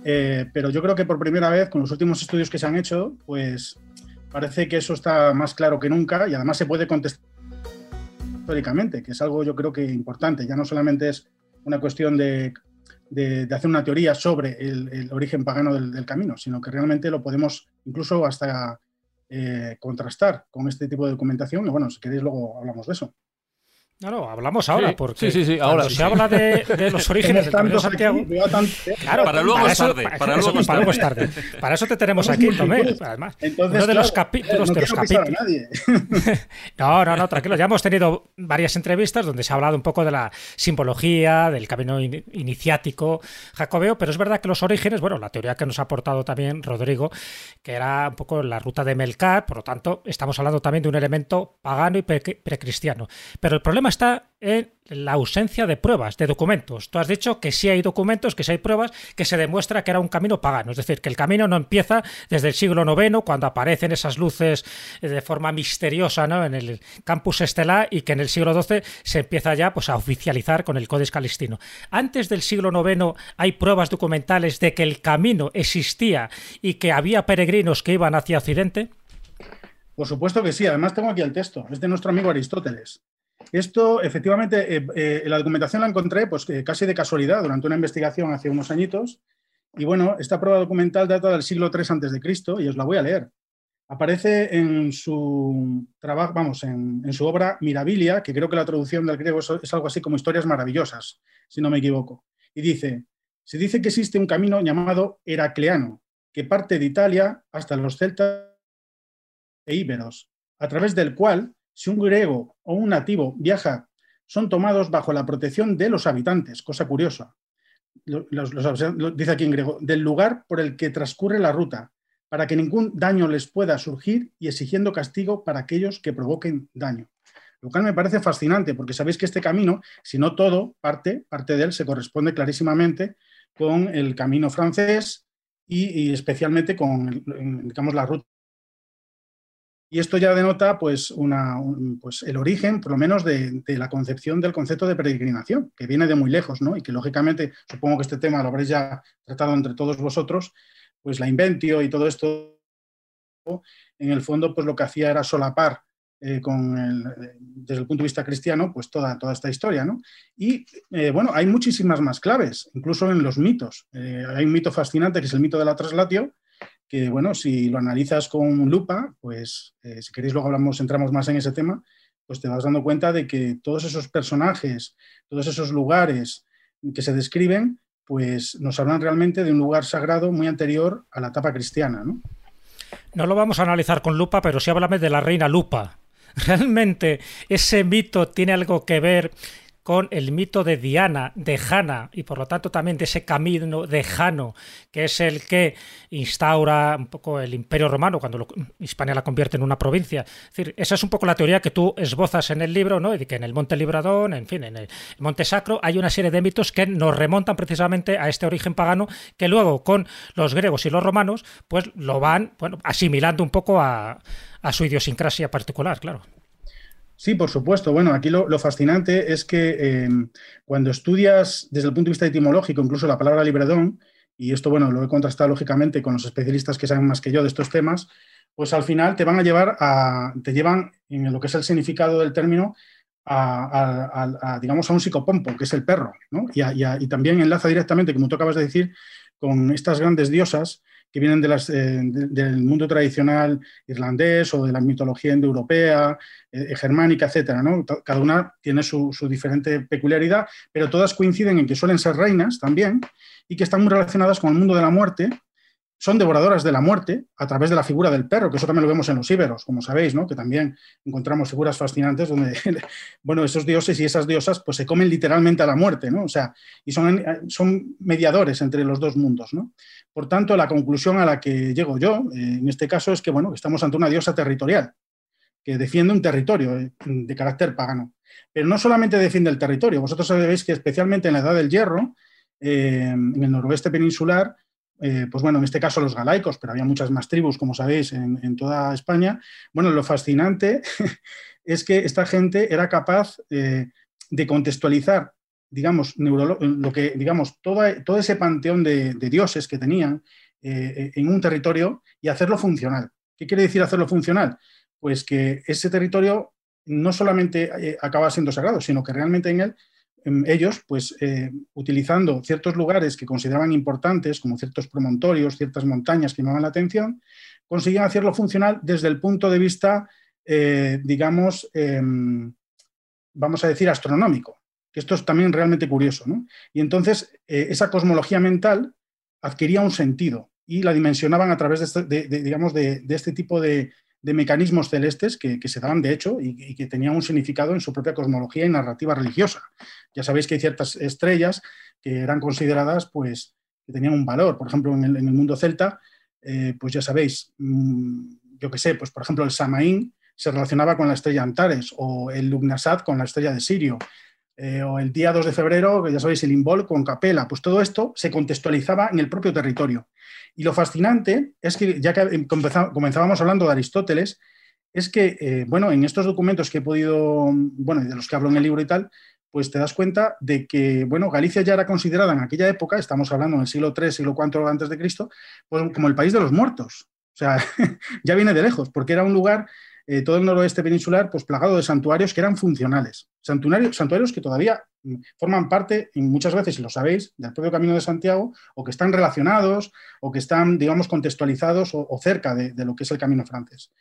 eh, pero yo creo que por primera vez, con los últimos estudios que se han hecho, pues parece que eso está más claro que nunca y además se puede contestar históricamente, que es algo yo creo que importante. Ya no solamente es una cuestión de, hacer una teoría sobre el, origen pagano del, camino, sino que realmente lo podemos incluso hasta eh, contrastar con este tipo de documentación. Y bueno, si queréis luego hablamos de eso. No, no, hablamos ahora, porque sí, sí, ahora. se habla de, los orígenes del Camino de Santiago. claro, para luego es tarde. Para, eso, luego, para luego es tarde. Para eso te tenemos aquí, Tomé. Además, Entonces, uno de los capítulos. de los capítulos. no, no, no, tranquilo. Ya hemos tenido varias entrevistas donde se ha hablado un poco de la simbología, del camino iniciático jacobeo, pero es verdad que los orígenes, bueno, la teoría que nos ha aportado también Rodrigo, que era un poco la ruta de Melcar, por lo tanto, estamos hablando también de un elemento pagano y precristiano. Pero el problema está en la ausencia de pruebas, de documentos. Tú has dicho que sí hay documentos, que sí hay pruebas, que se demuestra que era un camino pagano. Es decir, que el camino no empieza desde el siglo IX, cuando aparecen esas luces de forma misteriosa ¿no? en el campus estelar, y que en el siglo XII se empieza ya pues, a oficializar con el Codex Calistino. Antes del siglo IX hay pruebas documentales de que el camino existía y que había peregrinos que iban hacia Occidente. Por supuesto que sí, además tengo aquí el texto, es de nuestro amigo Aristóteles. Esto, efectivamente, eh, eh, la documentación la encontré pues, casi de casualidad durante una investigación hace unos añitos. Y bueno, esta prueba documental data del siglo III a.C. y os la voy a leer. Aparece en su trabajo, vamos, en, su obra Mirabilia, que creo que la traducción del griego es, algo así como historias maravillosas, si no me equivoco. Y dice, se dice que existe un camino llamado Heracleano, que parte de Italia hasta los celtas e íberos, a través del cual si un griego o un nativo viaja, son tomados bajo la protección de los habitantes, cosa curiosa. dice aquí en griego, del lugar por el que transcurre la ruta, para que ningún daño les pueda surgir y exigiendo castigo para aquellos que provoquen daño. Lo cual me parece fascinante, porque sabéis que este camino, si no todo, parte, parte de él se corresponde clarísimamente con el camino francés y, especialmente con, digamos, la ruta. Y esto ya denota pues, una, pues el origen, por lo menos, de, la concepción del concepto de peregrinación, que viene de muy lejos, ¿no? Y que lógicamente, supongo que este tema lo habréis ya tratado entre todos vosotros, pues la inventio y todo esto, en el fondo, pues lo que hacía era solapar eh, eh, desde el punto de vista cristiano, pues toda, toda esta historia. ¿no? Y eh, bueno, hay muchísimas más claves, incluso en los mitos. hay un mito fascinante que es el mito de la traslatio, que bueno, si lo analizas con lupa, pues si queréis luego hablamos, entramos más en ese tema, pues te vas dando cuenta de que todos esos personajes, todos esos lugares que se describen, pues nos hablan realmente de un lugar sagrado muy anterior a la etapa cristiana. ¿no? No lo vamos a analizar con lupa, pero sí háblame de la reina Lupa. ¿Realmente ese mito tiene algo que ver con el mito de Diana, de Jana, y por lo tanto también de ese camino de Jano, que es el que instaura un poco el imperio romano cuando Hispania la convierte en una provincia. Es decir, esa es un poco la teoría que tú esbozas en el libro, ¿no? Y que en el Monte Libradón, en fin, en el Monte Sacro, hay una serie de mitos que nos remontan precisamente a este origen pagano, que luego con los griegos y los romanos, pues lo van, bueno, asimilando un poco a su idiosincrasia particular, claro. Sí, por supuesto. Bueno, aquí lo, fascinante es que em, cuando estudias desde el punto de vista etimológico, incluso la palabra libradón, y esto, bueno, lo he contrastado lógicamente con los especialistas que saben más que yo de estos temas, pues al final te van a llevar a, te llevan en lo que es el significado del término a, digamos, a un psicopompo, que es el perro, ¿no? Y, y, también enlaza directamente, como tú acabas de decir, con estas grandes diosas que vienen eh, del mundo tradicional irlandés o de la mitología indoeuropea, eh, germánica, etcétera, ¿no? Cada una tiene su, su, diferente peculiaridad, pero todas coinciden en que suelen ser reinas también y que están muy relacionadas con el mundo de la muerte son devoradoras de la muerte a través de la figura del perro, que eso también lo vemos en los íberos, como sabéis, ¿no? que también encontramos figuras fascinantes donde, bueno, esos dioses y esas diosas pues se comen literalmente a la muerte, ¿no? O sea, y son, son mediadores entre los dos mundos, ¿no? Por tanto, la conclusión a la que llego yo, eh, en este caso, es que, bueno, estamos ante una diosa territorial, que defiende un territorio eh, de carácter pagano. Pero no solamente defiende el territorio, vosotros sabéis que especialmente en la Edad del Hierro, eh, en el noroeste peninsular, pues bueno, en este caso los galaicos, pero había muchas más tribus, como sabéis, en, toda España. Bueno, lo fascinante es que esta gente era capaz de contextualizar, digamos, lo que, digamos, todo, todo ese panteón de, dioses que tenían eh, en un territorio y hacerlo funcional. ¿Qué quiere decir hacerlo funcional? Pues que ese territorio no solamente acaba siendo sagrado, sino que realmente en él Em, ellos, pues eh, utilizando ciertos lugares que consideraban importantes, como ciertos promontorios, ciertas montañas que llamaban la atención, conseguían hacerlo funcional desde el punto de vista, eh, digamos, em, vamos a decir, astronómico, que esto es también realmente curioso. Y entonces eh, esa cosmología mental adquiría un sentido y la dimensionaban a través de, este, digamos, de este tipo de, de mecanismos celestes que, se daban de hecho y, que tenían un significado en su propia cosmología y narrativa religiosa. Ya sabéis que hay ciertas estrellas que eran consideradas, pues, que tenían un valor. Por ejemplo, en el, mundo celta, eh, pues ya sabéis, mm, yo qué sé, pues por ejemplo el Samaín se relacionaba con la estrella Antares o el Lugnasad con la estrella de Sirio. Eh, o el día 2 de febrero, que ya sabéis, el Imbol con Capela, pues todo esto se contextualizaba en el propio territorio. Y lo fascinante es que, ya que comenzábamos hablando de Aristóteles, es que, eh, bueno, en estos documentos que he podido, bueno, de los que hablo en el libro y tal, pues te das cuenta de que, bueno, Galicia ya era considerada en aquella época, estamos hablando en el siglo III, siglo IV antes de Cristo, pues como el país de los muertos. O sea, ya viene de lejos, porque era un lugar eh, todo el noroeste peninsular, pues plagado de santuarios que eran funcionales. Santuarios, santuarios que todavía mm, forman parte, y muchas veces, si lo sabéis, del propio Camino de Santiago, o que están relacionados, o que están, digamos, contextualizados o, cerca de, lo que es el Camino francés.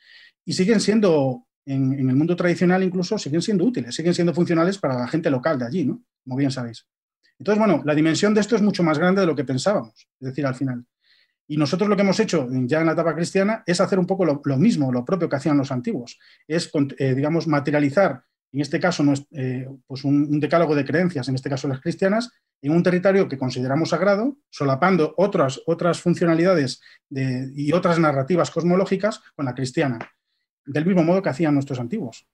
Y siguen siendo, en, el mundo tradicional incluso, siguen siendo útiles, siguen siendo funcionales para la gente local de allí, ¿no? Como bien sabéis. Entonces, bueno, la dimensión de esto es mucho más grande de lo que pensábamos, es decir, al final. Y nosotros lo que hemos hecho ya en la etapa cristiana es hacer un poco lo, mismo, lo propio que hacían los antiguos. Es, eh, digamos, materializar, en este caso, eh, pues un, decálogo de creencias, en este caso las cristianas, en un territorio que consideramos sagrado, solapando otras, otras funcionalidades y otras narrativas cosmológicas con la cristiana, del mismo modo que hacían nuestros antiguos.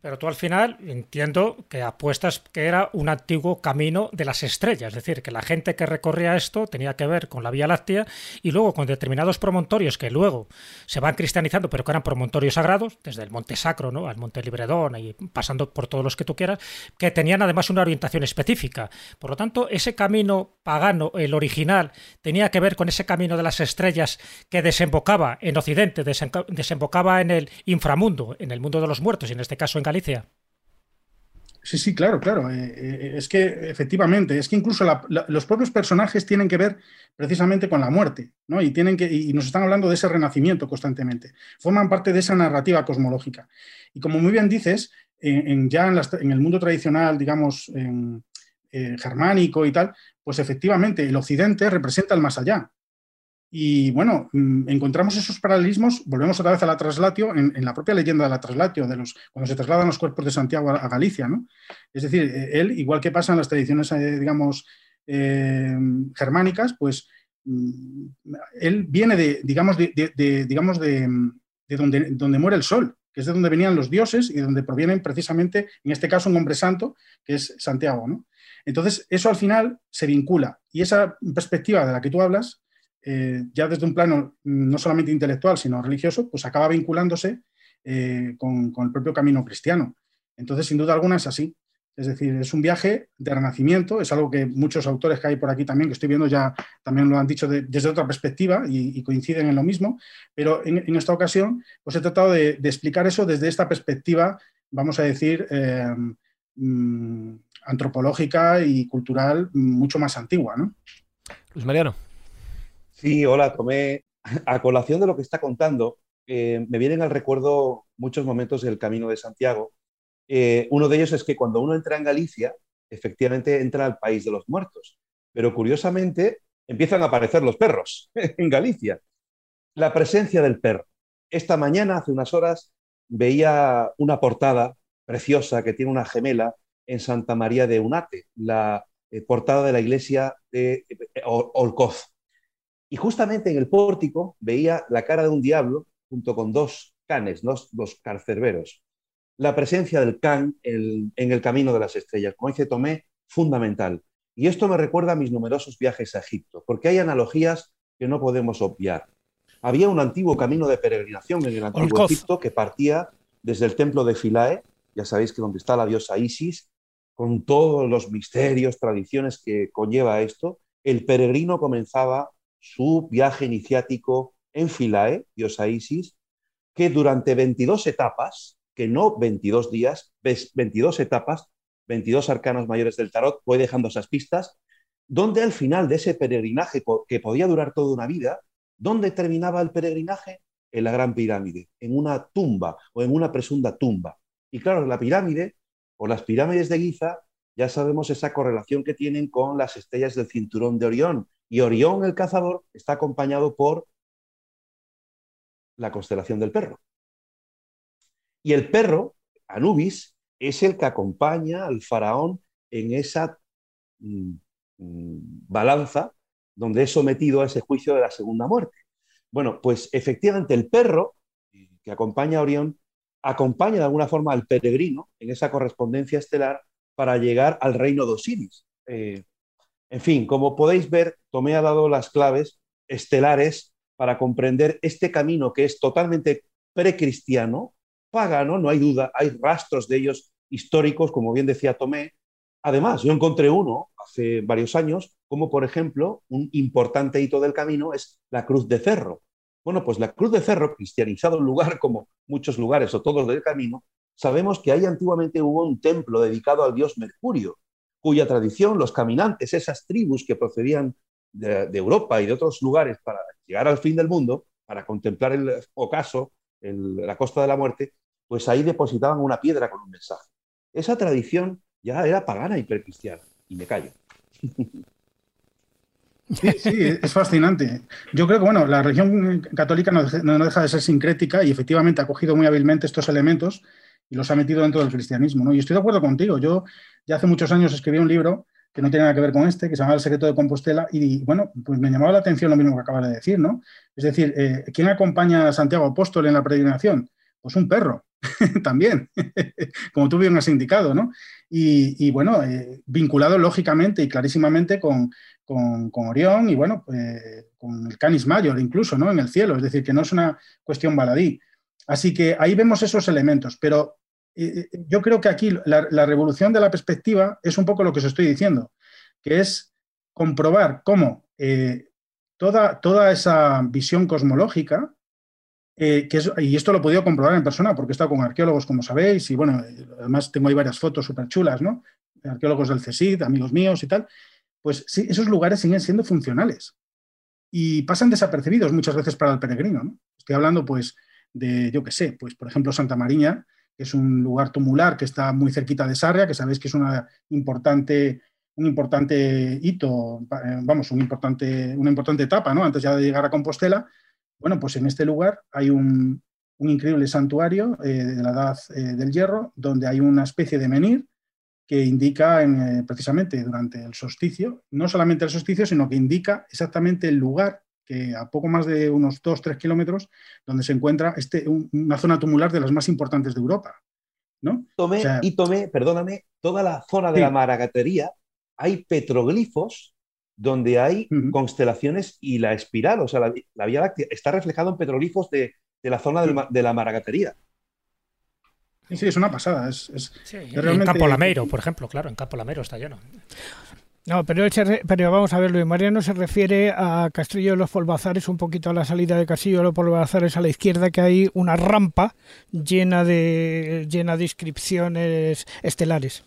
Pero tú al final entiendo que apuestas que era un antiguo camino de las estrellas, es decir, que la gente que recorría esto tenía que ver con la Vía Láctea y luego con determinados promontorios que luego se van cristianizando, pero que eran promontorios sagrados, desde el Monte Sacro ¿no? al Monte Libredón y pasando por todos los que tú quieras, que tenían además una orientación específica. Por lo tanto, ese camino pagano, el original, tenía que ver con ese camino de las estrellas que desembocaba en Occidente, desembocaba en el inframundo, en el mundo de los muertos, y en este caso en Galicia. Sí, sí, claro, claro. Eh, eh, es que efectivamente, es que incluso los propios personajes tienen que ver precisamente con la muerte, ¿no? Y, tienen que, y nos están hablando de ese renacimiento constantemente. Forman parte de esa narrativa cosmológica. Y como muy bien dices, en, ya en, el mundo tradicional, digamos, eh, germánico y tal, pues efectivamente el occidente representa el más allá. Y bueno, mm, encontramos esos paralelismos, volvemos otra vez a la traslatio, en, la propia leyenda de la traslatio, de los, cuando se trasladan los cuerpos de Santiago a, Galicia, ¿no? Es decir, eh, él, igual que pasa en las tradiciones, eh, digamos, eh, germánicas, pues mm, él viene de, digamos, de, digamos de, donde, donde muere el sol, que es de donde venían los dioses y de donde provienen precisamente, en este caso, un hombre santo, que es Santiago, ¿no? Entonces, eso al final se vincula. Y esa perspectiva de la que tú hablas, eh, ya desde un plano mm, no solamente intelectual, sino religioso, pues acaba vinculándose eh, con, el propio camino cristiano. Entonces, sin duda alguna es así. Es decir, es un viaje de renacimiento, es algo que muchos autores que hay por aquí también, que estoy viendo ya también lo han dicho desde otra perspectiva y, coinciden en lo mismo, pero en, esta ocasión pues he tratado de, explicar eso desde esta perspectiva, vamos a decir, eh, mm, antropológica y cultural mucho más antigua. ¿no? Luis Mariano. Sí, hola, tomé a colación de lo que está contando. Eh, me vienen al recuerdo muchos momentos del Camino de Santiago. Eh, uno de ellos es que cuando uno entra en Galicia, efectivamente entra al país de los muertos, pero curiosamente empiezan a aparecer los perros en Galicia. La presencia del perro. Esta mañana, hace unas horas, veía una portada preciosa que tiene una gemela en Santa María de Unate, la eh, portada de la iglesia de Olcoz. Y justamente en el pórtico veía la cara de un diablo junto con dos canes, dos, carcerberos. La presencia del can en el camino de las estrellas, como dice Tomé, fundamental. Y esto me recuerda a mis numerosos viajes a Egipto, porque hay analogías que no podemos obviar. Había un antiguo camino de peregrinación en el antiguo Egipto que partía desde el templo de Philae, ya sabéis que donde está la diosa Isis, con todos los misterios, tradiciones que conlleva esto, el peregrino comenzaba su viaje iniciático en Philae, diosa Isis, que durante 22 etapas, que no 22 días, 22 etapas, 22 arcanos mayores del tarot, voy dejando esas pistas, donde al final de ese peregrinaje que podía durar toda una vida, ¿dónde terminaba el peregrinaje? En la Gran Pirámide, en una tumba o en una presunta tumba. Y claro, la pirámide o las pirámides de Giza, ya sabemos esa correlación que tienen con las estrellas del cinturón de Orión, y Orión el cazador está acompañado por la constelación del perro. Y el perro, Anubis, es el que acompaña al faraón en esa mm, mm, balanza donde es sometido a ese juicio de la segunda muerte. Bueno, pues efectivamente el perro que acompaña a Orión acompaña de alguna forma al peregrino en esa correspondencia estelar para llegar al reino de Osiris. Eh, en fin, como podéis ver, Tomé ha dado las claves estelares para comprender este camino que es totalmente precristiano, pagano, no hay duda, hay rastros de ellos históricos, como bien decía Tomé. Además, yo encontré uno hace varios años, como por ejemplo, un importante hito del camino es la Cruz de Cerro. Bueno, pues la Cruz de Cerro, cristianizado un lugar como muchos lugares o todos del camino, sabemos que ahí antiguamente hubo un templo dedicado al dios Mercurio, cuya tradición los caminantes, esas tribus que procedían de, Europa y de otros lugares para llegar al fin del mundo, para contemplar el ocaso, la costa de la muerte, pues ahí depositaban una piedra con un mensaje. Esa tradición ya era pagana y precristiana. Y me callo. Sí, sí, es fascinante. Yo creo que bueno, la religión católica no, deja de ser sincrética y efectivamente ha cogido muy hábilmente estos elementos y los ha metido dentro del cristianismo. ¿no? Y estoy de acuerdo contigo. Yo ya hace muchos años escribí un libro que no tiene nada que ver con este, que se llama El secreto de Compostela, y bueno, pues me llamaba la atención lo mismo que acabas de decir, ¿no? Es decir, eh, ¿quién acompaña a Santiago Apóstol en la peregrinación? Pues un perro. también, como tú bien has indicado, ¿no? Y, bueno, eh, vinculado lógicamente y clarísimamente con, Orión y bueno, pues, con el Canis Mayor incluso, ¿no? En el cielo, es decir, que no es una cuestión baladí. Así que ahí vemos esos elementos, pero eh, eh, yo creo que aquí la, revolución de la perspectiva es un poco lo que os estoy diciendo, que es comprobar cómo toda, toda esa visión cosmológica, que y esto lo he podido comprobar en persona porque he estado con arqueólogos, como sabéis, y bueno, además tengo ahí varias fotos súper chulas, ¿no? Arqueólogos del CSID, amigos míos y tal, pues sí, esos lugares siguen siendo funcionales y pasan desapercibidos muchas veces para el peregrino, ¿no? Estoy hablando, pues, de, yo qué sé, pues, por ejemplo, Santa Mariña, que es un lugar tumular que está muy cerquita de Sarria, que sabéis que es una importante, un importante hito, eh, vamos, un importante, una importante etapa, ¿no? Antes ya de llegar a Compostela, bueno, pues en este lugar hay un, increíble santuario eh, de la Edad eh, del Hierro, donde hay una especie de menir que indica precisamente durante el solsticio, no solamente el solsticio, sino que indica exactamente el lugar que a poco más de unos 2-3 kilómetros, donde se encuentra este, una zona tumular de las más importantes de Europa. ¿no? Tomé, y tomé, perdóname, toda la zona de la Maragatería, hay petroglifos donde hay constelaciones y la espiral, o sea, la, Vía Láctea, está reflejado en petroglifos de, la zona de la Maragatería. Sí, es una pasada. Es, En Campo Lameiro, por ejemplo, claro, en Campo Lameiro está lleno. No, pero, vamos a ver, Luis Mariano se refiere a Castillo de los Polvazares, un poquito a la salida de Castillo de los Polvazares a la izquierda, que hay una rampa llena de, llena de inscripciones estelares.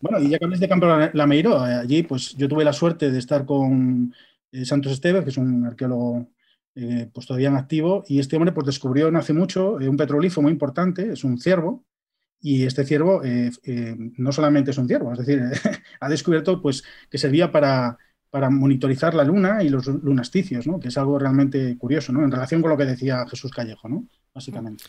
Bueno, y ya que de Campo Lameiro, eh, allí pues yo tuve la suerte de estar con eh, Santos Esteves, que es un arqueólogo eh, pues todavía en activo, y este hombre pues descubrió no hace mucho un petrolifo muy importante, es un ciervo, y este ciervo no solamente es un ciervo, es decir, ha descubierto pues que servía para, para monitorizar la luna y los lunasticios, ¿no? que es algo realmente curioso, ¿no? en relación con lo que decía Jesús Callejo, ¿no? básicamente.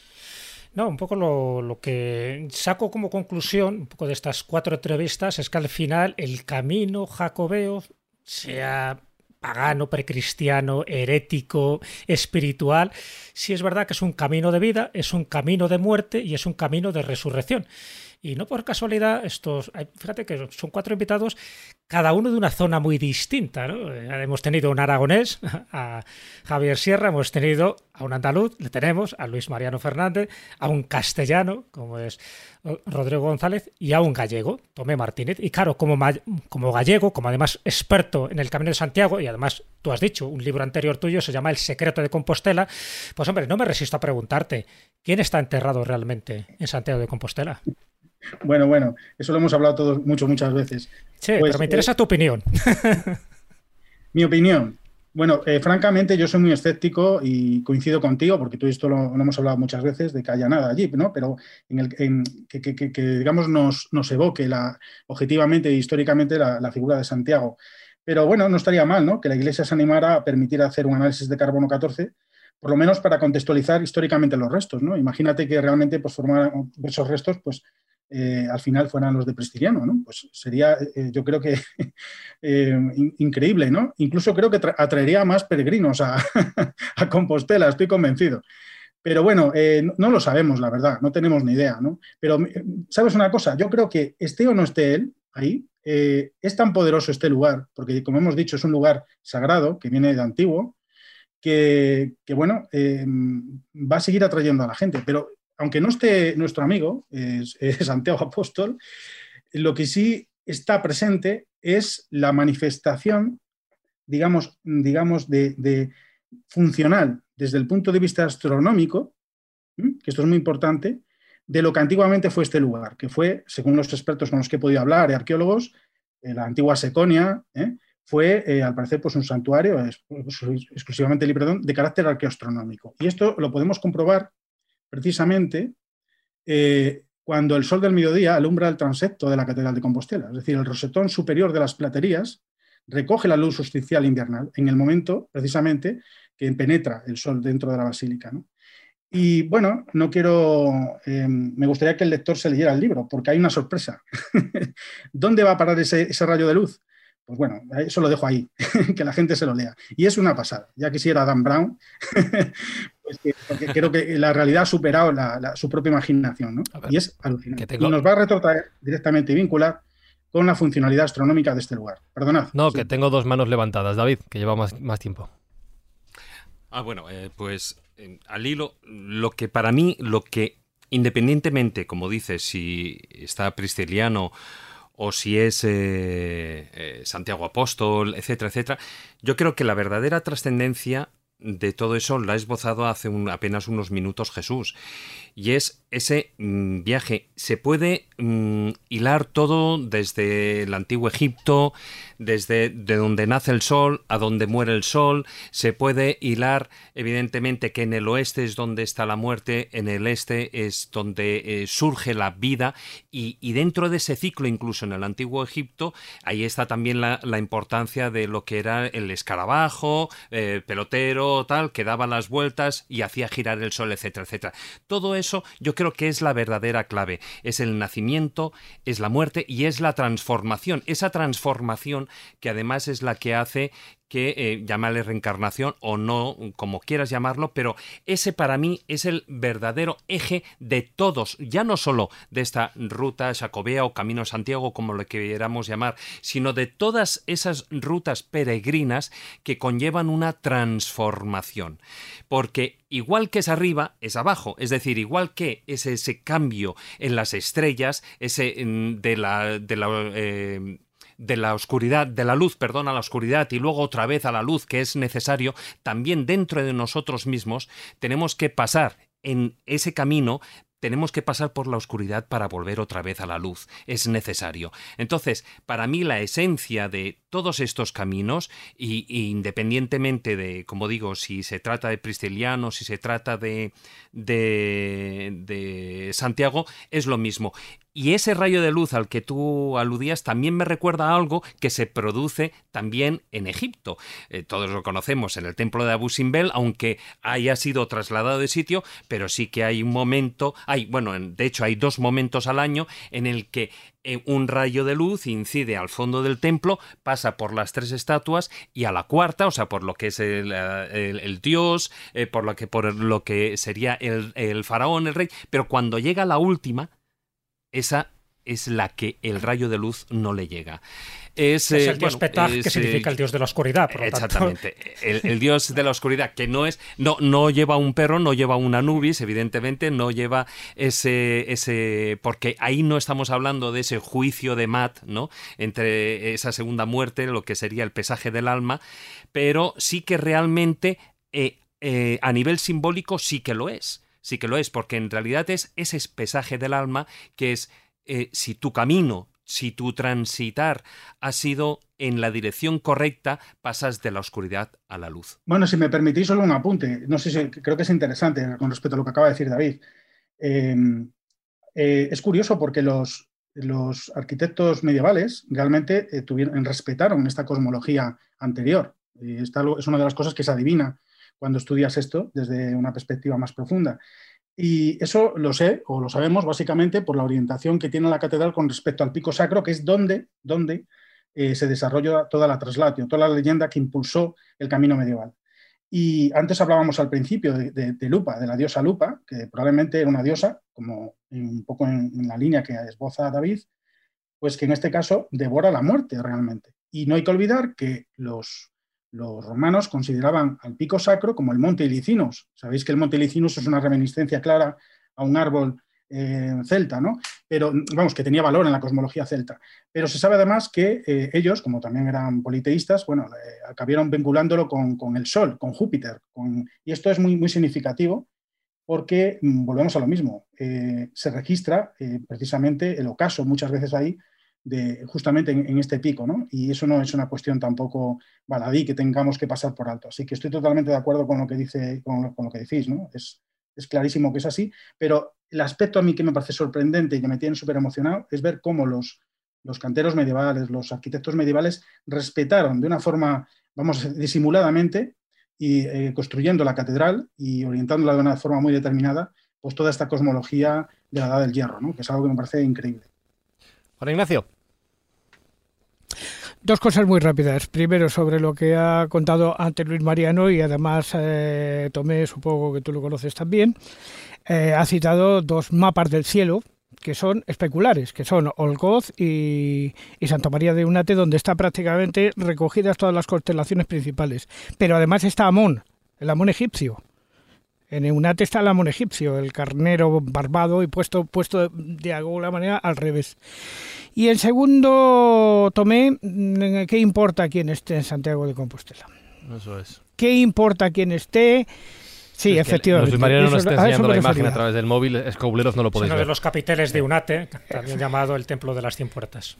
No, un poco lo, que saco como conclusión, un poco de estas cuatro entrevistas, es que al final el camino jacobeo, sea pagano, precristiano, herético, espiritual, sí es verdad que es un camino de vida, es un camino de muerte y es un camino de resurrección. Y no por casualidad, estos, fíjate que son cuatro invitados, cada uno de una zona muy distinta. ¿no? Eh, hemos tenido un aragonés, a Javier Sierra, hemos tenido a un andaluz, le tenemos a Luis Mariano Fernández, a un castellano, como es Rodrigo González, y a un gallego, Tomé Martínez. Y claro, como, como gallego, como además experto en el Camino de Santiago, y además tú has dicho, un libro anterior tuyo se llama El secreto de Compostela, pues hombre, no me resisto a preguntarte, ¿quién está enterrado realmente en Santiago de Compostela? Bueno, bueno, eso lo hemos hablado todos mucho, muchas veces. Sí, pues, pero me interesa eh, tu opinión. mi opinión. Bueno, eh, francamente yo soy muy escéptico y coincido contigo, porque tú esto lo, hemos hablado muchas veces, de que haya nada allí, ¿no? Pero en el, que, digamos, nos, evoque la, objetivamente e históricamente la, figura de Santiago. Pero bueno, no estaría mal, ¿no? Que la Iglesia se animara a permitir hacer un análisis de carbono 14 por lo menos para contextualizar históricamente los restos. ¿no? Imagínate que realmente pues, formaran esos restos pues, eh, al final fueran los de Prestiriano, ¿no? Pues sería, eh, yo creo que eh, increíble, ¿no? Incluso creo que atraería más peregrinos a, Compostela, estoy convencido. Pero bueno, no, lo sabemos, la verdad, no tenemos ni idea, ¿no? Pero, ¿sabes una cosa? Yo creo que esté o no esté él ahí, es tan poderoso este lugar, porque como hemos dicho, es un lugar sagrado que viene de antiguo, que, que bueno, va a seguir atrayendo a la gente. Pero aunque no esté nuestro amigo, Santiago Apóstol, lo que sí está presente es la manifestación, digamos, digamos de, funcional desde el punto de vista astronómico, que esto es muy importante, de lo que antiguamente fue este lugar, que fue, según los expertos con los que he podido hablar, arqueólogos, eh, la antigua Seconia, ¿eh? fue, eh, al parecer, pues un santuario exclusivamente de carácter arqueoastronómico. Y esto lo podemos comprobar precisamente eh, cuando el sol del mediodía alumbra el transepto de la Catedral de Compostela, es decir, el rosetón superior de las platerías recoge la luz solsticial invernal en el momento precisamente que penetra el sol dentro de la basílica. Y bueno, no quiero, eh, me gustaría que el lector se leyera el libro, porque hay una sorpresa. ¿Dónde va a parar ese, ese, rayo de luz? Pues bueno, eso lo dejo ahí, que la gente se lo lea. Y es una pasada. Ya quisiera Dan Brown porque creo que la realidad ha superado su propia imaginación, Y es alucinante. Y nos va a retrotraer directamente y vincular con la funcionalidad astronómica de este lugar. Perdonad. No, que tengo dos manos levantadas, David, que lleva más, más tiempo. Ah, bueno, eh, pues al hilo, lo que para mí, lo que independientemente, como dices, si está Pristeliano o si es eh, eh, Santiago Apóstol, etcétera, etcétera, yo creo que la verdadera trascendencia de todo eso la ha esbozado hace apenas unos minutos Jesús. Y es ese mm, viaje. Se puede mm, hilar todo desde el antiguo Egipto, desde de donde nace el sol a donde muere el sol. Se puede hilar, evidentemente, que en el oeste es donde está la muerte, en el este es donde eh, surge la vida. Y, dentro de ese ciclo, incluso en el antiguo Egipto, ahí está también la, importancia de lo que era el escarabajo, eh, pelotero, tal, que daba las vueltas y hacía girar el sol, etcétera, etcétera. Todo eso yo creo que es la verdadera clave. Es el nacimiento, es la muerte y es la transformación. Esa transformación que además es la que hace que eh, llamarle reencarnación o no, como quieras llamarlo, pero ese para mí es el verdadero eje de todos, ya no solo de esta ruta jacobea o Camino Santiago, como lo queramos llamar, sino de todas esas rutas peregrinas que conllevan una transformación. Porque igual que es arriba, es abajo, es decir, igual que es ese cambio en las estrellas, ese mm, de la, de la eh, de la oscuridad, de la luz, perdón, a la oscuridad y luego otra vez a la luz que es necesario, también dentro de nosotros mismos tenemos que pasar en ese camino tenemos que pasar por la oscuridad para volver otra vez a la luz. Es necesario. Entonces, para mí la esencia de todos estos caminos, y, independientemente de, como digo, si se trata de Pristeliano, si se trata de, de, de Santiago, es lo mismo. Y ese rayo de luz al que tú aludías también me recuerda a algo que se produce también en Egipto. Eh, todos lo conocemos en el templo de Abu Simbel, aunque haya sido trasladado de sitio, pero sí que hay un momento, hay, bueno, de hecho hay dos momentos al año en el que un rayo de luz incide al fondo del templo, pasa por las tres estatuas y a la cuarta, o sea, por lo que es el, eh, dios, por, lo que, por lo que sería el, el faraón, el rey, pero cuando llega la última, esa es la que el rayo de luz no le llega. Es, el eh, dios Petach, que significa el dios de la oscuridad. exactamente. El, dios de la oscuridad, que no es, no, no lleva un perro, no lleva un Anubis, evidentemente, no lleva ese, ese, porque ahí no estamos hablando de ese juicio de Mat, ¿no? Entre esa segunda muerte, lo que sería el pesaje del alma, pero sí que realmente eh, eh, a nivel simbólico sí que lo es sí que lo es, porque en realidad es ese pesaje del alma que es eh, si tu camino, si tu transitar ha sido en la dirección correcta, pasas de la oscuridad a la luz. Bueno, si me permitís solo un apunte, no sé si creo que es interesante con respecto a lo que acaba de decir David. Em, eh, es curioso porque los, arquitectos medievales realmente eh, tuvieron, respetaron esta cosmología anterior. Y esta es una de las cosas que se adivina cuando estudias esto desde una perspectiva más profunda. Y eso lo sé, o lo sabemos básicamente por la orientación que tiene la catedral con respecto al pico sacro, que es donde, donde eh, se desarrolla toda la traslatio, toda la leyenda que impulsó el camino medieval. Y antes hablábamos al principio de, Lupa, de la diosa Lupa, que probablemente era una diosa, como un poco en, en, la línea que esboza David, pues que en este caso devora la muerte realmente. Y no hay que olvidar que los los romanos consideraban al pico sacro como el monte Ilicinus. Sabéis que el monte Ilicinus es una reminiscencia clara a un árbol eh, celta, ¿no? Pero, vamos, que tenía valor en la cosmología celta. Pero se sabe además que eh, ellos, como también eran politeístas, bueno, eh, acabaron vinculándolo con, el Sol, con Júpiter. y esto es muy, muy significativo porque mm, volvemos a lo mismo. se registra precisamente el ocaso muchas veces ahí justamente en, este pico, ¿no? Y eso no es una cuestión tampoco baladí que tengamos que pasar por alto. Así que estoy totalmente de acuerdo con lo que, dice, con lo, que decís, ¿no? Es, es, clarísimo que es así, pero el aspecto a mí que me parece sorprendente y que me tiene súper emocionado es ver cómo los, los canteros medievales, los arquitectos medievales respetaron de una forma, vamos, disimuladamente y eh, construyendo la catedral y orientándola de una forma muy determinada, pues toda esta cosmología de la edad del hierro, ¿no? que es algo que me parece increíble. Juan Ignacio. Dos cosas muy rápidas. Primero, sobre lo que ha contado antes Luis Mariano y además eh, Tomé, supongo que tú lo conoces también, eh, ha citado dos mapas del cielo que son especulares, que son Olgoz y, y, Santa María de Unate, donde está prácticamente recogidas todas las constelaciones principales. Pero además está Amón, el Amón egipcio. En Eunate está el Amón egipcio, el carnero barbado y puesto, puesto de alguna manera al revés. Y en segundo, Tomé, ¿qué importa quién esté en Santiago de Compostela? Eso es. ¿Qué importa quién esté? Sí, Es efectivamente. Luis Mariano nos está enseñando la imagen a través del móvil. Escobuleros no lo Es podéis uno de ver. los capiteles de Unate, también llamado el Templo de las Cien Puertas.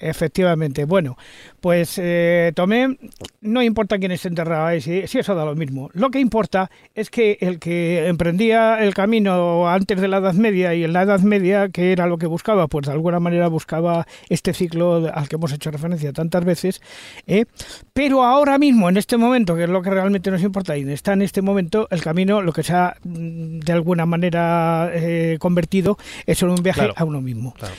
Efectivamente. Bueno, pues eh, Tomé, no importa quién esté enterrado ahí, si, si eso da lo mismo. Lo que importa es que el que emprendía el camino antes de la Edad Media y en la Edad Media, que era lo que buscaba, pues de alguna manera buscaba este ciclo al que hemos hecho referencia tantas veces, ¿eh? pero ahora mismo, en este momento, que es lo que realmente nos importa, y está en este momento, el camino, lo que se ha mm, de alguna manera eh, convertido, es en un viaje Claro. a uno mismo. Claro.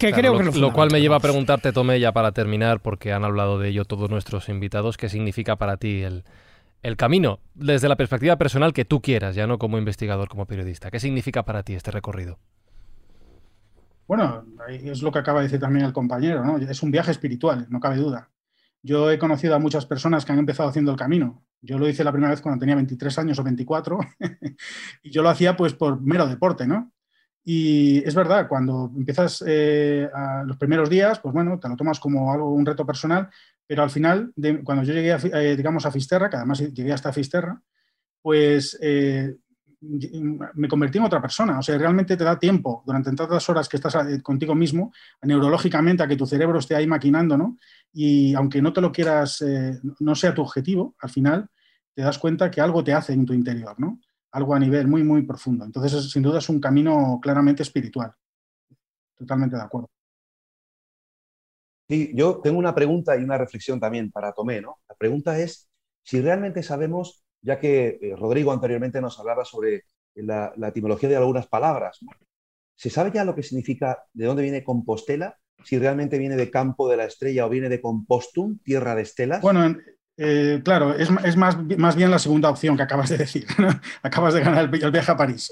Que Claro, creo lo, que es lo cual me lleva a preguntarte, Tomé, ya para terminar, porque han hablado de ello todos nuestros invitados, ¿qué significa para ti el, el camino desde la perspectiva personal que tú quieras, ya no como investigador, como periodista? ¿Qué significa para ti este recorrido? Bueno, es lo que acaba de decir también el compañero, ¿no? Es un viaje espiritual, no cabe duda. Yo he conocido a muchas personas que han empezado haciendo el camino. Yo lo hice la primera vez cuando tenía 23 años o 24 y yo lo hacía pues por mero deporte, ¿no? Y es verdad, cuando empiezas eh, los primeros días, pues bueno, te lo tomas como algo, un reto personal, pero al final, de- cuando yo llegué, a, eh, digamos, a Fisterra, que además llegué hasta Fisterra, pues eh, me convertí en otra persona. O sea, realmente te da tiempo durante tantas horas que estás contigo mismo, neurológicamente, a que tu cerebro esté ahí maquinando, ¿no? Y aunque no te lo quieras, no sea tu objetivo, al final te das cuenta que algo te hace en tu interior, ¿no? Algo a nivel muy, muy profundo. Entonces, es- sin duda es un camino claramente espiritual. Totalmente de acuerdo. Sí, yo tengo una pregunta y una reflexión también para Tomé, ¿no? La pregunta es si realmente sabemos, ya que eh, Rodrigo anteriormente nos hablaba sobre la, la etimología de algunas palabras, ¿no? ¿se sabe ya lo que significa, de dónde viene Compostela? Si realmente viene de campo de la estrella o viene de Compostum, tierra de estelas. Bueno, en- eh, claro, es, es más, más bien la segunda opción que acabas de decir. ¿no? Acabas de ganar el, vi- el viaje a París.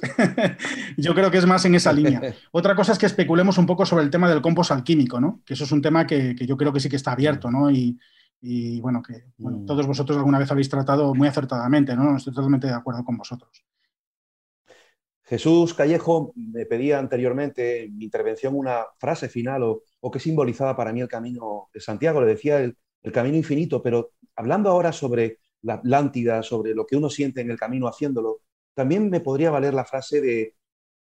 Yo creo que es más en esa línea. Otra cosa es que especulemos un poco sobre el tema del compost alquímico, ¿no? Que eso es un tema que, que yo creo que sí que está abierto, ¿no? Y, y, bueno, que bueno, Mm. todos vosotros alguna vez habéis tratado muy acertadamente, ¿no? Estoy totalmente de acuerdo con vosotros. Jesús Callejo me pedía anteriormente en mi intervención una frase final o, o que simbolizaba para mí el camino de Santiago. Le decía el, el camino infinito, pero hablando ahora sobre la Atlántida, sobre lo que uno siente en el camino haciéndolo, también me podría valer la frase de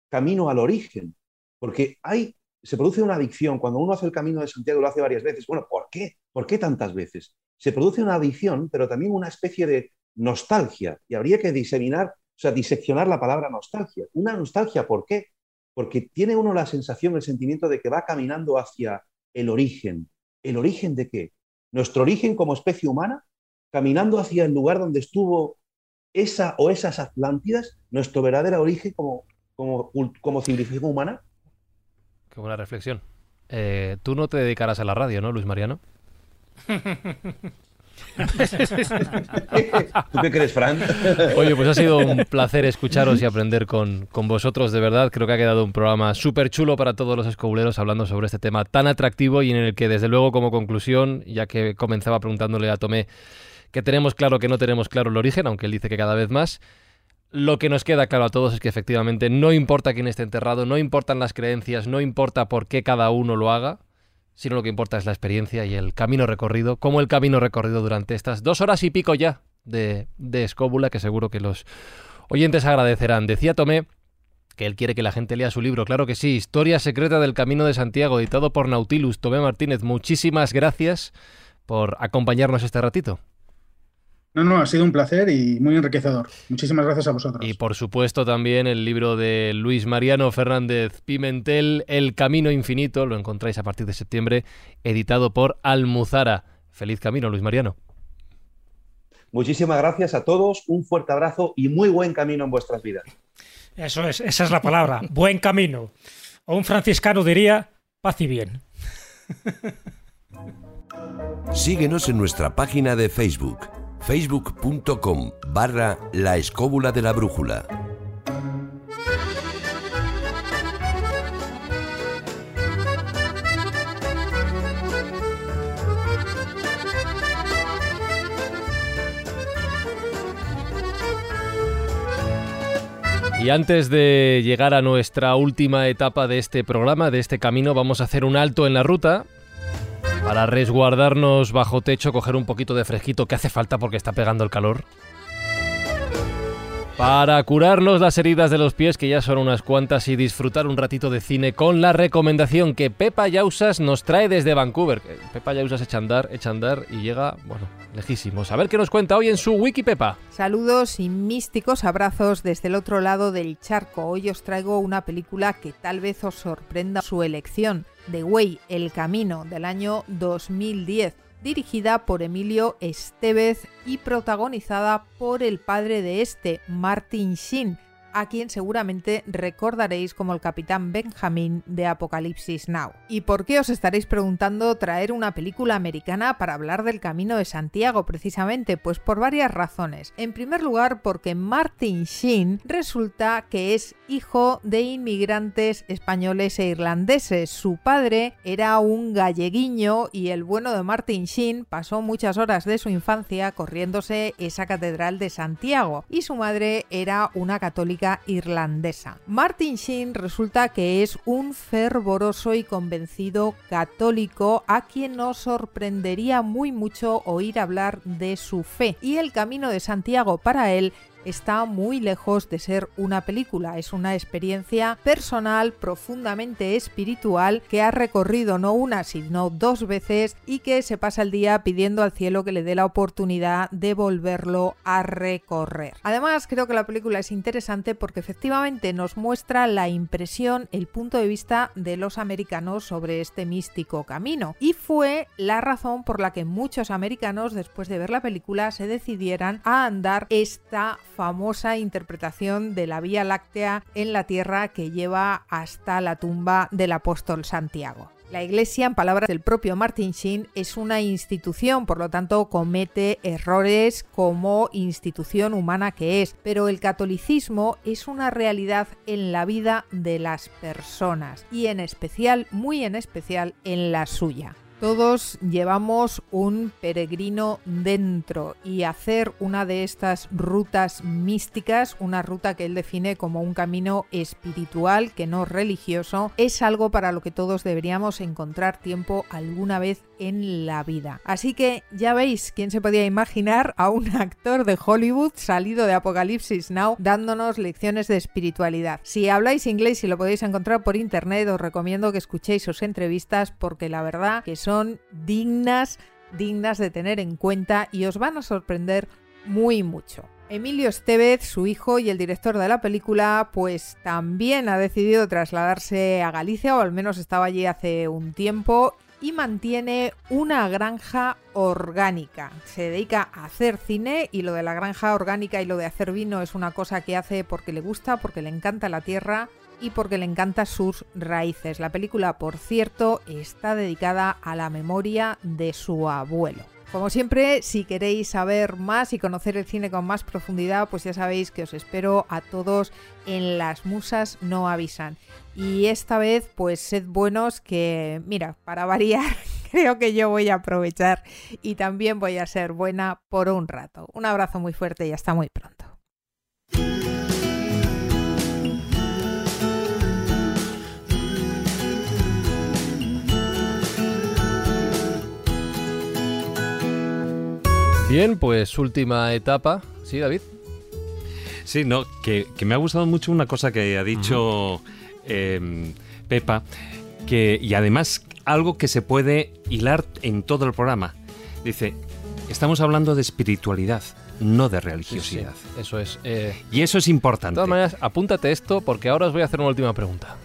camino al origen, porque hay, se produce una adicción cuando uno hace el camino de Santiago, lo hace varias veces. Bueno, ¿por qué? ¿Por qué tantas veces? Se produce una adicción, pero también una especie de nostalgia, y habría que diseminar o sea, diseccionar la palabra nostalgia. Una nostalgia, ¿por qué? Porque tiene uno la sensación, el sentimiento de que va caminando hacia el origen. ¿El origen de qué? Nuestro origen como especie humana, caminando hacia el lugar donde estuvo esa o esas Atlántidas, nuestro verdadero origen como, como, como civilización humana. Qué buena reflexión. Eh, Tú no te dedicarás a la radio, ¿no, Luis Mariano? ¿Tú qué crees, Fran? Oye, pues ha sido un placer escucharos y aprender con, con vosotros, de verdad. Creo que ha quedado un programa súper chulo para todos los escobuleros hablando sobre este tema tan atractivo y en el que, desde luego, como conclusión, ya que comenzaba preguntándole a Tomé que tenemos claro que no tenemos claro el origen, aunque él dice que cada vez más, lo que nos queda claro a todos es que efectivamente no importa quién esté enterrado, no importan las creencias, no importa por qué cada uno lo haga, sino lo que importa es la experiencia y el camino recorrido, como el camino recorrido durante estas dos horas y pico ya de, de escóbula, que seguro que los oyentes agradecerán. Decía Tomé que él quiere que la gente lea su libro, claro que sí, Historia Secreta del Camino de Santiago, editado por Nautilus. Tomé Martínez, muchísimas gracias por acompañarnos este ratito. No, no, ha sido un placer y muy enriquecedor. Muchísimas gracias a vosotros. Y por supuesto también el libro de Luis Mariano Fernández Pimentel, El Camino Infinito, lo encontráis a partir de septiembre, editado por Almuzara. Feliz camino, Luis Mariano. Muchísimas gracias a todos, un fuerte abrazo y muy buen camino en vuestras vidas. Eso es, esa es la palabra, buen camino. O un franciscano diría, paz y bien. Síguenos en nuestra página de Facebook, facebook.com barra la escóbula de la brújula. Y antes de llegar a nuestra última etapa de este programa, de este camino, vamos a hacer un alto en la ruta para resguardarnos bajo techo, coger un poquito de fresquito que hace falta porque está pegando el calor. Para curarnos las heridas de los pies, que ya son unas cuantas, y disfrutar un ratito de cine con la recomendación que Pepa Yausas nos trae desde Vancouver. Pepa Yausas echa andar, echa andar y llega, bueno, lejísimos. A ver qué nos cuenta hoy en su wiki, Pepa. Saludos y místicos abrazos desde el otro lado del charco. Hoy os traigo una película que tal vez os sorprenda su elección. The Way, El Camino, del año 2010 dirigida por Emilio Estevez y protagonizada por el padre de este, Martin Sheen, a quien seguramente recordaréis como el capitán Benjamin de Apocalipsis Now. ¿Y por qué os estaréis preguntando traer una película americana para hablar del Camino de Santiago precisamente? Pues por varias razones. En primer lugar, porque Martin Sheen resulta que es hijo de inmigrantes españoles e irlandeses. Su padre era un galleguiño y el bueno de Martin Sheen pasó muchas horas de su infancia corriéndose esa catedral de Santiago y su madre era una católica irlandesa. Martin Sheen resulta que es un fervoroso y convencido católico a quien nos sorprendería muy mucho oír hablar de su fe y el camino de Santiago para él está muy lejos de ser una película, es una experiencia personal profundamente espiritual que ha recorrido no una sino dos veces y que se pasa el día pidiendo al cielo que le dé la oportunidad de volverlo a recorrer. Además creo que la película es interesante porque efectivamente nos muestra la impresión, el punto de vista de los americanos sobre este místico camino y fue la razón por la que muchos americanos después de ver la película se decidieran a andar esta famosa interpretación de la Vía Láctea en la Tierra que lleva hasta la tumba del apóstol Santiago. La Iglesia, en palabras del propio Martin Sheen, es una institución, por lo tanto comete errores como institución humana que es, pero el catolicismo es una realidad en la vida de las personas y en especial, muy en especial, en la suya. Todos llevamos un peregrino dentro y hacer una de estas rutas místicas, una ruta que él define como un camino espiritual que no religioso, es algo para lo que todos deberíamos encontrar tiempo alguna vez en la vida. Así que ya veis quién se podía imaginar a un actor de Hollywood salido de Apocalipsis Now dándonos lecciones de espiritualidad. Si habláis inglés y lo podéis encontrar por internet, os recomiendo que escuchéis sus entrevistas porque la verdad que son dignas, dignas de tener en cuenta y os van a sorprender muy mucho. Emilio Estevez, su hijo y el director de la película, pues también ha decidido trasladarse a Galicia, o al menos estaba allí hace un tiempo, y mantiene una granja orgánica. Se dedica a hacer cine y lo de la granja orgánica y lo de hacer vino es una cosa que hace porque le gusta, porque le encanta la tierra y porque le encanta sus raíces. La película, por cierto, está dedicada a la memoria de su abuelo. Como siempre, si queréis saber más y conocer el cine con más profundidad, pues ya sabéis que os espero a todos en Las Musas No Avisan. Y esta vez, pues sed buenos que, mira, para variar, creo que yo voy a aprovechar y también voy a ser buena por un rato. Un abrazo muy fuerte y hasta muy pronto. Bien, pues última etapa. ¿Sí, David? Sí, no, que, me ha gustado mucho una cosa que ha dicho em, Pepa, que, y además algo que se puede hilar en todo el programa. Dice, estamos hablando de espiritualidad, no de religiosidad. eso es. Eh, y eso es importante. De todas maneras, apúntate esto porque ahora os voy a hacer una última pregunta.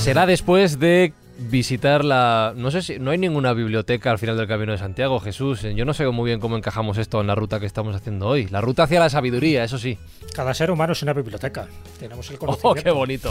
Será después de visitar la... No sé si... No hay ninguna biblioteca al final del Camino de Santiago, Jesús. Yo no sé muy bien cómo encajamos esto en la ruta que estamos haciendo hoy. La ruta hacia la sabiduría, eso sí. Cada ser humano es una biblioteca. Tenemos el ¡Oh, conocimiento. qué bonito!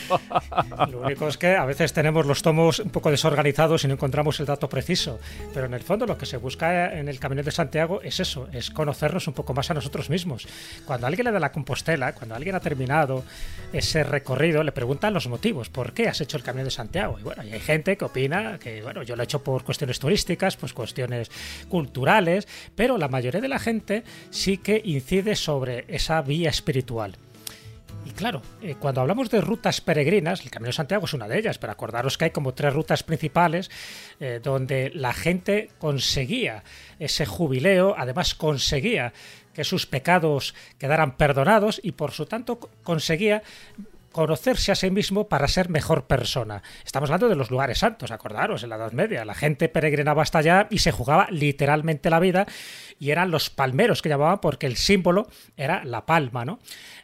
Lo único es que a veces tenemos los tomos un poco desorganizados y no encontramos el dato preciso. Pero en el fondo lo que se busca en el Camino de Santiago es eso, es conocernos un poco más a nosotros mismos. Cuando alguien le da la Compostela, cuando alguien ha terminado ese recorrido, le preguntan los motivos. ¿Por qué has hecho el Camino de Santiago? Y bueno, hay gente que opina que, bueno, yo lo he hecho por cuestiones turísticas, pues cuestiones culturales, pero la mayoría de la gente sí que incide sobre esa vía espiritual. Y claro, eh, cuando hablamos de rutas peregrinas, el Camino de Santiago es una de ellas, pero acordaros que hay como tres rutas principales eh, donde la gente conseguía ese jubileo, además conseguía que sus pecados quedaran perdonados y por su tanto conseguía conocerse a sí mismo para ser mejor persona. Estamos hablando de los lugares santos, acordaros, en la Edad Media. La gente peregrinaba hasta allá y se jugaba literalmente la vida y eran los palmeros que llamaban porque el símbolo era la palma, ¿no?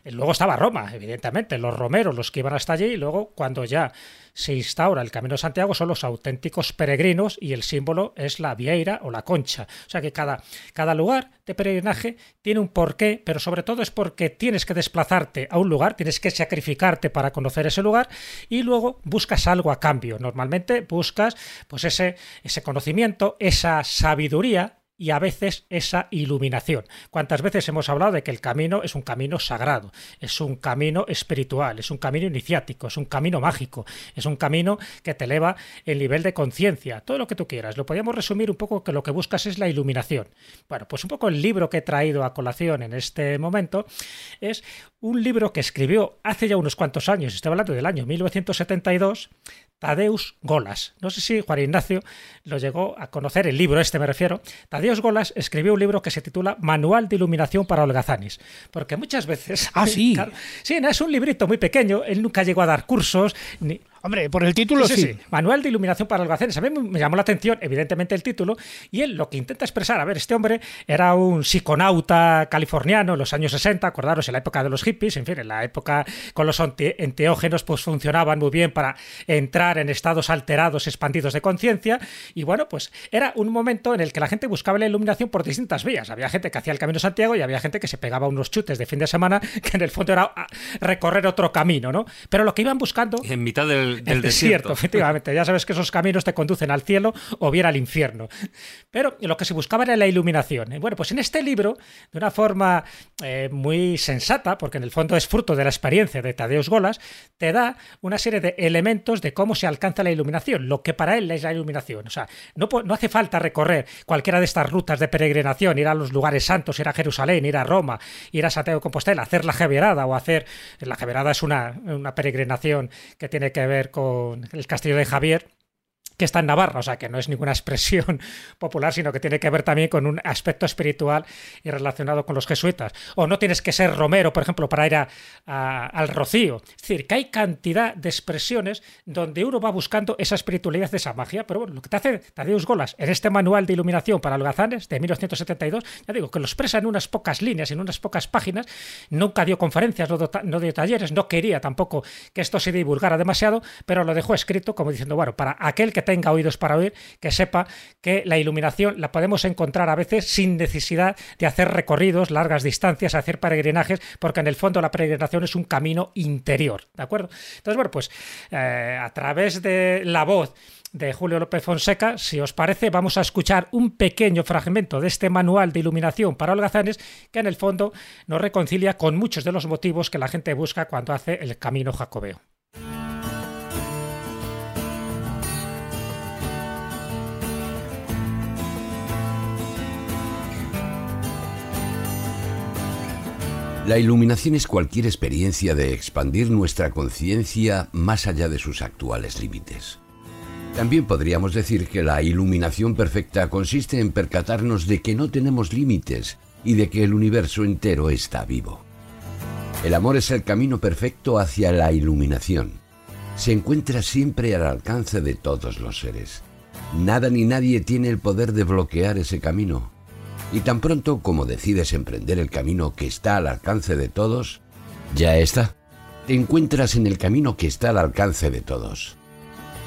Luego estaba Roma, evidentemente, los romeros, los que iban hasta allí, y luego cuando ya se instaura el Camino de Santiago son los auténticos peregrinos y el símbolo es la vieira o la concha. O sea que cada, cada lugar de peregrinaje tiene un porqué, pero sobre todo es porque tienes que desplazarte a un lugar, tienes que sacrificarte para conocer ese lugar y luego buscas algo a cambio. Normalmente buscas pues ese, ese conocimiento, esa sabiduría y a veces esa iluminación. ¿Cuántas veces hemos hablado de que el camino es un camino sagrado, es un camino espiritual, es un camino iniciático, es un camino mágico, es un camino que te eleva el nivel de conciencia, todo lo que tú quieras? Lo podríamos resumir un poco que lo que buscas es la iluminación. Bueno, pues un poco el libro que he traído a colación en este momento es un libro que escribió hace ya unos cuantos años, estoy hablando del año 1972, Tadeus Golas. No sé si Juan Ignacio lo llegó a conocer, el libro este me refiero. Tadeus Golas escribió un libro que se titula Manual de Iluminación para holgazanes. Porque muchas veces... Ah, sí. Claro, sí, no, es un librito muy pequeño, él nunca llegó a dar cursos, ni, Hombre, por el título sí. sí, sí. Manual de iluminación para holgazanes. A mí me llamó la atención, evidentemente, el título. Y él lo que intenta expresar, a ver, este hombre era un psiconauta californiano en los años 60, acordaros, en la época de los hippies, en fin, en la época con los enteógenos, pues funcionaban muy bien para entrar en estados alterados, expandidos de conciencia. Y bueno, pues era un momento en el que la gente buscaba la iluminación por distintas vías. Había gente que hacía el Camino Santiago y había gente que se pegaba unos chutes de fin de semana, que en el fondo era recorrer otro camino, ¿no? Pero lo que iban buscando. En mitad del del, el desierto, efectivamente. Ya sabes que esos caminos te conducen al cielo o bien al infierno. Pero lo que se buscaba era la iluminación. Bueno, pues en este libro, de una forma eh, muy sensata, porque en el fondo es fruto de la experiencia de Tadeusz Golas, te da una serie de elementos de cómo se alcanza la iluminación, lo que para él es la iluminación. O sea, no, no hace falta recorrer cualquiera de estas rutas de peregrinación, ir a los lugares santos, ir a Jerusalén, ir a Roma, ir a Santiago de Compostela, hacer la Javierada o hacer... La Javierada es una, una peregrinación que tiene que ver con el castillo de Javier, que está en Navarra, o sea que no es ninguna expresión popular, sino que tiene que ver también con un aspecto espiritual y relacionado con los jesuitas. O no tienes que ser romero, por ejemplo, para ir a, al rocío. Es decir, que hay cantidad de expresiones donde uno va buscando esa espiritualidad, esa magia, pero bueno, lo que te hace Tadeusz Golas en este manual de iluminación para holgazanes de 1972, ya digo, que lo expresa en unas pocas líneas, en unas pocas páginas, nunca dio conferencias, no, no dio talleres, no quería tampoco que esto se divulgara demasiado, pero lo dejó escrito como diciendo, bueno, para aquel que tenga oídos para oír, que sepa que la iluminación la podemos encontrar a veces sin necesidad de hacer recorridos, largas distancias, hacer peregrinajes, porque en el fondo la peregrinación es un camino interior, ¿de acuerdo? Entonces, bueno, pues eh, a través de la voz de Julio López Fonseca, si os parece, vamos a escuchar un pequeño fragmento de este manual de iluminación para holgazanes que en el fondo nos reconcilia con muchos de los motivos que la gente busca cuando hace el camino jacobeo. La iluminación es cualquier experiencia de expandir nuestra conciencia más allá de sus actuales límites. También podríamos decir que la iluminación perfecta consiste en percatarnos de que no tenemos límites y de que el universo entero está vivo. El amor es el camino perfecto hacia la iluminación. Se encuentra siempre al alcance de todos los seres. Nada ni nadie tiene el poder de bloquear ese camino. Y tan pronto como decides emprender el camino que está al alcance de todos, ya está. Te encuentras en el camino que está al alcance de todos.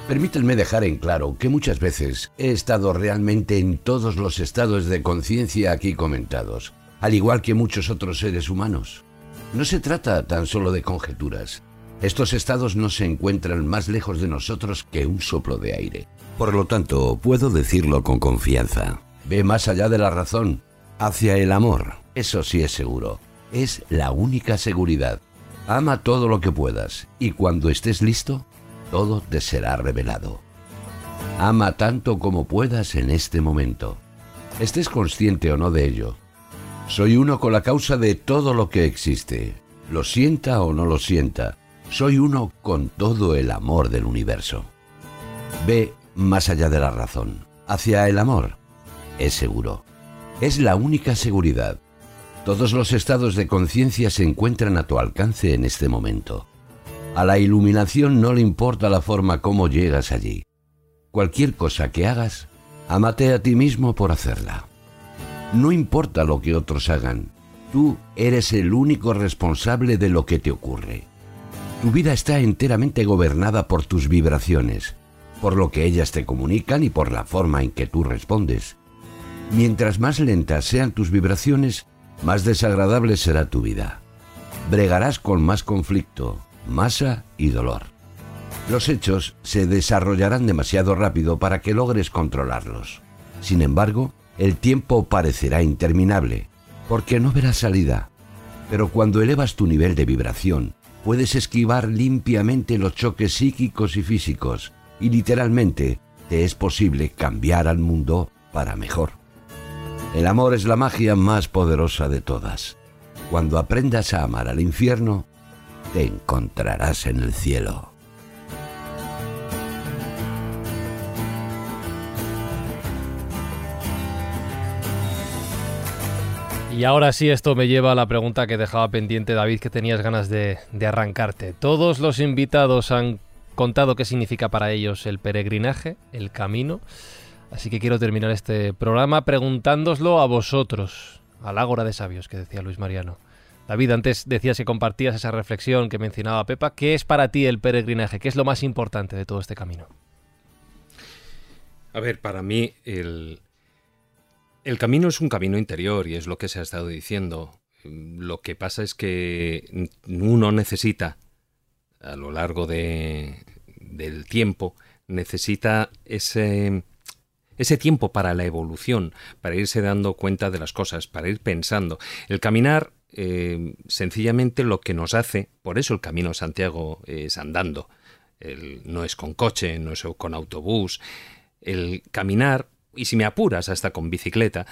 Permítanme dejar en claro que muchas veces he estado realmente en todos los estados de conciencia aquí comentados, al igual que muchos otros seres humanos. No se trata tan solo de conjeturas. Estos estados no se encuentran más lejos de nosotros que un soplo de aire. Por lo tanto, puedo decirlo con confianza. Ve más allá de la razón, hacia el amor. Eso sí es seguro. Es la única seguridad. Ama todo lo que puedas y cuando estés listo, todo te será revelado. Ama tanto como puedas en este momento. Estés consciente o no de ello. Soy uno con la causa de todo lo que existe. Lo sienta o no lo sienta. Soy uno con todo el amor del universo. Ve más allá de la razón, hacia el amor. Es seguro. Es la única seguridad. Todos los estados de conciencia se encuentran a tu alcance en este momento. A la iluminación no le importa la forma como llegas allí. Cualquier cosa que hagas, amate a ti mismo por hacerla. No importa lo que otros hagan, tú eres el único responsable de lo que te ocurre. Tu vida está enteramente gobernada por tus vibraciones, por lo que ellas te comunican y por la forma en que tú respondes. Mientras más lentas sean tus vibraciones, más desagradable será tu vida. Bregarás con más conflicto, masa y dolor. Los hechos se desarrollarán demasiado rápido para que logres controlarlos. Sin embargo, el tiempo parecerá interminable, porque no verás salida. Pero cuando elevas tu nivel de vibración, puedes esquivar limpiamente los choques psíquicos y físicos, y literalmente te es posible cambiar al mundo para mejor. El amor es la magia más poderosa de todas. Cuando aprendas a amar al infierno, te encontrarás en el cielo. Y ahora sí, esto me lleva a la pregunta que dejaba pendiente David, que tenías ganas de, arrancarte. Todos los invitados han contado qué significa para ellos el peregrinaje, el camino. Así que quiero terminar este programa preguntándoslo a vosotros, al Ágora de Sabios, que decía Luis Mariano. David, antes decías que compartías esa reflexión que mencionaba Pepa. ¿Qué es para ti el peregrinaje? ¿Qué es lo más importante de todo este camino? A ver, para mí el, el camino es un camino interior y es lo que se ha estado diciendo. Lo que pasa es que uno necesita, a lo largo de, del tiempo, necesita ese, ese tiempo para la evolución, para irse dando cuenta de las cosas, para ir pensando. El caminar eh, sencillamente lo que nos hace, por eso el camino Santiago es andando, no es con coche, no es con autobús, el caminar, y si me apuras hasta con bicicleta,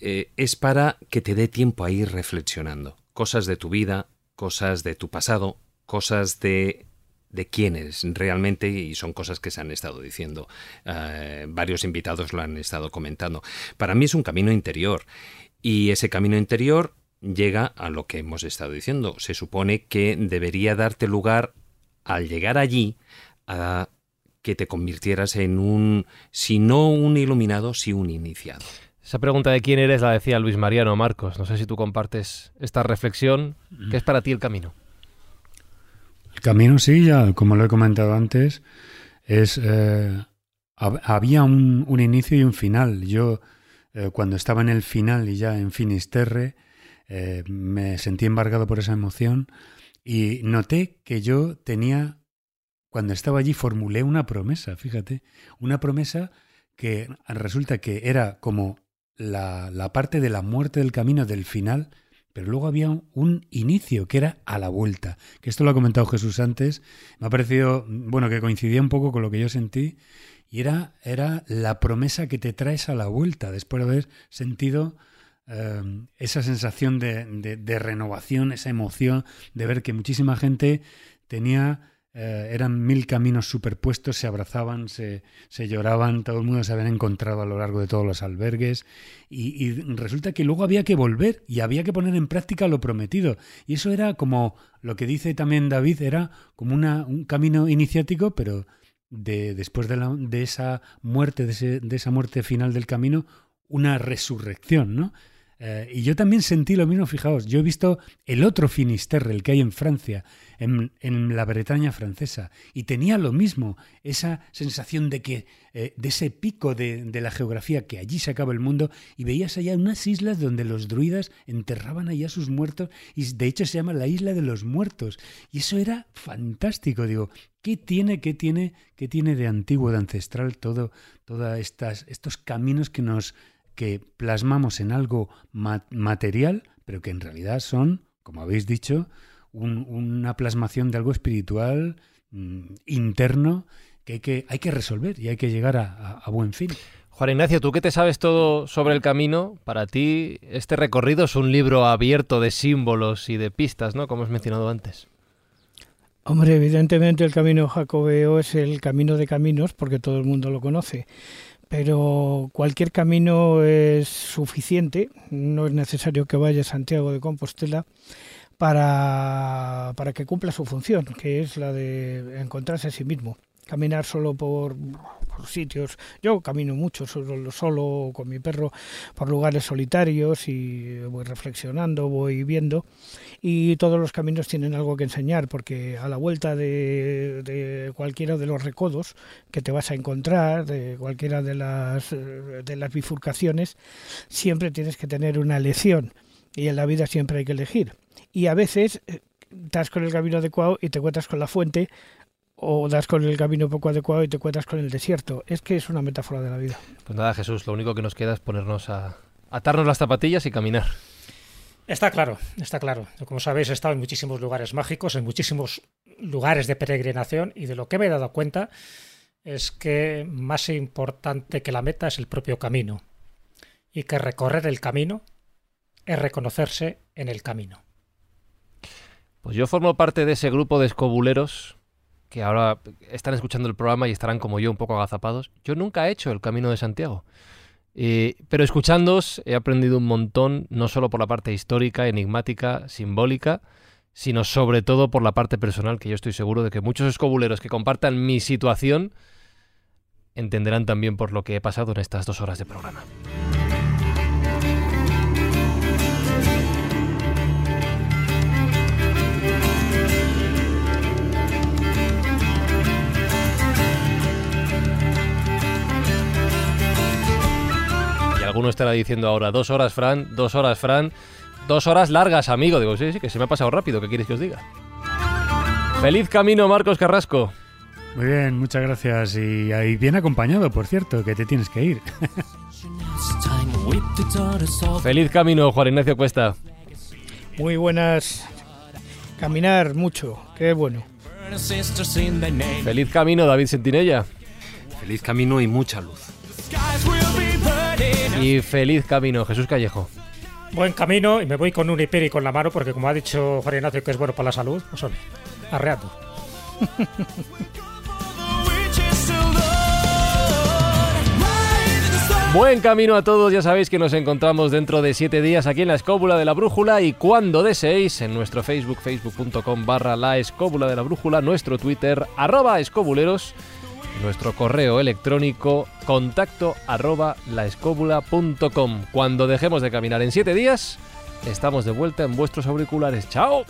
eh, es para que te dé tiempo a ir reflexionando. Cosas de tu vida, cosas de tu pasado, cosas de de quién eres realmente y son cosas que se han estado diciendo. Eh, varios invitados lo han estado comentando. Para mí es un camino interior y ese camino interior llega a lo que hemos estado diciendo. Se supone que debería darte lugar al llegar allí a que te convirtieras en un, si no un iluminado, si un iniciado. Esa pregunta de quién eres la decía Luis Mariano Marcos. No sé si tú compartes esta reflexión. ¿Qué es para ti el camino? Camino, sí, ya como lo he comentado antes, es eh, había un, un, inicio y un final. Yo eh, cuando estaba en el final y ya en Finisterre, eh, me sentí embargado por esa emoción y noté que yo tenía, cuando estaba allí, formulé una promesa, fíjate, una promesa que resulta que era como la, la parte de la muerte del camino del final, pero luego había un inicio que era a la vuelta, que esto lo ha comentado Jesús antes, me ha parecido, bueno, que coincidía un poco con lo que yo sentí, y era, era la promesa que te traes a la vuelta, después de haber sentido Em, esa sensación de, renovación, esa emoción de ver que muchísima gente tenía, eh, eran mil caminos superpuestos, se abrazaban, se, lloraban, todo el mundo se habían encontrado a lo largo de todos los albergues y, resulta que luego había que volver y había que poner en práctica lo prometido. Y eso era como lo que dice también David, era como una, un camino iniciático, pero de, después de, la, de esa muerte, de, de esa muerte final del camino, una resurrección, ¿no? Eh, y yo también sentí lo mismo, fijaos, yo he visto el otro Finisterre, el que hay en Francia, en, la Bretaña francesa, y tenía lo mismo, esa sensación de que, eh, de ese pico de, de, la geografía, que allí se acaba el mundo, y veías allá unas islas donde los druidas enterraban allá sus muertos, y de hecho se llama la isla de los muertos, y eso era fantástico, digo, ¿qué tiene, qué tiene, qué tiene de antiguo, de ancestral todo, todos estos caminos que nos que plasmamos en algo material, pero que en realidad son, como habéis dicho, una plasmación de algo espiritual mm, interno que hay, que hay que resolver y hay que llegar a, buen fin. Juan Ignacio, tú que te sabes todo sobre el camino, para ti este recorrido es un libro abierto de símbolos y de pistas, ¿no? Como has mencionado antes. Hombre, evidentemente el camino jacobeo es el camino de caminos porque todo el mundo lo conoce pero cualquier camino es suficiente, no es necesario que vaya a Santiago de Compostela para, para que cumpla su función, que es la de encontrarse a sí mismo caminar solo por, sitios. Yo camino mucho solo, solo con mi perro por lugares solitarios y voy reflexionando, voy viendo y todos los caminos tienen algo que enseñar porque a la vuelta de, de cualquiera de los recodos que te vas a encontrar, de cualquiera de las, de las bifurcaciones, siempre tienes que tener una lección y en la vida siempre hay que elegir. Y a veces eh, estás con el camino adecuado y te encuentras con la fuente o das con el camino poco adecuado y te encuentras con el desierto. Es que es una metáfora de la vida. Pues nada, Jesús, lo único que nos queda es ponernos a atarnos las zapatillas y caminar. Está claro, está claro. Como sabéis, he estado en muchísimos lugares mágicos, en muchísimos lugares de peregrinación y de lo que me he dado cuenta es que más importante que la meta es el propio camino y que recorrer el camino es reconocerse en el camino. Pues yo formo parte de ese grupo de escobuleros que ahora están escuchando el programa y estarán como yo un poco agazapados. Yo nunca he hecho el Camino de Santiago. pero escuchándoos he aprendido un montón, no solo por la parte histórica, enigmática, simbólica, sino sobre todo por la parte personal, que yo estoy seguro de que muchos escobuleros que compartan mi situación entenderán también por lo que he pasado en estas dos horas de programa. Alguno estará diciendo ahora, dos horas, Fran, dos horas, Fran, dos horas largas, amigo. Digo, sí, sí, que se me ha pasado rápido, ¿qué quieres que os diga? Feliz camino, Marcos Carrasco. Muy bien, muchas gracias. Y ahí bien acompañado, por cierto, que te tienes que ir. Feliz camino, Juan Ignacio Cuesta. Muy buenas. Caminar mucho, qué bueno. Feliz camino, David Sentinella. Feliz camino y mucha luz. Y feliz camino, Jesús Callejo. Buen camino y me voy con un hiperi con la mano porque como ha dicho Juan Ignacio que es bueno para la salud, pues ole, arreando. Buen camino a todos, ya sabéis que nos encontramos dentro de siete días aquí en la Escóbula de la Brújula y cuando deseéis en nuestro Facebook, facebook.com barra la Escóbula de la Brújula, nuestro Twitter, arroba escobuleros nuestro correo electrónico contacto arroba laescóbula.com. Cuando dejemos de caminar en siete días, estamos de vuelta en vuestros auriculares. ¡Chao!